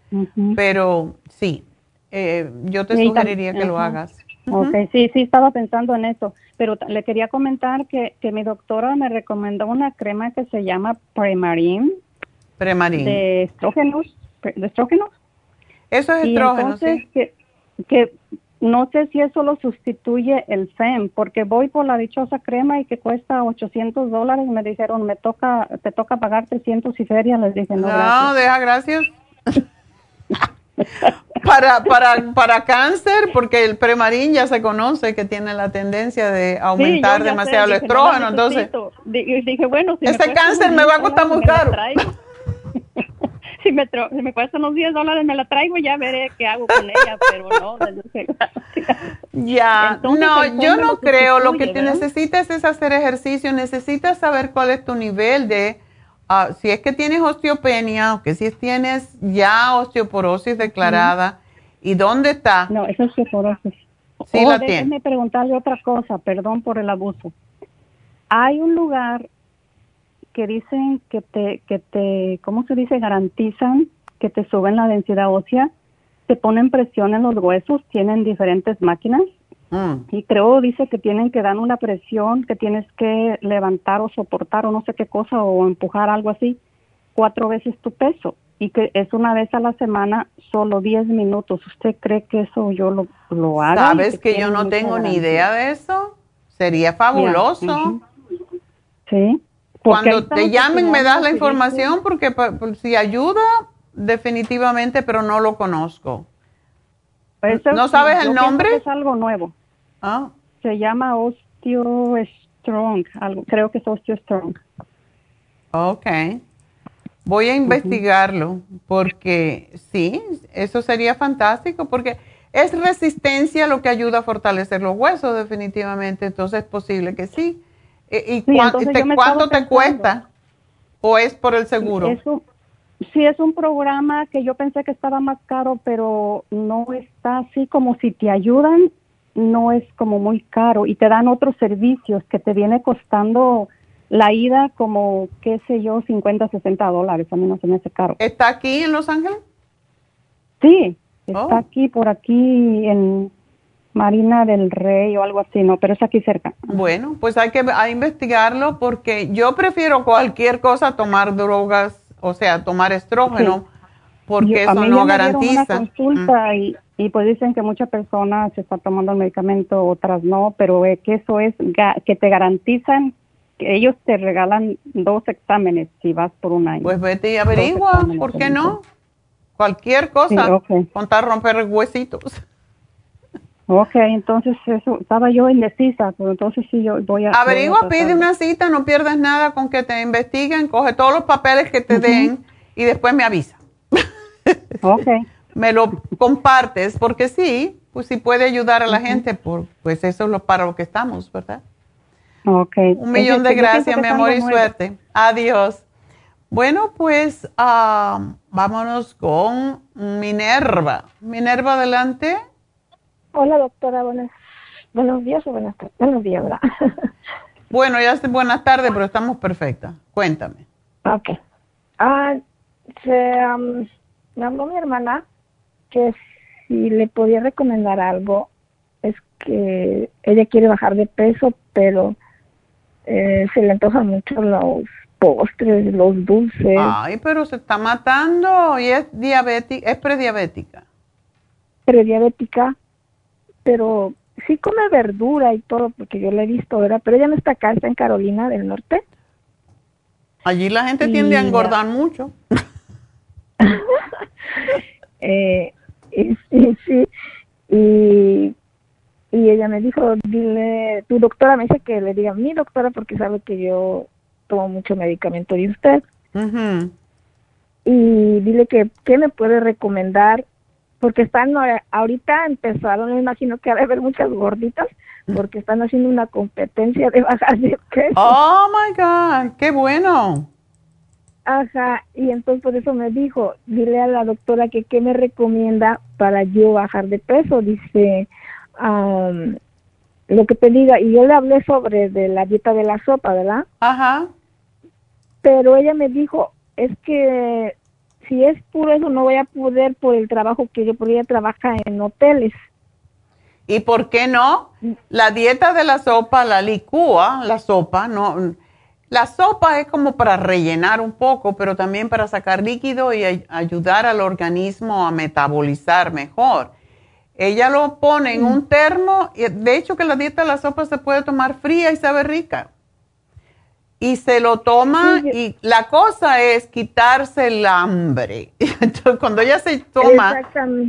pero sí, eh, yo te sugeriría que lo hagas. Ok, sí, sí, estaba pensando en eso, pero le quería comentar que, que mi doctora me recomendó una crema que se llama Premarin. Premarin. De estrógenos, de estrógenos. Eso es estrógeno, sí. Que, que no sé si eso lo sustituye el FEM, porque voy por la dichosa crema y que cuesta 800 dólares, me dijeron, me toca, te toca pagar 300 y feria, les dije, no, no deja gracias. para, para, para cáncer, porque el premarín ya se conoce que tiene la tendencia de aumentar demasiado el estrógeno, entonces dije, bueno, si este cáncer me va a costar muy caro. si me, si me cuesta unos 10 dólares me la traigo ya veré qué hago con ella, pero no. ya, no, yo no creo, lo que te necesitas es hacer ejercicio, necesitas saber cuál es tu nivel de Ah, si es que tienes osteopenia o que si tienes ya osteoporosis declarada, ¿y dónde está? No, es osteoporosis. Sí, oh, la déjeme preguntarle otra cosa, perdón por el abuso. Hay un lugar que dicen que te, que te, ¿cómo se dice? Garantizan que te suben la densidad ósea, te ponen presión en los huesos, tienen diferentes máquinas Mm. Y creo, dice que tienen que dar una presión, que tienes que levantar o soportar o no sé qué cosa o empujar algo así cuatro veces tu peso y que es una vez a la semana, solo 10 minutos. ¿Usted cree que eso yo lo, lo haga? ¿Sabes que, yo no tengo ni idea de eso? Sería fabuloso. Sí. Cuando te llamen me das la información porque si ayuda, definitivamente, pero no lo conozco. ¿No sabes el nombre? Es algo nuevo. Ah. Se llama Osteo Strong, algo, creo que es Osteo Strong. Ok. Voy a investigarlo porque sí, eso sería fantástico porque es resistencia lo que ayuda a fortalecer los huesos definitivamente, entonces es posible que sí. ¿Y, sí, cuánto te cuesta? ¿O es por el seguro? Eso, sí, es un programa que yo pensé que estaba más caro, pero no está así como si te ayudan no es como muy caro y te dan otros servicios que te viene costando la ida como, qué sé yo, 50, 60 dólares. A mí no se me hace caro. ¿Está aquí en Los Ángeles? Sí, está Oh. aquí, por aquí, en, Marina del Rey o algo así, no, pero es aquí cerca. Bueno, pues hay que a investigarlo porque yo prefiero cualquier cosa tomar drogas, o sea, tomar estrógeno, porque Yo- eso no garantiza. Una consulta y, y pues dicen que muchas personas están tomando el medicamento, otras no, pero que eso es que te garantizan que ellos te regalan dos exámenes si vas por un año. Pues vete y averigua, ¿por qué no? Cualquier cosa, Sí, ok. con tal romper huesitos. Ok, entonces eso, estaba yo indecisa, pero entonces sí yo voy a... Averigua, pide de- una cita, no pierdes nada con que te investiguen, coge todos los papeles que te den y después me avisa. Ok. me lo compartes, porque sí, pues sí puede ayudar a la gente, por, pues eso es lo, para lo que estamos, ¿verdad? Ok. Un millón de pienso gracias, mi amor, y suerte. Adiós. Bueno, pues ah, vámonos con Minerva. Minerva, adelante. Hola, doctora. Buenas, buenos días o buenas tardes. Buenos días, ¿verdad? Bueno, ya es buenas tardes, pero estamos perfectas. Cuéntame. ok. Ah, se, am, me habló mi hermana que si le podía recomendar algo. Es que ella quiere bajar de peso, pero eh, se le antojan mucho los postres, los dulces. Ay, pero se está matando y es diabética, es prediabética. prediabética, pero sí come verdura y todo, porque yo la he visto, ¿verdad? Pero ella no está acá, está en Carolina del Norte. Allí la gente Y tiende a engordar mucho. Eh, y, sí, sí, y, y ella me dijo, dile, tu doctora me dice que le diga mi doctora porque sabe que yo tomo mucho medicamento de usted. Y dile que, ¿qué me puede recomendar? Porque están, ahorita empezaron, me imagino que ha de haber muchas gorditas, porque están haciendo una competencia de bajar de peso. Oh my God, qué bueno. Ajá, y entonces por eso me dijo, dile a la doctora que qué me recomienda para yo bajar de peso. Dice, am, lo que te diga, y yo le hablé sobre de la dieta de la sopa, ¿verdad? Ajá. Pero ella me dijo, es que si es puro eso no voy a poder por el trabajo que yo, porque ella trabaja en hoteles. ¿Y por qué no? La dieta de la sopa la licúa, la sopa, no. La sopa es como para rellenar un poco, pero también para sacar líquido y ay- ayudar al organismo a metabolizar mejor. Ella lo pone en un termo, y de hecho que la dieta de la sopa se puede tomar fría y sabe rica. Y se lo toma y la cosa es quitarse el hambre. Entonces, cuando ella se toma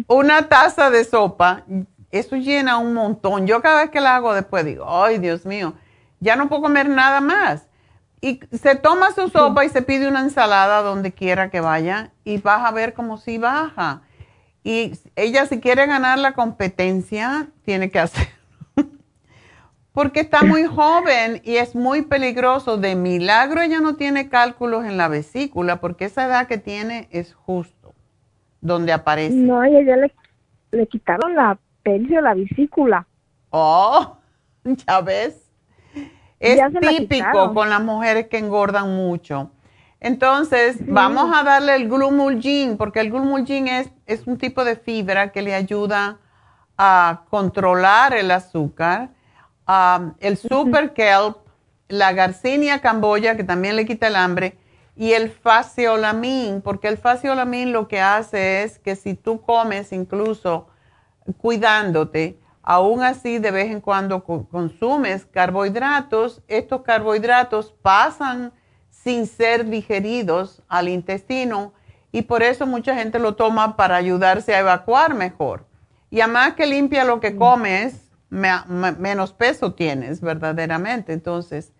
una taza de sopa, eso llena un montón. Yo cada vez que la hago después digo, ay Dios mío, ya no puedo comer nada más. Y se toma su sopa y se pide una ensalada donde quiera que vaya y vas a ver como si baja. Y ella si quiere ganar la competencia, tiene que hacer. Porque está muy joven y es muy peligroso. De milagro ella no tiene cálculos en la vesícula porque esa edad que tiene es justo donde aparece. No, y ella le, le quitaron la pelvis la vesícula. Oh, ya ves. Es la típico con las mujeres que engordan mucho. Entonces, vamos a darle el glumulgin, porque el glumulgin es, es un tipo de fibra que le ayuda a controlar el azúcar. Um, el super kelp, la garcinia camboya, que también le quita el hambre, y el faciolamin, porque el faciolamin lo que hace es que si tú comes incluso cuidándote, aún así de vez en cuando co- consumes carbohidratos, estos carbohidratos pasan sin ser digeridos al intestino y por eso mucha gente lo toma para ayudarse a evacuar mejor. Y además que limpia lo que comes, me- me- menos peso tienes verdaderamente. Entonces,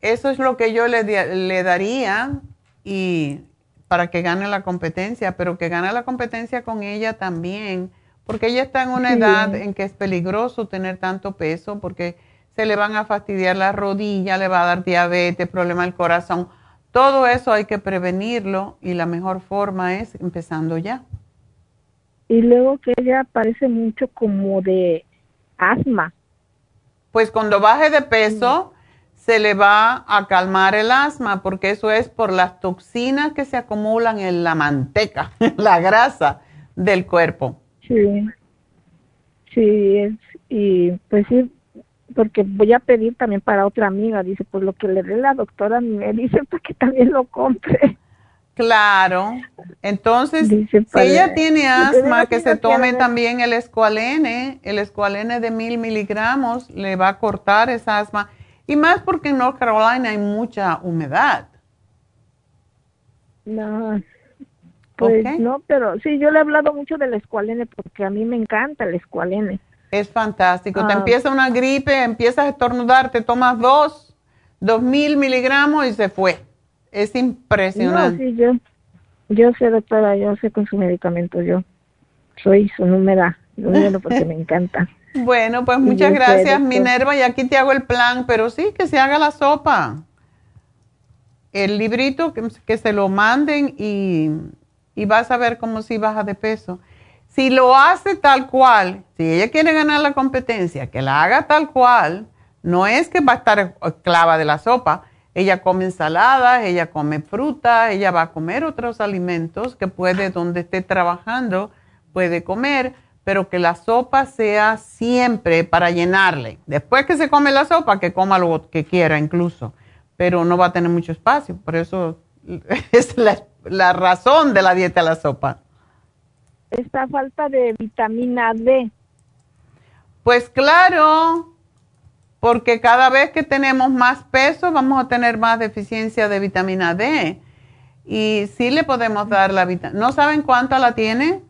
eso es lo que yo le, le daría y para que gane la competencia, pero que gane la competencia con ella también, porque ella está en una Sí. edad en que es peligroso tener tanto peso, porque se le van a fastidiar las rodillas, le va a dar diabetes, problema del corazón. Todo eso hay que prevenirlo y la mejor forma es empezando ya. Y luego que ella parece mucho como de asma. Pues cuando baje de peso, se le va a calmar el asma, porque eso es por las toxinas que se acumulan en la manteca, la grasa del cuerpo. Sí. Sí, es, y pues sí, porque voy a pedir también para otra amiga, dice, pues lo que le dé la doctora me dice para que también lo compre. Claro. Entonces, si ella tiene asma, que se tome también el escualene, el escualene de mil miligramos, le va a cortar esa asma. Y más porque en North Carolina hay mucha humedad. No, pues no, pero sí, yo le he hablado mucho del escualene porque a mí me encanta el escualene. Es fantástico. Te Ah. empieza una gripe, empiezas a estornudar, te tomas dos, dos mil miligramos y se fue. Es impresionante. No, sí, yo, yo sé, doctora, yo sé con su medicamento, yo soy su número, número porque me encanta. Bueno, pues muchas gracias. Minerva, y aquí te hago el plan, pero sí, que se haga la sopa. El librito, que, que se lo manden y, y vas a ver cómo si baja de peso. Si lo hace tal cual, si ella quiere ganar la competencia, que la haga tal cual, no es que va a estar esclava de la sopa. Ella come ensaladas, ella come fruta, ella va a comer otros alimentos que puede, donde esté trabajando, puede comer, pero que la sopa sea siempre para llenarle. Después que se come la sopa, que coma lo que quiera incluso, pero no va a tener mucho espacio. Por eso es la, la razón de la dieta de la sopa. Esta falta de vitamina D. Pues claro, porque cada vez que tenemos más peso vamos a tener más deficiencia de vitamina D. Y sí le podemos dar la vitamina. ¿No saben cuánta la tiene?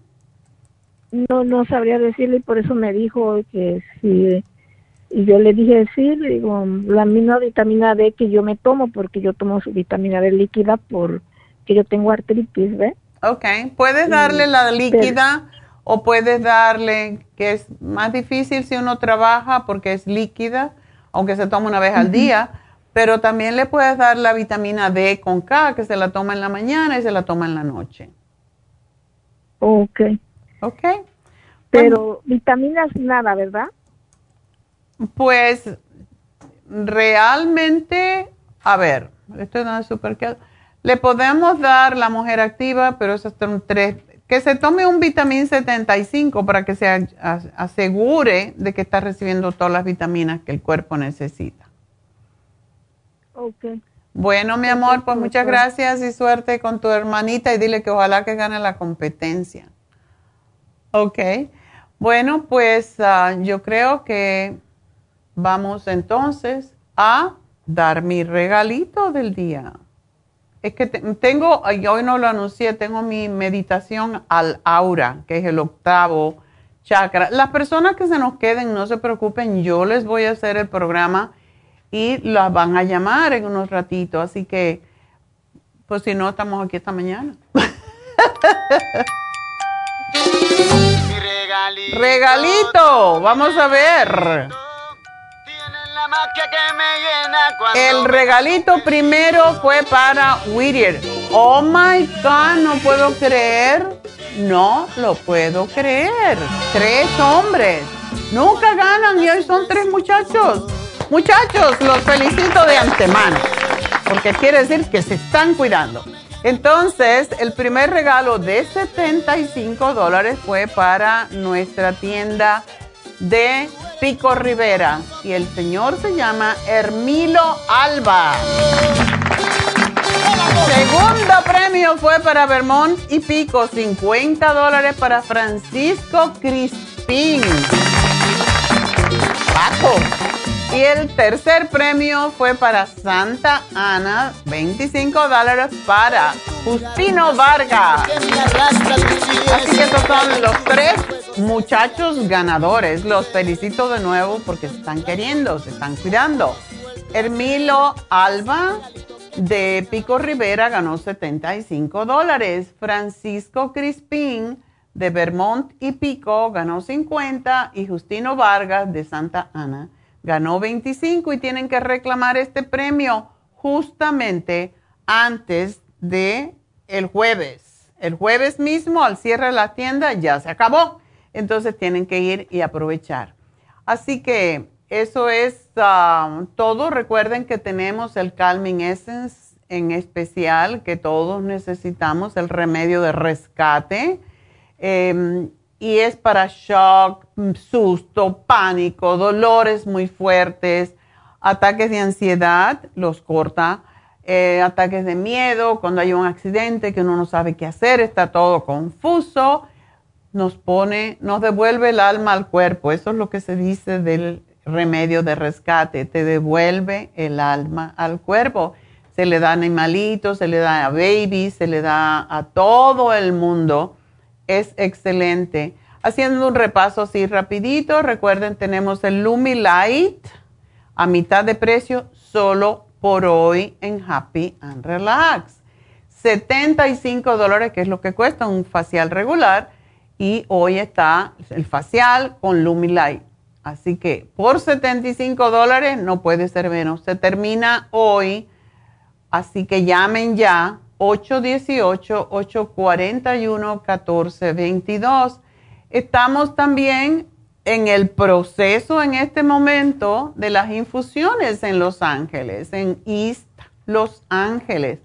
No, no sabría decirle y por eso me dijo que sí. Y yo le dije, sí, le digo, la misma vitamina D que yo me tomo, porque yo tomo su vitamina D líquida porque yo tengo artritis, ¿ve? Ok, puedes darle la líquida o puedes darle, que es más difícil si uno trabaja porque es líquida, aunque se toma una vez al día, pero también le puedes dar la vitamina D con K, que se la toma en la mañana y se la toma en la noche. Ok. Ok. Pero vitaminas nada, ¿verdad? Pues realmente, a ver, esto no es súper que le podemos dar la mujer activa, pero esos son tres. Que se tome un vitamín 75 para que se asegure de que está recibiendo todas las vitaminas que el cuerpo necesita. Ok. Bueno, mi amor, pues muchas doctora. gracias y suerte con tu hermanita y dile que ojalá que gane la competencia. Ok. Bueno, pues ah, yo creo que vamos entonces a dar mi regalito del día. Es que te- tengo, hoy no lo anuncié, tengo mi meditación al aura, que es el octavo chakra. Las personas que se nos queden, no se preocupen, yo les voy a hacer el programa y las van a llamar en unos ratitos, así que, pues si no, estamos aquí esta mañana. Regalito, vamos a ver. El regalito primero fue para Whittier. Oh my God, no puedo creer. No lo puedo creer. Tres hombres. Nunca ganan y hoy son tres muchachos. Muchachos, los felicito de antemano. Porque quiere decir que se están cuidando. Entonces, el primer regalo de 75 dólares fue para nuestra tienda de Pico Rivera y el señor se llama Hermilo Alba. Segundo premio fue para Vermont y Pico, 50 dólares para Francisco Crispín. Paco. Y el tercer premio fue para Santa Ana, 25 dólares para Justino Vargas. Así que estos son los tres muchachos ganadores. Los felicito de nuevo porque se están queriendo, se están cuidando. Hermilo Alba de Pico Rivera ganó 75 dólares. Francisco Crispín de Vermont y Pico ganó 50 y Justino Vargas de Santa Ana ganó 25 y tienen que reclamar este premio justamente antes de el jueves. El jueves mismo al cierre de la tienda ya se acabó. Entonces tienen que ir y aprovechar. Así que eso es ah, todo. Recuerden que tenemos el Calming Essence en especial que todos necesitamos, el remedio de rescate. Eh, y es para shock, susto, pánico, dolores muy fuertes, ataques de ansiedad, los corta, eh, ataques de miedo, cuando hay un accidente que uno no sabe qué hacer, está todo confuso, nos pone, nos devuelve el alma al cuerpo. Eso es lo que se dice del remedio de rescate, te devuelve el alma al cuerpo. Se le da a animalitos, se le da a babies, se le da a todo el mundo. Es excelente. Haciendo un repaso así rapidito, recuerden, tenemos el Lumi Light a mitad de precio solo por hoy en Happy and Relax. 75 dólares, que es lo que cuesta un facial regular, y hoy está el facial con Lumi Light. Así que por 75 dólares no puede ser menos. Se termina hoy, así que llamen ya 818-841-1422. Estamos también en el proceso en este momento de las infusiones en Los Ángeles, en East Los Ángeles.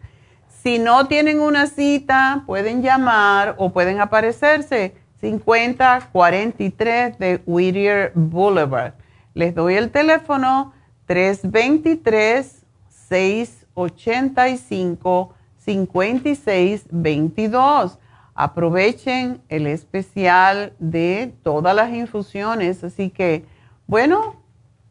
Si no tienen una cita, pueden llamar o pueden aparecerse 5043 de Whittier Boulevard. Les doy el teléfono 323-685-5622. Aprovechen el especial de todas las infusiones. Así que, bueno,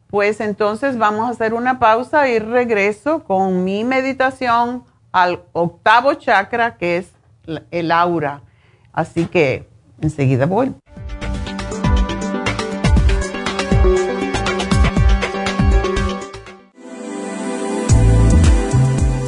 pues entonces vamos a hacer una pausa y regreso con mi meditación al octavo chakra, que es el aura. Así que enseguida voy.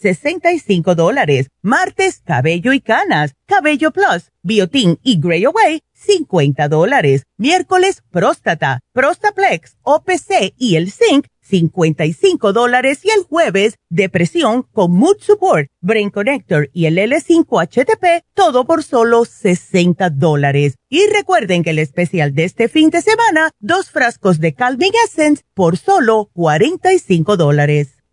65 dólares. Martes, cabello y canas, cabello plus, biotin y gray away, 50 dólares. Miércoles, próstata, prostaplex, OPC y el zinc, 55 dólares y el jueves, depresión con Mood Support, Brain Connector y el L5HTP, todo por solo 60 dólares. Y recuerden que el especial de este fin de semana, dos frascos de Calming Essence por solo 45 dólares.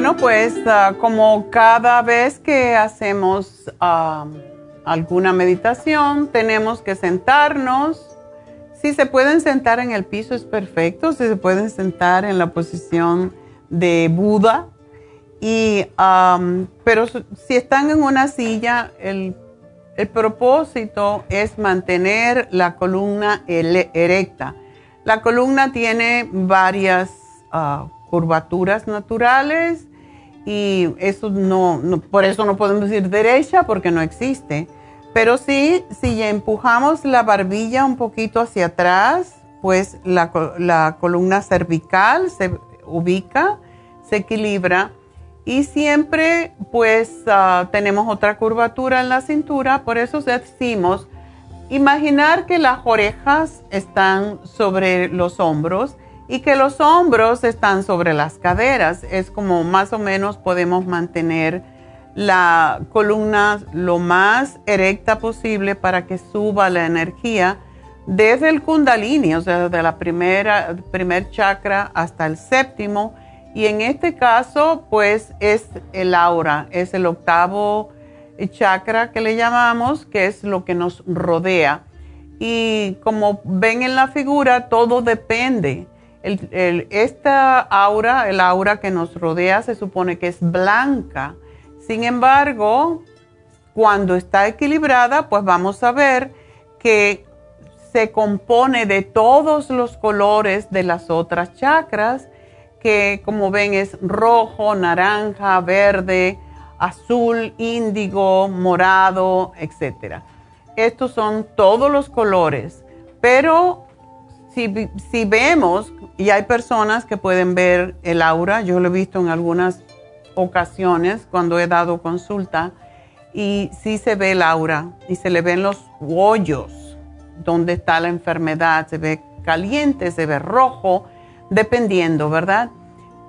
Bueno, pues ah, como cada vez que hacemos ah, alguna meditación, tenemos que sentarnos. Si se pueden sentar en el piso es perfecto, si se pueden sentar en la posición de Buda. Y, pero si están en una silla, el, el propósito es mantener la columna erecta. La columna tiene varias ah, curvaturas naturales y eso no, por eso no podemos decir derecha porque no existe. Pero sí, si empujamos la barbilla un poquito hacia atrás, pues la, la columna cervical se ubica, se equilibra y siempre pues ah, tenemos otra curvatura en la cintura, por eso decimos, imaginar que las orejas están sobre los hombros y que los hombros están sobre las caderas. Es como más o menos podemos mantener la columna lo más erecta posible para que suba la energía desde el kundalini, o sea, desde la primera, primer chakra hasta el séptimo y en este caso, pues es el aura, es el octavo chakra que le llamamos, que es lo que nos rodea. Y como ven en la figura, todo depende. esta aura, el aura que nos rodea, se supone que es blanca. Sin embargo, cuando está equilibrada, pues vamos a ver que se compone de todos los colores de las otras chakras que como ven es rojo, naranja, verde, azul, índigo, morado, etc. Estos son todos los colores, pero si, si, vemos, y hay personas que pueden ver el aura, yo lo he visto en algunas ocasiones cuando he dado consulta, y sí se ve el aura y se le ven los hoyos donde está la enfermedad, se ve caliente, se ve rojo, dependiendo, ¿verdad?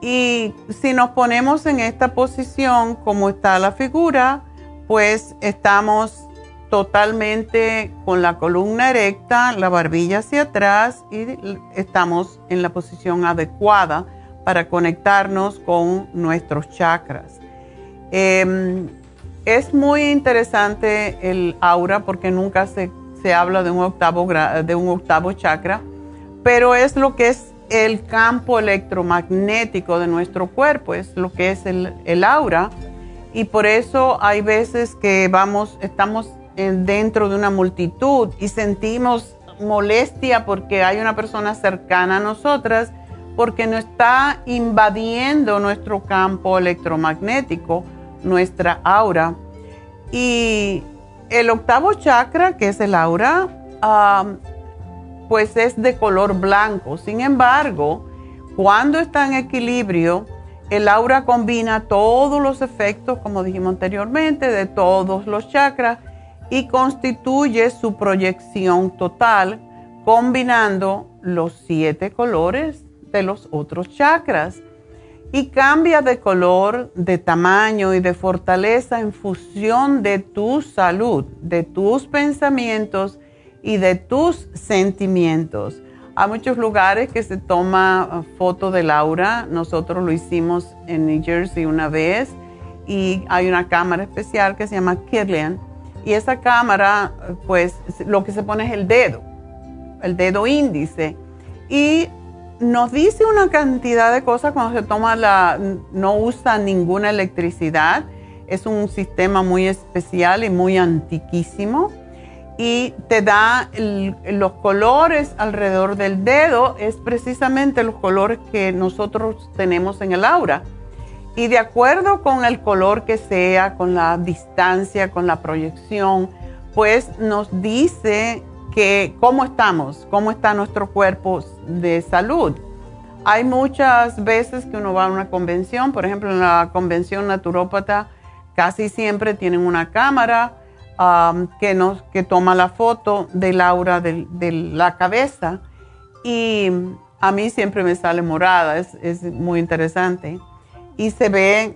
Y si nos ponemos en esta posición como está la figura, pues estamos totalmente con la columna erecta, la barbilla hacia atrás y estamos en la posición adecuada para conectarnos con nuestros chakras. Em, es muy interesante el aura porque nunca se, se habla de un, octavo, de un octavo chakra, pero es lo que es el campo electromagnético de nuestro cuerpo, es lo que es el, aura. Y por eso hay veces que vamos, estamos dentro de una multitud y sentimos molestia porque hay una persona cercana a nosotras, porque nos está invadiendo nuestro campo electromagnético, nuestra aura. Y el octavo chakra, que es el aura, pues es de color blanco. Sin embargo, cuando está en equilibrio, el aura combina todos los efectos, como dijimos anteriormente, de todos los chakras y constituye su proyección total, combinando los siete colores de los otros chakras. Y cambia de color, de tamaño y de fortaleza en función de tu salud, de tus pensamientos y de tus sentimientos. Hay muchos lugares que se toma uh, foto del aura. Nosotros lo hicimos en New Jersey una vez y hay una cámara especial que se llama Kirlian. Y esa cámara, pues lo que se pone es el dedo, el dedo índice. Y nos dice una cantidad de cosas cuando se toma la, no usa ninguna electricidad. Es un sistema muy especial y muy antiquísimo y te da los colores alrededor del dedo, es precisamente los colores que nosotros tenemos en el aura. Y de acuerdo con el color que sea, con la distancia, con la proyección, pues nos dice que cómo estamos, cómo está nuestro cuerpo de salud. Hay muchas veces que uno va a una convención, por ejemplo en la convención naturópata casi siempre tienen una cámara Um, que, toma la foto del aura de, la cabeza y a mí siempre me sale morada, es, muy interesante. Y se ve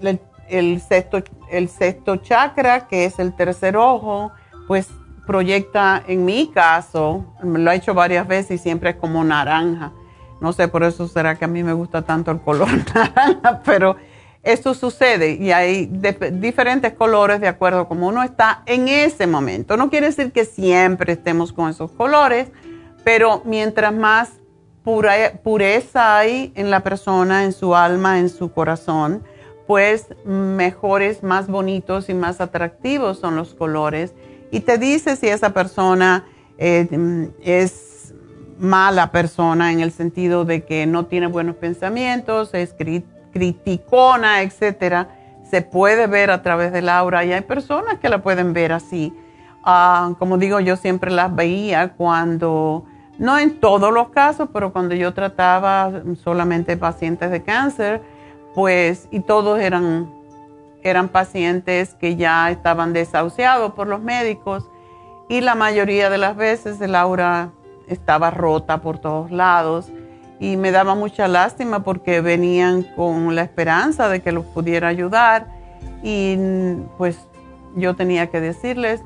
el, sexto, el sexto chakra, que es el tercer ojo, pues proyecta en mi caso, lo he hecho varias veces y siempre es como naranja. No sé, por eso será que a mí me gusta tanto el color naranja, pero esto sucede y hay diferentes colores de acuerdo a cómo uno está en ese momento. No quiere decir que siempre estemos con esos colores, pero mientras más pureza hay en la persona, en su alma, en su corazón, pues mejores, más bonitos y más atractivos son los colores. Y te dice si esa persona eh, es mala persona en el sentido de que no tiene buenos pensamientos, es criticona, etcétera, se puede ver a través del aura y hay personas que la pueden ver así. Ah, como digo, yo siempre las veía cuando, no en todos los casos, pero cuando yo trataba solamente pacientes de cáncer, pues, y todos eran, eran pacientes que ya estaban desahuciados por los médicos y la mayoría de las veces el aura estaba rota por todos lados y me daba mucha lástima porque venían con la esperanza de que los pudiera ayudar y pues yo tenía que decirles,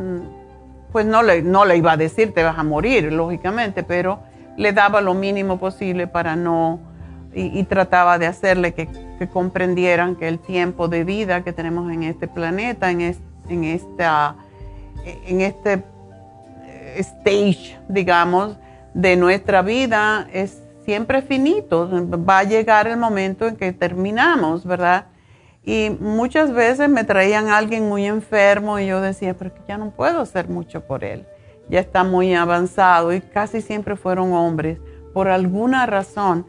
pues no le, no le iba a decir te vas a morir, lógicamente, pero le daba lo mínimo posible para no, y, trataba de hacerle que, comprendieran que el tiempo de vida que tenemos en este planeta, en, en, esta, en este stage, digamos, de nuestra vida es siempre finito. Va a llegar el momento en que terminamos, ¿verdad? Y muchas veces me traían a alguien muy enfermo y yo decía, pero que ya no puedo hacer mucho por él. Ya está muy avanzado y casi siempre fueron hombres. Por alguna razón,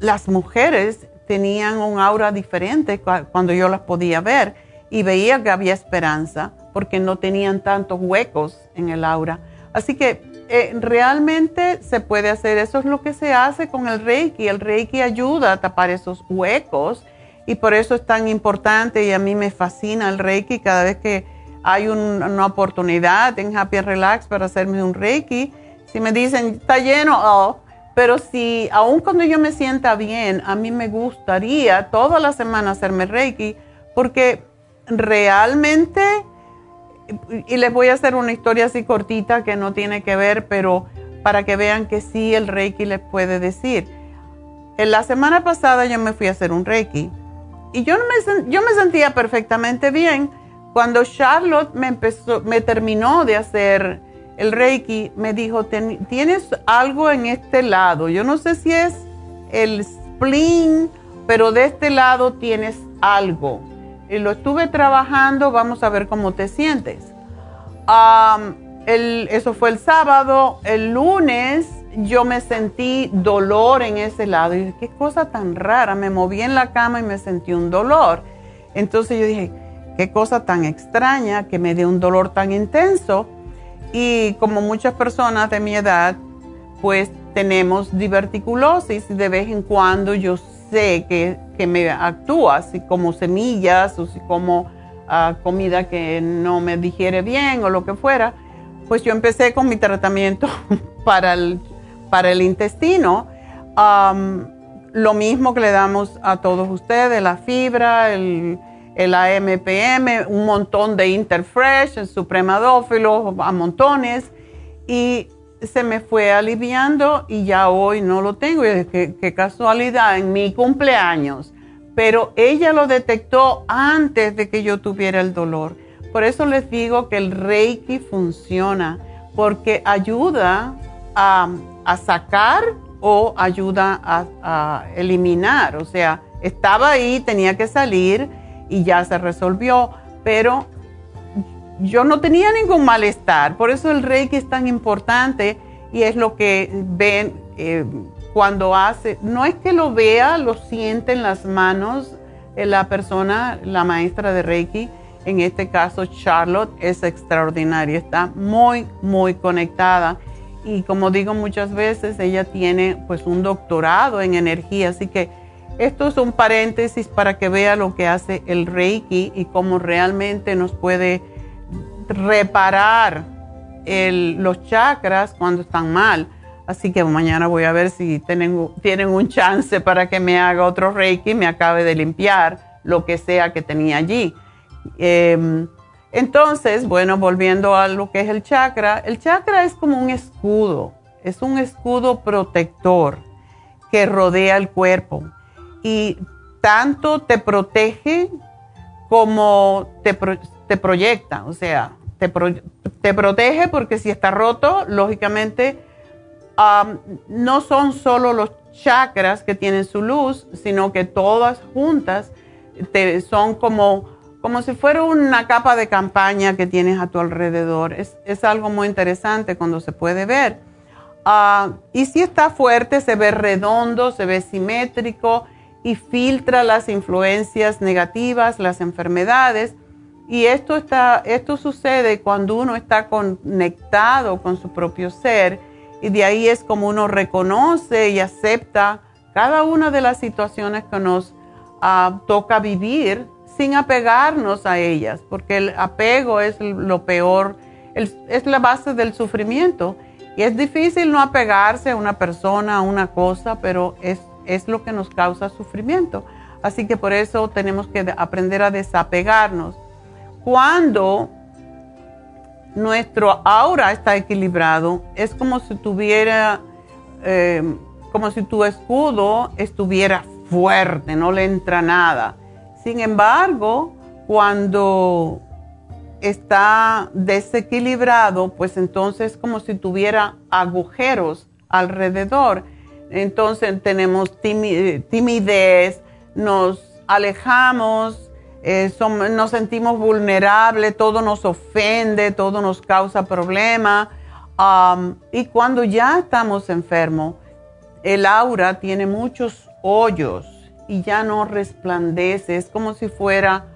las mujeres tenían un aura diferente cuando yo las podía ver y veía que había esperanza porque no tenían tantos huecos en el aura. Así que eh, realmente se puede hacer, eso es lo que se hace con el Reiki. El Reiki ayuda a tapar esos huecos y por eso es tan importante y a mí me fascina el Reiki cada vez que hay una oportunidad en Happy Relax para hacerme un Reiki. Si me dicen, está lleno, oh, pero si aun cuando yo me sienta bien, a mí me gustaría toda la semana hacerme Reiki porque realmente y les voy a hacer una historia así cortita que no tiene que ver, pero para que vean que sí el Reiki les puede decir. En la semana pasada yo me fui a hacer un Reiki y yo, me, sentía perfectamente bien. Cuando Charlotte me, empezó, me terminó de hacer el Reiki, me dijo, tienes algo en este lado. Yo no sé si es el spleen, pero de este lado tienes algo lo estuve trabajando, vamos a ver cómo te sientes. eso fue el sábado, el lunes yo me sentí dolor en ese lado. Y qué cosa tan rara, me moví en la cama y me sentí un dolor. Entonces yo dije, qué cosa tan extraña que me dé un dolor tan intenso. Y como muchas personas de mi edad, pues tenemos diverticulosis y de vez en cuando yo sé que, que me actúa, así como semillas o si como ah, comida que no me digiere bien o lo que fuera, pues yo empecé con mi tratamiento para el, para el intestino. lo mismo que le damos a todos ustedes, la fibra, el, el AMPM, un montón de Interfresh, el supremadófilo, a montones. Y se me fue aliviando y ya hoy no lo tengo. Y qué, casualidad, en mi cumpleaños. Pero ella lo detectó antes de que yo tuviera el dolor. Por eso les digo que el Reiki funciona, porque ayuda a, sacar o ayuda a, a eliminar. O sea, estaba ahí, tenía que salir y ya se resolvió, pero yo no tenía ningún malestar. Por eso el Reiki es tan importante y es lo que ven eh, cuando hace. No es que lo vea, lo siente en las manos la persona, la maestra de Reiki. En este caso, Charlotte es extraordinaria, está muy, muy conectada. Y como digo muchas veces, ella tiene pues un doctorado en energía, así que esto es un paréntesis para que vea lo que hace el Reiki y cómo realmente nos puede reparar los chakras cuando están mal. Así que mañana voy a ver si tienen, tienen un chance para que me haga otro reiki y me acabe de limpiar lo que sea que tenía allí. Em, entonces, bueno, volviendo a lo que es el chakra, el chakra es como un escudo, es un escudo protector que rodea el cuerpo y tanto te protege como te, te proyecta, o sea, te, te, protege porque si está roto, lógicamente no son solo los chakras que tienen su luz, sino que todas juntas te, son como, como si fuera una capa de campaña que tienes a tu alrededor. Es, es algo muy interesante cuando se puede ver. Ah, y si está fuerte, se ve redondo, se ve simétrico y filtra las influencias negativas, las enfermedades. Y esto, está, esto sucede cuando uno está conectado con su propio ser y de ahí es como uno reconoce y acepta cada una de las situaciones que nos ah, toca vivir sin apegarnos a ellas, porque el apego es lo peor, es la base del sufrimiento. Y es difícil no apegarse a una persona, a una cosa, pero es, es lo que nos causa sufrimiento. Así que por eso tenemos que aprender a desapegarnos. Cuando nuestro aura está equilibrado, es como si tuviera, eh, como si tu escudo estuviera fuerte, no le entra nada. Sin embargo, cuando está desequilibrado, pues entonces como si tuviera agujeros alrededor. Entonces tenemos timidez, nos alejamos, eh, nos sentimos vulnerables, todo nos ofende, todo nos causa problemas. y cuando ya estamos enfermos, el aura tiene muchos hoyos y ya no resplandece, es como si fuera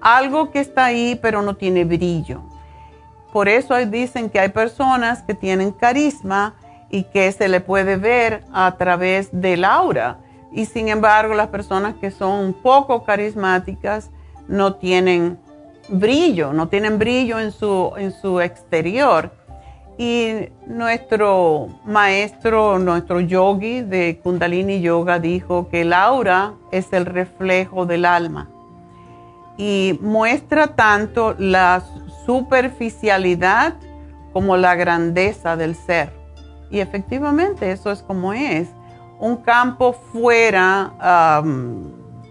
algo que está ahí pero no tiene brillo. Por eso dicen que hay personas que tienen carisma y que se le puede ver a través del aura. Y sin embargo, las personas que son poco carismáticas no tienen brillo, no tienen brillo en su, en su exterior. Y nuestro maestro, nuestro yogi de Kundalini Yoga dijo que el aura es el reflejo del alma y muestra tanto la superficialidad como la grandeza del ser. Y efectivamente eso es como es. Un campo fuera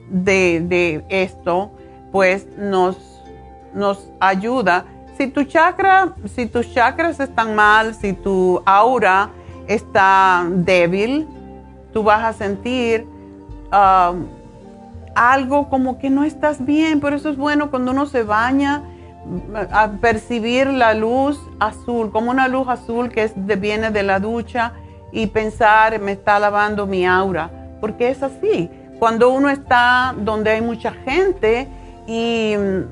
de, esto, pues nos, nos ayuda. Si tu chakra, si tus chakras están mal, si tu aura está débil, tú vas a sentir algo como que no estás bien. Por eso es bueno cuando uno se baña a percibir la luz azul, como una luz azul que viene de la ducha y pensar, me está lavando mi aura, porque es así. Cuando uno está donde hay mucha gente y mm,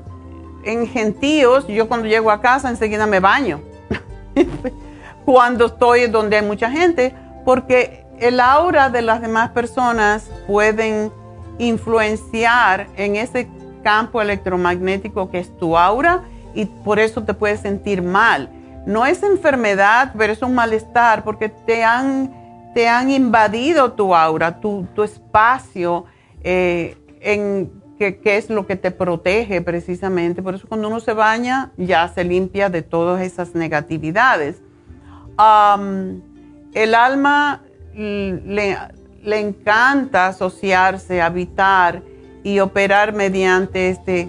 en gentíos, yo cuando llego a casa enseguida me baño. cuando estoy donde hay mucha gente, porque el aura de las demás personas pueden influenciar en ese campo electromagnético que es tu aura y por eso te puedes sentir mal. No es enfermedad, pero es un malestar porque te han, te han invadido tu aura, tu, espacio, eh, en, que, es lo que te protege precisamente. Por eso cuando uno se baña ya se limpia de todas esas negatividades. el alma le, le encanta asociarse, habitar y operar mediante este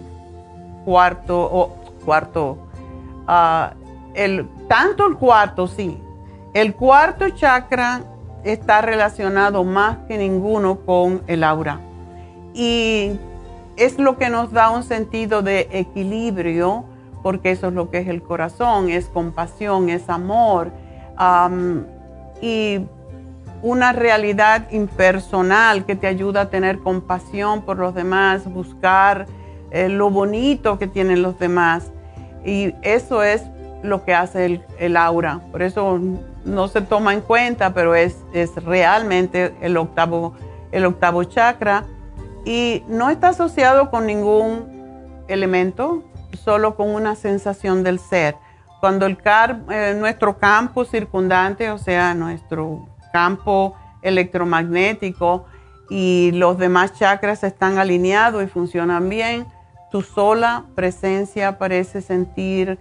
cuarto, o cuarto, ah, el, tanto el cuarto, sí, el cuarto chakra está relacionado más que ninguno con el aura. Y es lo que nos da un sentido de equilibrio, porque eso es lo que es el corazón, es compasión, es amor. y una realidad impersonal que te ayuda a tener compasión por los demás, buscar eh, lo bonito que tienen los demás. Y eso es lo que hace el, aura. Por eso no se toma en cuenta, pero es, es realmente el octavo, el octavo chakra. Y no está asociado con ningún elemento, solo con una sensación del ser. Cuando el car, eh, nuestro campo circundante, o sea, nuestro campo electromagnético y los demás chakras están alineados y funcionan bien, tu sola presencia parece sentir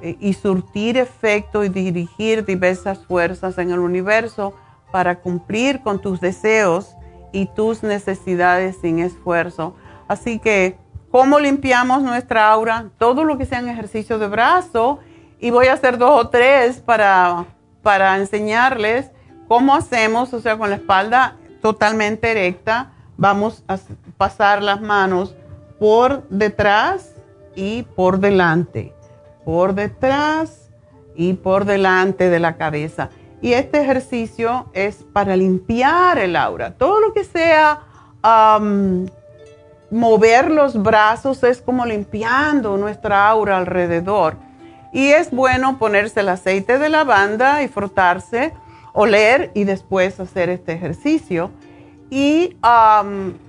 eh, y surtir efecto y dirigir diversas fuerzas en el universo para cumplir con tus deseos y tus necesidades sin esfuerzo. Así que, ¿cómo limpiamos nuestra aura? Todo lo que sean ejercicios de brazo, y voy a hacer dos o tres para, para enseñarles ¿Cómo hacemos? O sea, con la espalda totalmente erecta, vamos a pasar las manos por detrás y por delante, por detrás y por delante de la cabeza. Y este ejercicio es para limpiar el aura. Todo lo que sea mover los brazos es como limpiando nuestra aura alrededor. Y es bueno ponerse el aceite de lavanda y frotarse, oler y después hacer este ejercicio. Y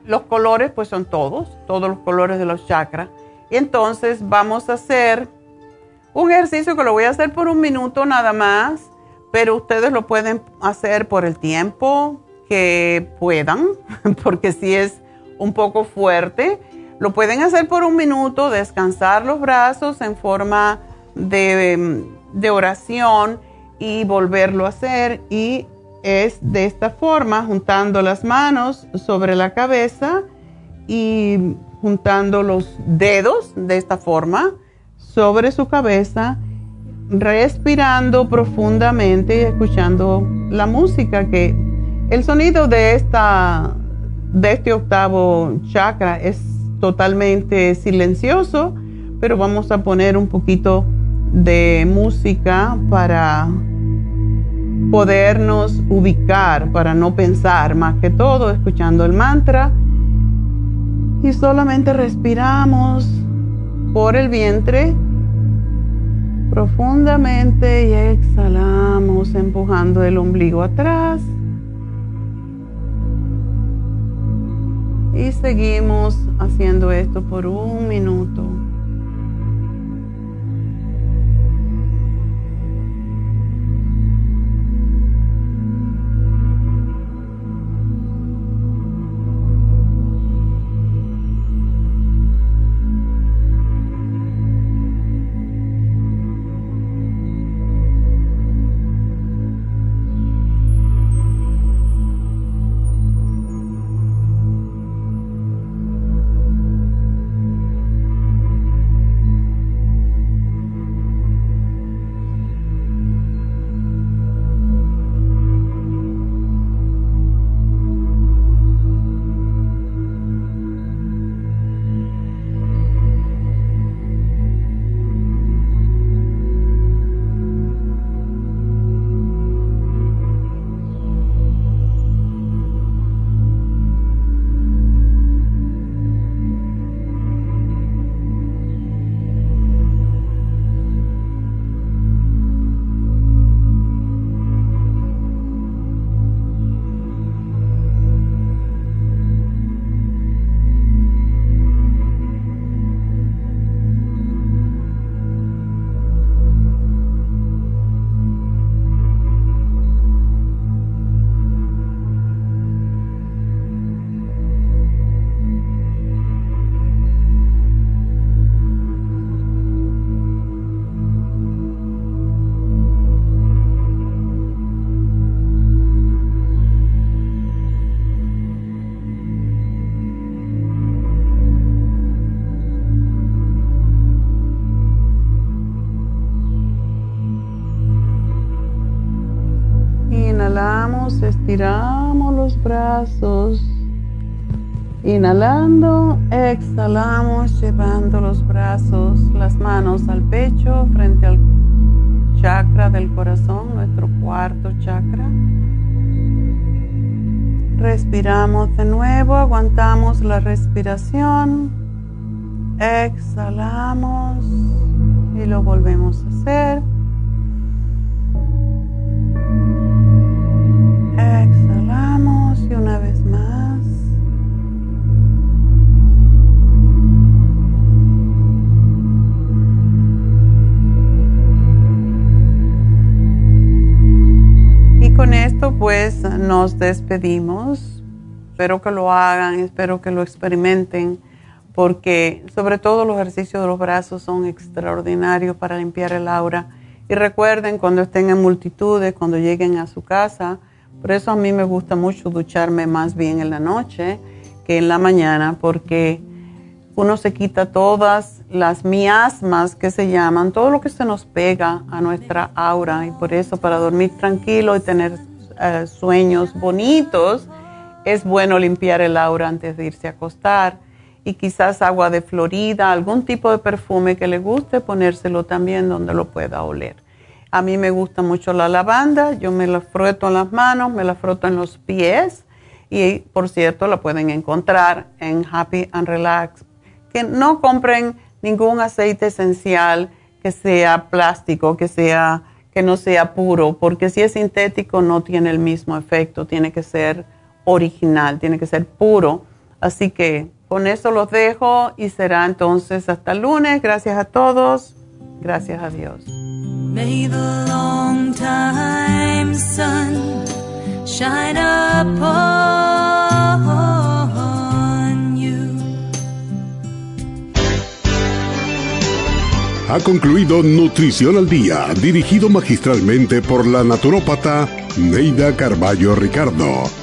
los colores pues son todos, todos los colores de los chakras. Y entonces vamos a hacer un ejercicio que lo voy a hacer por un minuto nada más, pero ustedes lo pueden hacer por el tiempo que puedan, porque si es un poco fuerte, lo pueden hacer por un minuto, descansar los brazos en forma de, oración y volverlo a hacer. Y es de esta forma, juntando las manos sobre la cabeza y juntando los dedos de esta forma sobre su cabeza, respirando profundamente y escuchando la música que el sonido de esta de este octavo chakra es totalmente silencioso, pero vamos a poner un poquito de música para podernos ubicar, para no pensar más que todo, escuchando el mantra. Y solamente respiramos por el vientre profundamente y exhalamos empujando el ombligo atrás. Y seguimos haciendo esto por un minuto. Estiramos los brazos. Inhalando, exhalamos, llevando los brazos, las manos al pecho, frente al chakra del corazón, nuestro cuarto chakra. Respiramos de nuevo, aguantamos la respiración. Exhalamos y lo volvemos a hacer. Exhalamos y una vez más. Y con esto pues nos despedimos. Espero que lo hagan, espero que lo experimenten, porque sobre todo los ejercicios de los brazos son extraordinarios para limpiar el aura. Y recuerden cuando estén en multitudes, cuando lleguen a su casa, por eso a mí me gusta mucho ducharme más bien en la noche que en la mañana, porque uno se quita todas las miasmas que se llaman, todo lo que se nos pega a nuestra aura. Y por eso para dormir tranquilo y tener eh, sueños bonitos, es bueno limpiar el aura antes de irse a acostar. Y quizás agua de Florida, algún tipo de perfume que le guste, ponérselo también donde lo pueda oler. A mí me gusta mucho la lavanda, yo me la froto en las manos, me la froto en los pies y por cierto la pueden encontrar en Happy and Relax. Que no compren ningún aceite esencial que sea plástico, que sea que no sea puro, porque si es sintético no tiene el mismo efecto, tiene que ser original, tiene que ser puro. Así que con eso los dejo y será entonces hasta lunes. Gracias a todos. Gracias a Dios. Ha concluido Nutrición al Día, dirigido magistralmente por la naturópata Neida Carballo Ricardo.